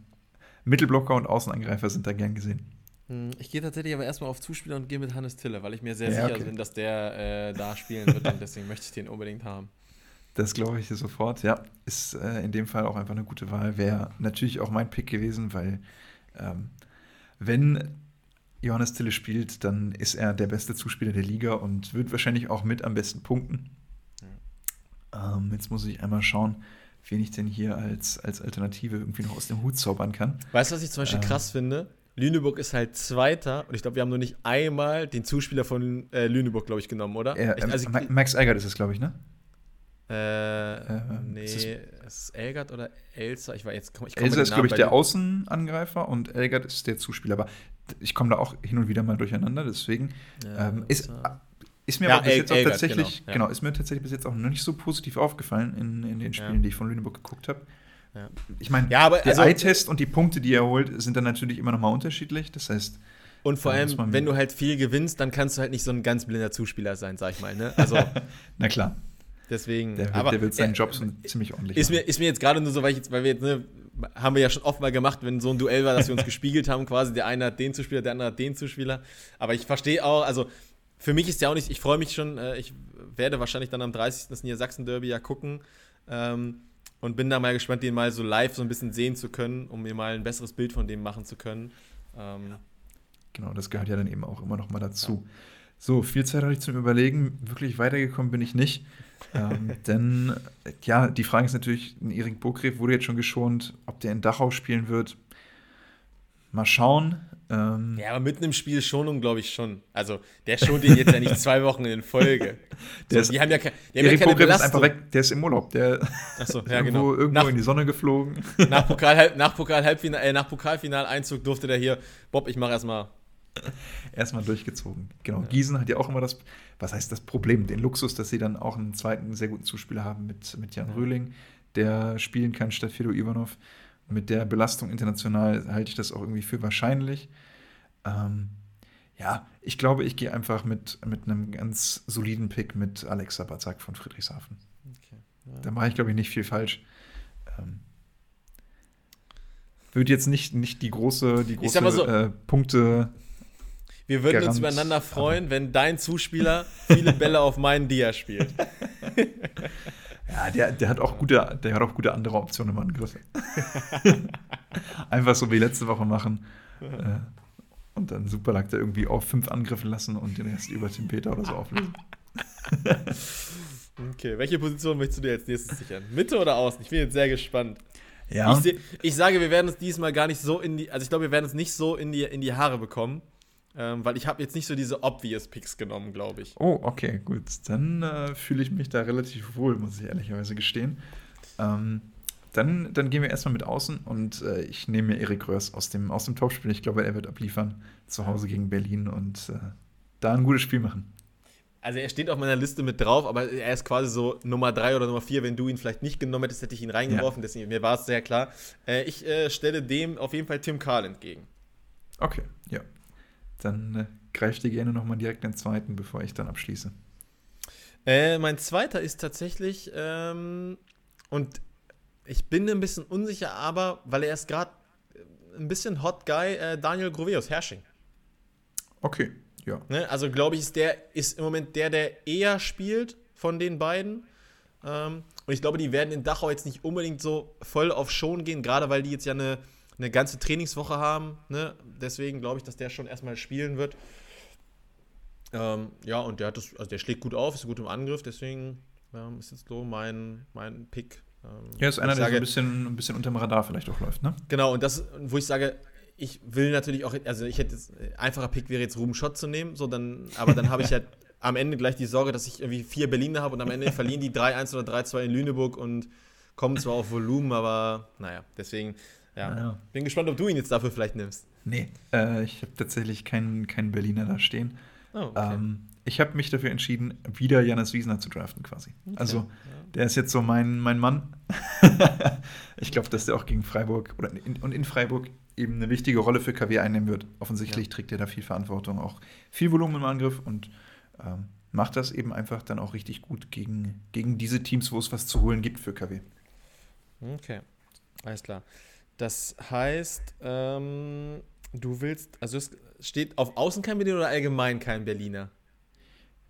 Mittelblocker und Außenangreifer sind da gern gesehen. Hm, ich gehe tatsächlich aber erstmal auf Zuspieler und gehe mit Hannes Tille, weil ich mir sehr ja, sicher okay. bin, dass der äh, da spielen wird und deswegen möchte ich den unbedingt haben. Das glaube ich sofort, ja. Ist äh, in dem Fall auch einfach eine gute Wahl. Wäre natürlich auch mein Pick gewesen, weil ähm, wenn Johannes Tille spielt, dann ist er der beste Zuspieler der Liga und wird wahrscheinlich auch mit am besten punkten. Ja. Ähm, jetzt muss ich einmal schauen, wen ich denn hier als, als Alternative irgendwie noch aus dem Hut zaubern kann. Weißt du, was ich zum Beispiel ähm, krass finde? Lüneburg ist halt Zweiter und ich glaube, wir haben nur nicht einmal den Zuspieler von äh, Lüneburg, glaube ich, genommen, oder? Ja, ich, also, Max Eigert ist es, glaube ich, ne? Äh, äh, nee, ist es ist Elgert oder Elsa? Ich war jetzt, ich Elsa ist, glaube ich, der Außenangreifer und Elgert ist der Zuspieler. Aber ich komme da auch hin und wieder mal durcheinander, deswegen ja, ähm, ist, ist, mir ja, aber bis jetzt auch Elgert, tatsächlich, genau, ja. genau, ist mir tatsächlich bis jetzt auch noch nicht so positiv aufgefallen in, in den Spielen, die ich von Lüneburg geguckt habe. Ich meine, der also, Eye-Test und die Punkte, die er holt, sind dann natürlich immer noch mal unterschiedlich. Das heißt, und vor allem, wenn du halt viel gewinnst, dann kannst du halt nicht so ein ganz blinder Zuspieler sein, sag ich mal. Ne? Also, Na klar. Deswegen. Der, aber, der will seinen Job äh, ziemlich ordentlich ist mir, ist mir jetzt gerade nur so, weil, ich jetzt, weil wir jetzt, ne, haben wir ja schon oft mal gemacht, wenn so ein Duell war, dass wir uns gespiegelt haben, quasi der eine hat den Zuspieler, der andere hat den Zuspieler. Aber ich verstehe auch, also für mich ist ja auch nicht, ich freue mich schon, äh, ich werde wahrscheinlich dann am 30. das Niedersachsen-Derby ja gucken. Ähm, und bin da mal gespannt, den mal so live so ein bisschen sehen zu können, um mir mal ein besseres Bild von dem machen zu können. Ähm, genau, das gehört ja dann eben auch immer noch mal dazu. Ja. So, viel Zeit hatte ich zum Überlegen. Wirklich weitergekommen bin ich nicht. ähm, denn, ja, die Frage ist natürlich, Erik Burgreff wurde jetzt schon geschont, ob der in Dachau spielen wird. Mal schauen. Ähm, ja, aber mitten im Spiel Schonung, glaube ich schon. Also, der schont ihn jetzt ja nicht zwei Wochen in Folge. So, ist, die haben ja, ke die haben ja keine Belastung. ist einfach weg, der ist im Urlaub. Der so, ja, irgendwo, genau. irgendwo nach, in die Sonne geflogen. Nach, Pokal, nach, Pokal äh, nach Pokalfinaleinzug durfte der hier, Bob, ich mache erstmal. Erstmal durchgezogen. Genau. Ja. Gießen hat ja auch immer das, was heißt das Problem, den Luxus, dass sie dann auch einen zweiten sehr guten Zuspieler haben mit, mit Jan Röhling, der spielen kann statt Fedor Ivanov mit der Belastung international halte ich das auch irgendwie für wahrscheinlich. Ähm, ja, ich glaube, ich gehe einfach mit, mit einem ganz soliden Pick mit Alexa Bazak von Friedrichshafen. Okay, ja. Da mache ich, glaube ich, nicht viel falsch. Ähm, würde jetzt nicht, nicht die große, die große so, äh, Punkte. Wir würden uns übereinander freuen, wenn dein Zuspieler viele Bälle auf meinen Dia spielt. Ja, der, der, hat auch gute, der hat auch gute andere Optionen im Angriff. Einfach so wie letzte Woche machen. Äh, und dann Superlack da irgendwie auf fünf Angriffe lassen und den Rest über Tim Peter oder so auflösen. okay, welche Position möchtest du dir als nächstes sichern? Mitte oder außen? Ich bin jetzt sehr gespannt. Ja. Ich, ich, sage, wir werden es diesmal gar nicht so in die, also ich glaube, wir werden es nicht so in die, in die Haare bekommen. Ähm, weil ich habe jetzt nicht so diese obvious Picks genommen, glaube ich. Oh, okay, gut. Dann äh, fühle ich mich da relativ wohl, muss ich ehrlicherweise gestehen. Ähm, dann, dann gehen wir erstmal mit außen und äh, ich nehme mir Erik Röhrs aus dem, aus dem Topspiel. Ich glaube, er wird abliefern zu Hause gegen Berlin und äh, da ein gutes Spiel machen. Also er steht auf meiner Liste mit drauf, aber er ist quasi so Nummer 3 oder Nummer 4. Wenn du ihn vielleicht nicht genommen hättest, hätte ich ihn reingeworfen. Ja. Deswegen, mir war es sehr klar. Äh, ich äh, stelle dem auf jeden Fall Tim Karl entgegen. Okay. Dann äh, greif dir gerne nochmal direkt den zweiten, bevor ich dann abschließe. Äh, mein zweiter ist tatsächlich, ähm, und ich bin ein bisschen unsicher, aber weil er ist gerade ein bisschen Hot Guy, äh, Daniel Groveus, Hersching. Okay, ja. Ne? Also glaube ich, ist der ist im Moment der, der eher spielt von den beiden. Ähm, und ich glaube, die werden in Dachau jetzt nicht unbedingt so voll auf Schon gehen, gerade weil die jetzt ja eine eine ganze Trainingswoche haben. Ne? Deswegen glaube ich, dass der schon erstmal spielen wird. Ähm, ja, und der hat das, also der schlägt gut auf, ist gut im Angriff, deswegen ähm, ist jetzt so mein, mein Pick. Ähm, ja, ist einer, der so ein bisschen, ein bisschen unterm Radar vielleicht auch läuft, ne? Genau, und das, wo ich sage, ich will natürlich auch, also ich hätte jetzt, einfacher Pick wäre jetzt Ruben Schott zu nehmen, so dann, aber dann habe ich halt am Ende gleich die Sorge, dass ich irgendwie vier Berliner habe und am Ende verlieren die 3-1 oder 3-2 in Lüneburg und kommen zwar auf Volumen, aber naja, deswegen, ja. Ja. Bin gespannt, ob du ihn jetzt dafür vielleicht nimmst. Nee, äh, ich habe tatsächlich keinen, keinen Berliner da stehen. Oh, okay. Ähm, ich habe mich dafür entschieden, wieder Janis Wiesner zu draften quasi. Okay, Also der ist jetzt so mein, mein Mann. ich glaube, dass der auch gegen Freiburg oder in, und in Freiburg eben eine wichtige Rolle für KW einnehmen wird. Offensichtlich Ja. trägt er da viel Verantwortung, auch viel Volumen im Angriff und ähm, macht das eben einfach dann auch richtig gut gegen, gegen diese Teams, wo es was zu holen gibt für KW. Okay, alles klar. Das heißt, ähm, du willst, also es steht auf Außen kein Berliner oder allgemein kein Berliner?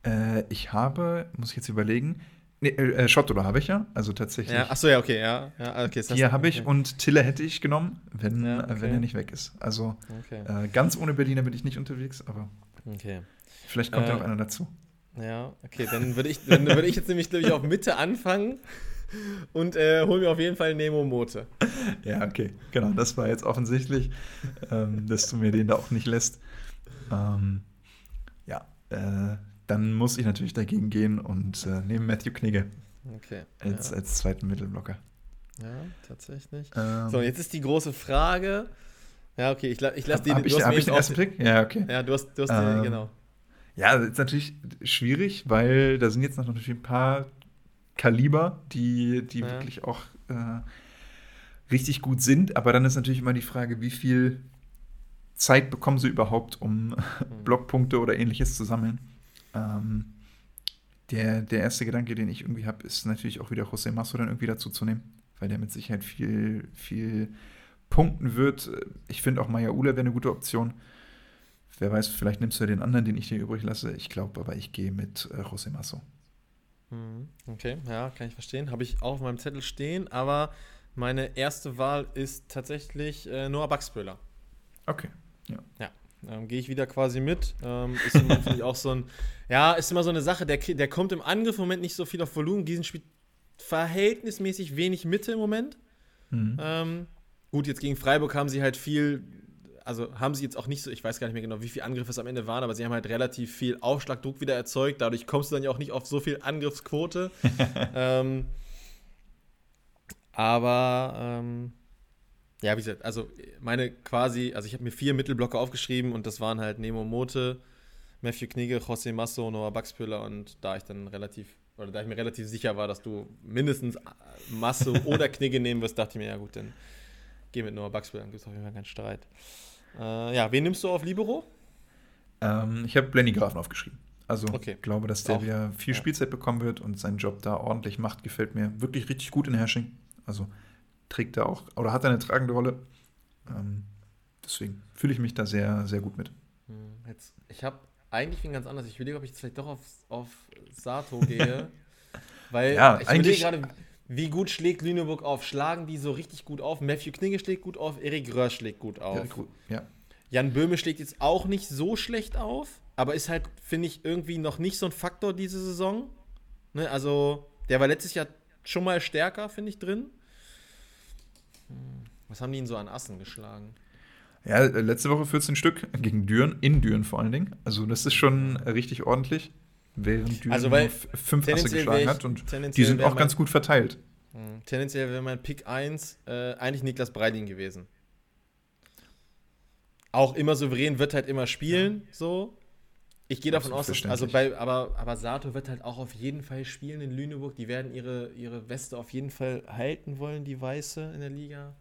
Äh, ich habe, muss ich jetzt überlegen, nee, äh, Schottola habe ich ja, also tatsächlich. Ja, achso, ja, okay, ja. ja okay, das heißt- Hier habe ich okay. und Tille hätte ich genommen, wenn, Ja, äh, okay. wenn er nicht weg ist. Also Okay, äh, ganz ohne Berliner bin ich nicht unterwegs, aber okay. vielleicht kommt ja Äh, noch einer dazu. Ja, okay, dann würde ich, dann würde ich jetzt nämlich, glaube ich, auf Mitte anfangen und äh, hol mir auf jeden Fall Nemo Mote. Ja, okay, genau, das war jetzt offensichtlich, ähm, dass du mir den da auch nicht lässt. Ähm, ja, äh, dann muss ich natürlich dagegen gehen und äh, nehme Matthew Knigge Okay. als, ja, als zweiten Mittelblocker. ja, tatsächlich. Ähm, So, jetzt ist die große Frage. Ja, okay, ich, ich lasse die. hab du ich, hast hab ich den ersten Pick? Ja, okay. Ja, du hast, du hast Ähm, den, genau. Ja, das ist natürlich schwierig, weil da sind jetzt noch natürlich ein paar Kaliber, die, die Ja. wirklich auch äh, richtig gut sind. Aber dann ist natürlich immer die Frage, wie viel Zeit bekommen sie überhaupt, um Hm. Blockpunkte oder ähnliches zu sammeln. Ähm, der, der erste Gedanke, den ich irgendwie habe, ist natürlich auch wieder José Masso dann irgendwie dazu zu nehmen, weil der mit Sicherheit viel, viel punkten wird. Ich finde auch Maya Ula wäre eine gute Option. Wer weiß, vielleicht nimmst du ja den anderen, den ich dir übrig lasse. Ich glaube aber, ich gehe mit äh, José Masso. Mhm, Okay, ja, kann ich verstehen. Habe ich auch auf meinem Zettel stehen, aber meine erste Wahl ist tatsächlich äh, Noah Baxböhler. Okay. Ähm, Gehe ich wieder quasi mit. Ähm, ist immer finde ich auch so ein, ja, ist immer so eine Sache, der, der kommt im Angriff im Moment nicht so viel auf Volumen. Gießen spielt verhältnismäßig wenig Mitte im Moment. Mhm. Ähm, gut, jetzt gegen Freiburg haben sie halt viel, also haben sie jetzt auch nicht so, ich weiß gar nicht mehr genau, wie viele Angriffe es am Ende waren, aber sie haben halt relativ viel Aufschlagdruck wieder erzeugt. Dadurch kommst du dann ja auch nicht auf so viel Angriffsquote. ähm, aber ähm, ja, wie gesagt, also meine quasi, also ich habe mir vier Mittelblocke aufgeschrieben und das waren halt Nemo Mote, Matthew Knigge, José Masso, Noah Baxpüller und da ich dann relativ, oder da ich mir relativ sicher war, dass du mindestens Masso oder Knigge nehmen wirst, dachte ich mir, ja gut, dann geh mit Noah Baxpüller, dann gibt es auf jeden Fall keinen Streit. Äh, ja, wen nimmst du auf Libero? Ähm, ich habe Blenny Grafen aufgeschrieben. Also Okay. glaube, dass der Auch- wieder viel ja. Spielzeit bekommen wird und seinen Job da ordentlich macht, gefällt mir wirklich richtig gut in Hersching. Also trägt er auch, oder hat er eine tragende Rolle. Ähm, deswegen fühle ich mich da sehr, sehr gut mit. Hm, Jetzt, ich habe eigentlich wen ganz anders. Ich überlege, ob ich jetzt vielleicht doch auf, auf Sato gehe. weil Ja, ich eigentlich- überlege gerade, wie gut schlägt Lüneburg auf? Schlagen die so richtig gut auf? Matthew Knigge schlägt gut auf, Erik Röhr schlägt gut auf. Ja, gut. ja. Jan Böhme schlägt jetzt auch nicht so schlecht auf, aber ist halt, finde ich, irgendwie noch nicht so ein Faktor diese Saison. Ne, also, der war letztes Jahr schon mal stärker, finde ich, drin. Hm, Was haben die ihn so an Assen geschlagen? Ja, letzte Woche 14 Stück gegen Düren, in Düren vor allen Dingen. Also das ist schon richtig ordentlich, während Düren Also, weil fünf Asse geschlagen ich- hat und die sind auch mein- ganz gut verteilt. Hm, Tendenziell wäre mein Pick 1 äh, eigentlich Niklas Breiding gewesen. Auch immer souverän, wird halt immer spielen, so. Ich gehe davon aus, dass, also bei, aber, aber Sato wird halt auch auf jeden Fall spielen in Lüneburg. Die werden ihre, ihre Weste auf jeden Fall halten wollen, die weiße in der Liga.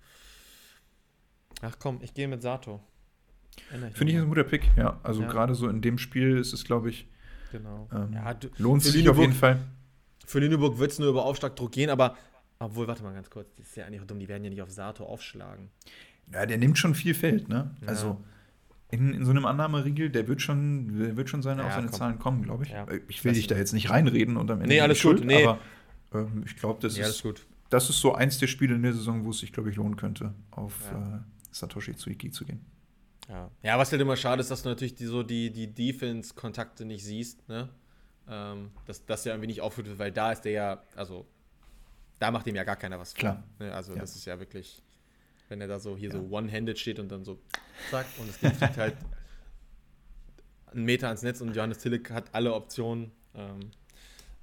Ach komm, ich gehe mit Sato. Finde ich ein guter Pick, ja. Also Ja. gerade so in dem Spiel ist es, glaube ich, Genau. ähm, ja, du, lohnt sich auf Lüneburg- jeden Fall. für Lüneburg wird es nur über Aufschlagdruck gehen, aber obwohl, warte mal ganz kurz, das ist ja eigentlich auch dumm, die werden ja nicht auf Sato aufschlagen. Ja, der nimmt schon viel Feld, ne? Ja. Also in, in so einem Annahmeriegel, der wird schon, der wird schon seine, Ja, auf seine komm. Zahlen kommen, glaube ich. Ja. Äh, Ich will dich da jetzt nicht reinreden und am Ende Nee, alles ich gut, schuld, nee. aber ähm, ich glaube, das, alles ist, gut. das ist so eins der Spiele in der Saison, wo es sich, glaube ich, lohnen könnte, auf äh, Satoshi Tsuiki zu gehen. Ja. ja, was halt immer schade ist, dass du natürlich die, so die, die Defense-Kontakte nicht siehst, ne? Ähm, dass das ja irgendwie nicht aufgeführt wird, weil da ist der ja, also da macht ihm ja gar keiner was vor. Klar. Ne? Also Ja. das ist ja wirklich. wenn er da so hier ja. so one-handed steht und dann so zack und es fliegt halt einen Meter ans Netz und Johannes Tillich hat alle Optionen. Ähm,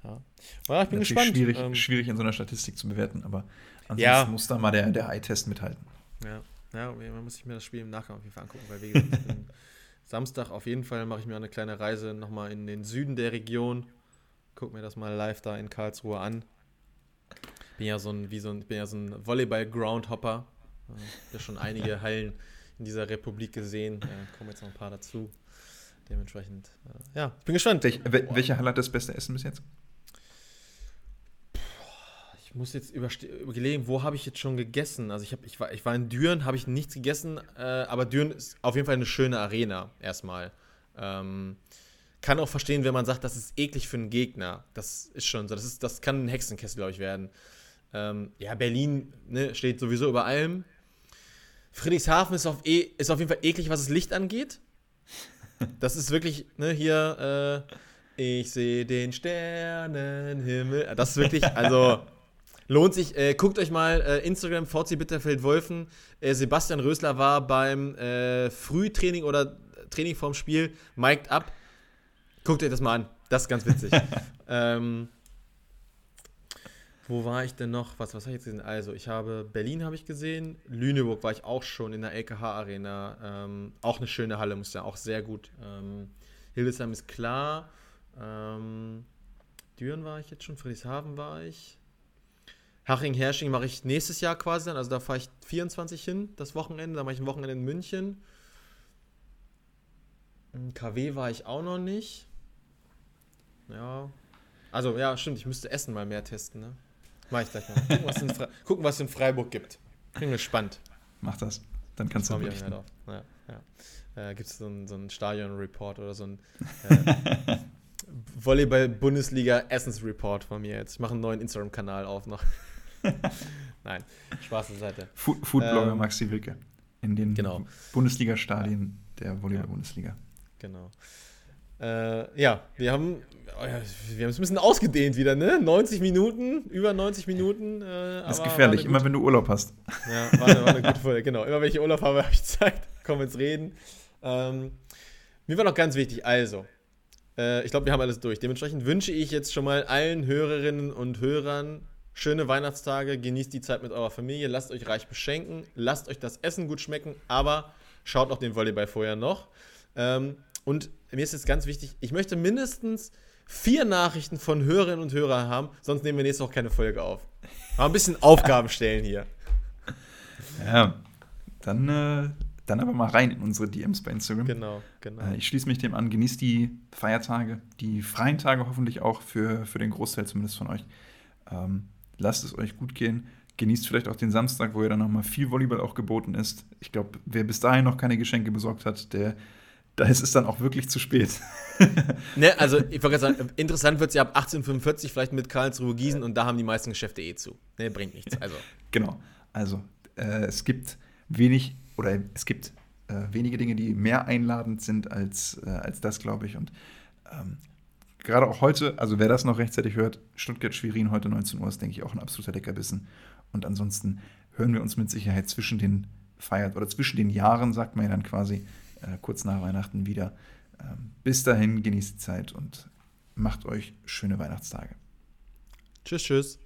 ja. ja. ich bin Natürlich gespannt. Schwierig, ähm, schwierig in so einer Statistik zu bewerten, aber ansonsten muss da mal der, der Eye-Test mithalten. Ja. Ja, man muss sich mir das Spiel im Nachgang auf jeden Fall angucken, weil wie gesagt, Samstag auf jeden Fall mache ich mir eine kleine Reise nochmal in den Süden der Region. Guck mir das mal live da in Karlsruhe an. Bin ja so ein, wie so ein, bin ja so ein Volleyball-Groundhopper. Ich habe ja schon einige Hallen in dieser Republik gesehen. Ja, kommen jetzt noch ein paar dazu. Dementsprechend, äh, ja, ich bin gespannt. Welch, welche Halle hat das beste Essen bis jetzt? Ich muss jetzt überlegen, wo habe ich jetzt schon gegessen? Also ich, hab, ich, war, ich war in Düren, habe ich nichts gegessen, äh, aber Düren ist auf jeden Fall eine schöne Arena erstmal. Ähm, kann auch verstehen, wenn man sagt, das ist eklig für einen Gegner. Das ist schon so. Das, ist, das kann ein Hexenkessel, glaube ich, werden. Ähm, ja, Berlin ne, steht sowieso über allem. Friedrichshafen ist auf, e ist auf jeden Fall eklig, was das Licht angeht. Das ist wirklich, ne, hier, äh, ich sehe den Sternenhimmel. Das ist wirklich, also lohnt sich. Äh, guckt euch mal äh, Instagram VC Bitterfeld-Wolfen. Äh, Sebastian Rösler war beim äh, Frühtraining oder Training vorm Spiel, mic'd up. Guckt euch das mal an. Das ist ganz witzig. ähm, wo war ich denn noch? Was, was habe ich jetzt gesehen? Also, ich habe Berlin habe ich gesehen, Lüneburg war ich auch schon in der LKH Arena. Ähm, auch eine schöne Halle, muss ja auch sehr gut. Ähm, Hildesheim ist klar. Ähm, Düren war ich jetzt schon, Friedrichshafen war ich. Haching-Hersching mache ich nächstes Jahr quasi dann. Also da fahre ich 24 hin, das Wochenende. Da mache ich ein Wochenende in München. In KW war ich auch noch nicht. Ja. Also, ja, stimmt, ich müsste Essen mal mehr testen, ne? Mach ich gleich mal. Gucken, was, in gucken, was es in Freiburg gibt. Bin gespannt. Mach das. Dann kannst du berichten. Halt ja, ja. Äh, gibt es so einen so Stadion-Report oder so ein äh, Volleyball-Bundesliga-Essens-Report von mir jetzt. Ich mache einen neuen Instagram-Kanal auf noch. Nein, Spaß zur Seite. Foodblogger ähm, Maxi Wilke. In den genau. Bundesliga-Stadien der Volleyball-Bundesliga. Genau. Äh, ja, wir haben, oh wir haben es ein bisschen ausgedehnt wieder, ne? 90 Minuten, über 90 Minuten. Äh, das ist gefährlich, immer wenn du Urlaub hast. Ja, war eine, war eine gute Folge, genau. Immer wenn ich Urlaub habe, habe ich Zeit, kommen wir ins Reden. Ähm, mir war noch ganz wichtig, also, äh, ich glaube, wir haben alles durch. Dementsprechend wünsche ich jetzt schon mal allen Hörerinnen und Hörern schöne Weihnachtstage, genießt die Zeit mit eurer Familie, lasst euch reich beschenken, lasst euch das Essen gut schmecken, aber schaut auch den Volleyball vorher noch. Ähm, und mir ist jetzt ganz wichtig, ich möchte mindestens vier Nachrichten von Hörerinnen und Hörern haben, sonst nehmen wir nächste Woche keine Folge auf. Mal ein bisschen Aufgaben stellen hier. Ja, dann, äh, dann aber mal rein in unsere DMs bei Instagram. Genau, genau. Äh, ich schließe mich dem an, genießt die Feiertage, die freien Tage hoffentlich auch für, für den Großteil zumindest von euch. Ähm, lasst es euch gut gehen. Genießt vielleicht auch den Samstag, wo ja dann nochmal viel Volleyball auch geboten ist. Ich glaube, wer bis dahin noch keine Geschenke besorgt hat, der da ist es dann auch wirklich zu spät. ne, also ich wollte sagen, interessant wird es ja ab 1845 vielleicht mit Karlsruhe Gießen und da haben die meisten Geschäfte eh zu. Ne, bringt nichts. Also. genau. Also äh, es gibt wenig oder es gibt äh, wenige Dinge, die mehr einladend sind als, äh, als das, glaube ich. Und ähm, gerade auch heute, also wer das noch rechtzeitig hört, Stuttgart-Schwerin heute 19 Uhr ist, denke ich, auch ein absoluter Leckerbissen. Und ansonsten hören wir uns mit Sicherheit zwischen den Feiert oder zwischen den Jahren, sagt man ja dann quasi, äh, kurz nach Weihnachten wieder. Ähm, bis dahin genießt die Zeit und macht euch schöne Weihnachtstage. Tschüss, tschüss.